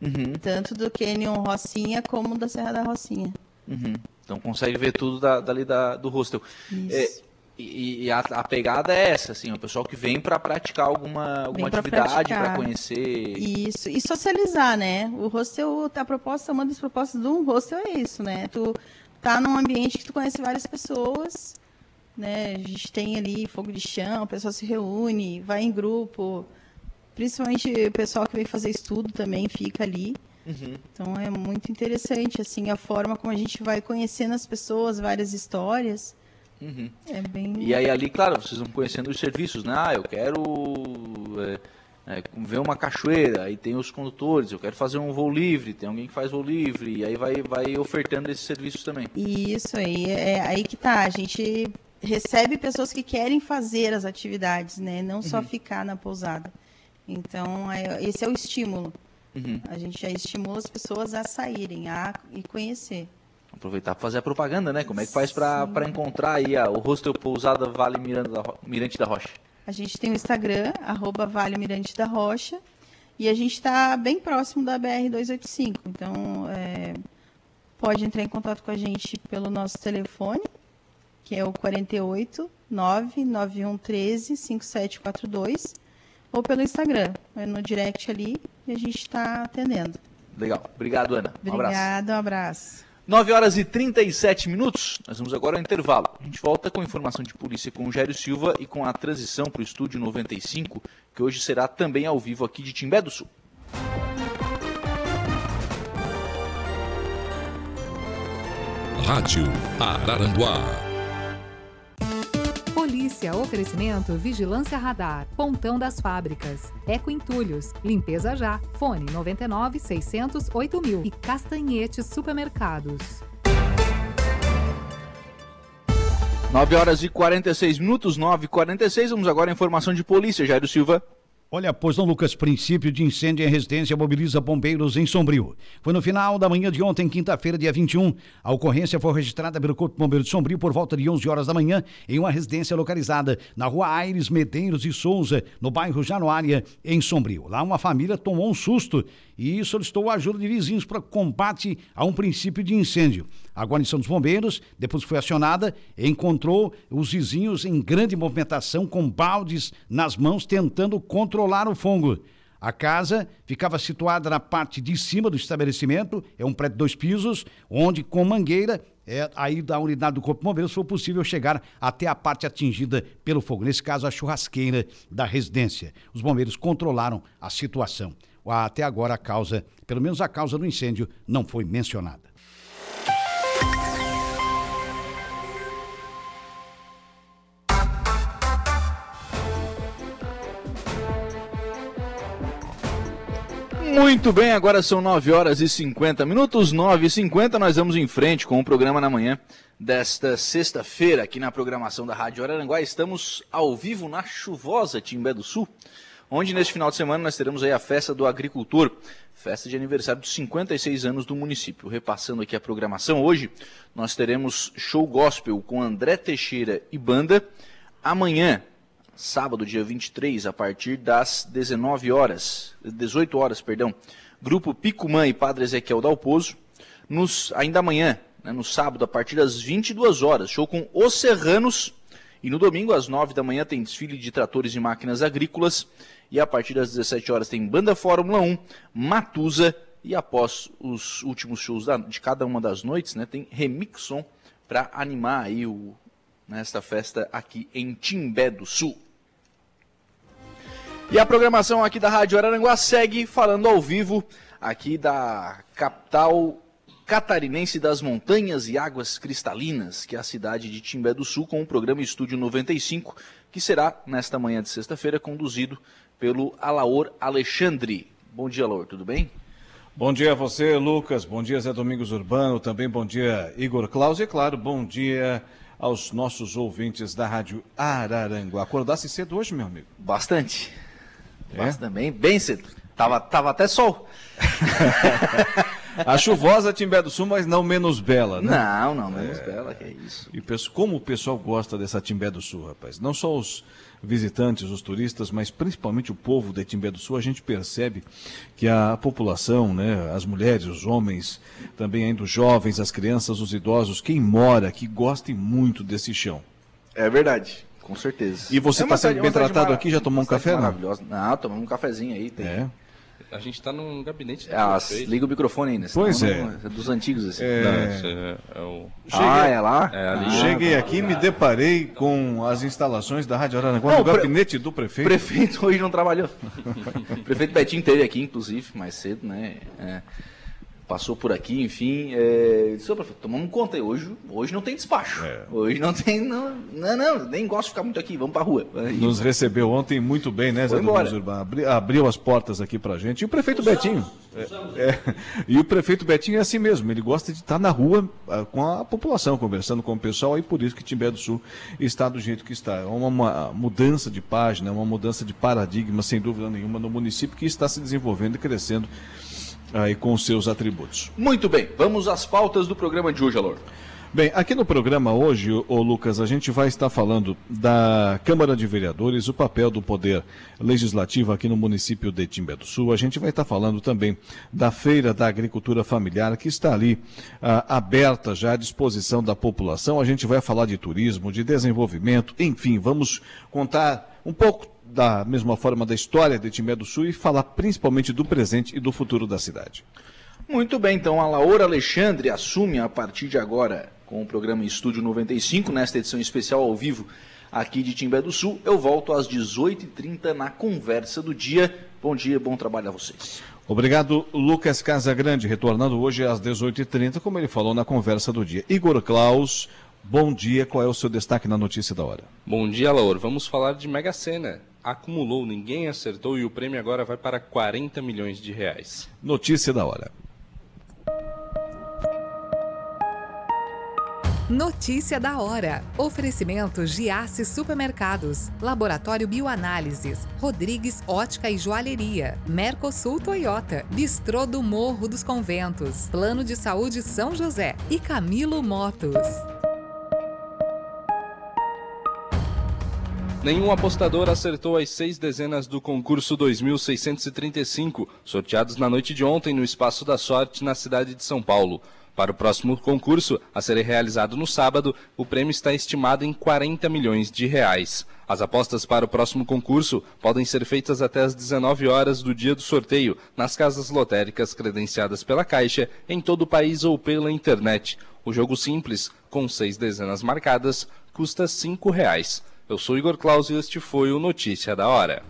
Uhum. Tanto do Canyon Rocinha como da Serra da Rocinha. Uhum. Então consegue ver tudo da, dali da, do hostel. Isso. É, e, e a, a, pegada é essa, assim, o pessoal que vem para praticar alguma, alguma atividade, para conhecer. Isso, e socializar, né? O hostel, a proposta, uma das propostas de um hostel é isso, né? Tu tá num ambiente que tu conhece várias pessoas, né? A gente tem ali fogo de chão, o pessoal se reúne, vai em grupo, principalmente o pessoal que vem fazer estudo também fica ali. Uhum. Então é muito interessante, assim, a forma como a gente vai conhecendo as pessoas, várias histórias. Uhum. É bem... E aí ali, claro, vocês vão conhecendo os serviços, né? Ah, eu quero é, é, ver uma cachoeira, aí tem os condutores, eu quero fazer um voo livre, tem alguém que faz voo livre, e aí vai, vai ofertando esses serviços também. Isso aí, é aí que tá, a gente recebe pessoas que querem fazer as atividades, né? Não só uhum. ficar na pousada. Então, esse é o estímulo. Uhum. A gente já estimula as pessoas a saírem a, e conhecer. Aproveitar para fazer a propaganda, né? Como é que faz para encontrar aí a, o hostel Pousada Vale Miranda da Mirante da Rocha? A gente tem o Instagram, arroba Vale Mirante da Rocha, e a gente está bem próximo da BR-285. Então, é, pode entrar em contato com a gente pelo nosso telefone, que é o 48 99113 5742, ou pelo Instagram, é no direct ali, e a gente está atendendo. Legal. Obrigado, Ana. Um Obrigado, um abraço. 9 horas e 37 minutos. Nós vamos agora ao intervalo. A gente volta com informação de polícia com o Gério Silva e com a transição para o estúdio 95, que hoje será também ao vivo aqui de Timbé do Sul. Rádio Araranguá. Polícia, oferecimento Vigilância Radar, Pontão das Fábricas, Eco Entulhos, Limpeza Já, Fone 99 600 8000 e Castanhete Supermercados. 9 horas e 46 minutos, 9 e 46 Vamos agora à informação de polícia. Jairo Silva. Olha, pois não, Lucas, princípio de incêndio em residência mobiliza bombeiros em Sombrio. Foi no final da manhã de ontem, quinta-feira, dia 21. A ocorrência foi registrada pelo Corpo Bombeiro de Sombrio por volta de 11 horas da manhã em uma residência localizada na rua Aires Medeiros e Souza, no bairro Januária, em Sombrio. Lá uma família tomou um susto e solicitou a ajuda de vizinhos para combate a um princípio de incêndio. A guarnição dos bombeiros, depois que foi acionada, encontrou os vizinhos em grande movimentação com baldes nas mãos tentando controlar o fogo. A casa ficava situada na parte de cima do estabelecimento, é um prédio de dois pisos, onde com mangueira, é, aí da unidade do Corpo de Bombeiros, foi possível chegar até a parte atingida pelo fogo, nesse caso a churrasqueira da residência. Os bombeiros controlaram a situação. Até agora a causa, pelo menos a causa do incêndio, não foi mencionada. Muito bem, agora são 9 horas e 50 minutos, 9 e 50 nós vamos em frente com o programa na manhã desta sexta-feira aqui na programação da Rádio Araranguá. Estamos ao vivo na chuvosa Timbé do Sul onde neste final de semana nós teremos aí a festa do agricultor, festa de aniversário dos 56 anos do município. Repassando aqui a programação, hoje nós teremos show gospel com André Teixeira e banda. Amanhã, sábado, dia 23, a partir das 19 horas, 18 horas, perdão, grupo Picumã e Padre Ezequiel Dalpozo. Nos, ainda amanhã, né, no sábado, a partir das 22 horas, show com Os Serranos. E no domingo, às 9 da manhã, tem desfile de tratores e máquinas agrícolas. E a partir das 17 horas tem Banda Fórmula 1, Matusa e após os últimos shows da, de cada uma das noites, né, tem Remixon para animar aí o, nesta festa aqui em Timbé do Sul. E a programação aqui da Rádio Araranguá segue falando ao vivo aqui da capital catarinense das montanhas e águas cristalinas, que é a cidade de Timbé do Sul, com o programa Estúdio 95, que será nesta manhã de sexta-feira conduzido pelo Alaor Alexandre. Bom dia, Alaor, tudo bem? Bom dia a você, Lucas. Bom dia, Zé Domingos Urbano. Também bom dia, Igor Claus. E, claro, bom dia aos nossos ouvintes da Rádio Araranguá. Acordasse cedo hoje, meu amigo? Bastante. É? Bastante, bem, cedo. Tava, tava até sol. (laughs) a chuvosa Timbé do Sul, mas não menos bela, né? Não, não, menos é... bela, que é isso. E como o pessoal gosta dessa Timbé do Sul, rapaz. Não só os visitantes, os turistas, mas principalmente o povo de Timbé do Sul, a gente percebe que a população, né, as mulheres, os homens, também ainda os jovens, as crianças, os idosos, quem mora aqui, gostem muito desse chão. É verdade. Com certeza. E você está é sendo bem tratado aqui? Já tomou um café? Não, não tomamos um cafezinho aí. Tem. É. A gente está num gabinete. Ah, liga o microfone ainda. Pois é. é. Dos antigos, assim. É... Não, é, é o... Cheguei... Ah, é lá? É ali. Ah, Cheguei aqui e me deparei com as instalações da Rádio Aranaguá no gabinete do prefeito. O prefeito hoje não trabalhou. (laughs) o prefeito Betinho teve aqui, inclusive, mais cedo, né? É. passou por aqui, enfim. É, disse, prefeito, tomamos conta aí, hoje, hoje não tem despacho. É. Hoje não tem. Não, não, não, nem gosto de ficar muito aqui, vamos pra rua. Nos recebeu ontem muito bem, né, Zé Domingos Urbano? Abri, abriu as portas aqui pra gente. E o prefeito Usamos, Betinho. Usamos. É, é, e o prefeito Betinho é assim mesmo, ele gosta de estar na rua ah, com a população, conversando com o pessoal, e por isso que Timbé do Sul está do jeito que está. É uma, uma mudança de página, uma mudança de paradigma, sem dúvida nenhuma, no município que está se desenvolvendo e crescendo aí com seus atributos. Muito bem, vamos às pautas do programa de hoje, Alor. Bem, aqui no programa hoje, ô Lucas, a gente vai estar falando da Câmara de Vereadores, o papel do Poder Legislativo aqui no município de Timbé do Sul. A gente vai estar falando também da Feira da Agricultura Familiar, que está ali ah, aberta já à disposição da população. A gente vai falar de turismo, de desenvolvimento, enfim, vamos contar um pouco da mesma forma da história de Timé do Sul e falar principalmente do presente e do futuro da cidade. Muito bem, então a Laura Alexandre assume a partir de agora com o programa Estúdio 95, nesta edição especial ao vivo aqui de Timbé do Sul. Eu volto às 18h30 na conversa do dia. Bom dia, bom trabalho a vocês. Obrigado, Lucas Casagrande, retornando hoje às 18h30, como ele falou na conversa do dia. Igor Klaus, bom dia, qual é o seu destaque na notícia da hora? Bom dia, Laura. Vamos falar de Mega Sena acumulou, ninguém acertou e o prêmio agora vai para 40 milhões de reais. Notícia da hora. Notícia da hora. Oferecimento Giasse Supermercados, Laboratório Bioanálises, Rodrigues Ótica e Joalheria, Mercosul Toyota, Bistrô do Morro dos Conventos, Plano de Saúde São José e Camilo Motos. Nenhum apostador acertou as seis dezenas do concurso 2635, sorteados na noite de ontem no Espaço da Sorte, na cidade de São Paulo. Para o próximo concurso, a ser realizado no sábado, o prêmio está estimado em 40 milhões de reais. As apostas para o próximo concurso podem ser feitas até às 19 horas do dia do sorteio, nas casas lotéricas credenciadas pela Caixa, em todo o país ou pela internet. O jogo simples, com seis dezenas marcadas, custa 5 reais. Eu sou Igor Claus e este foi o Notícia da Hora.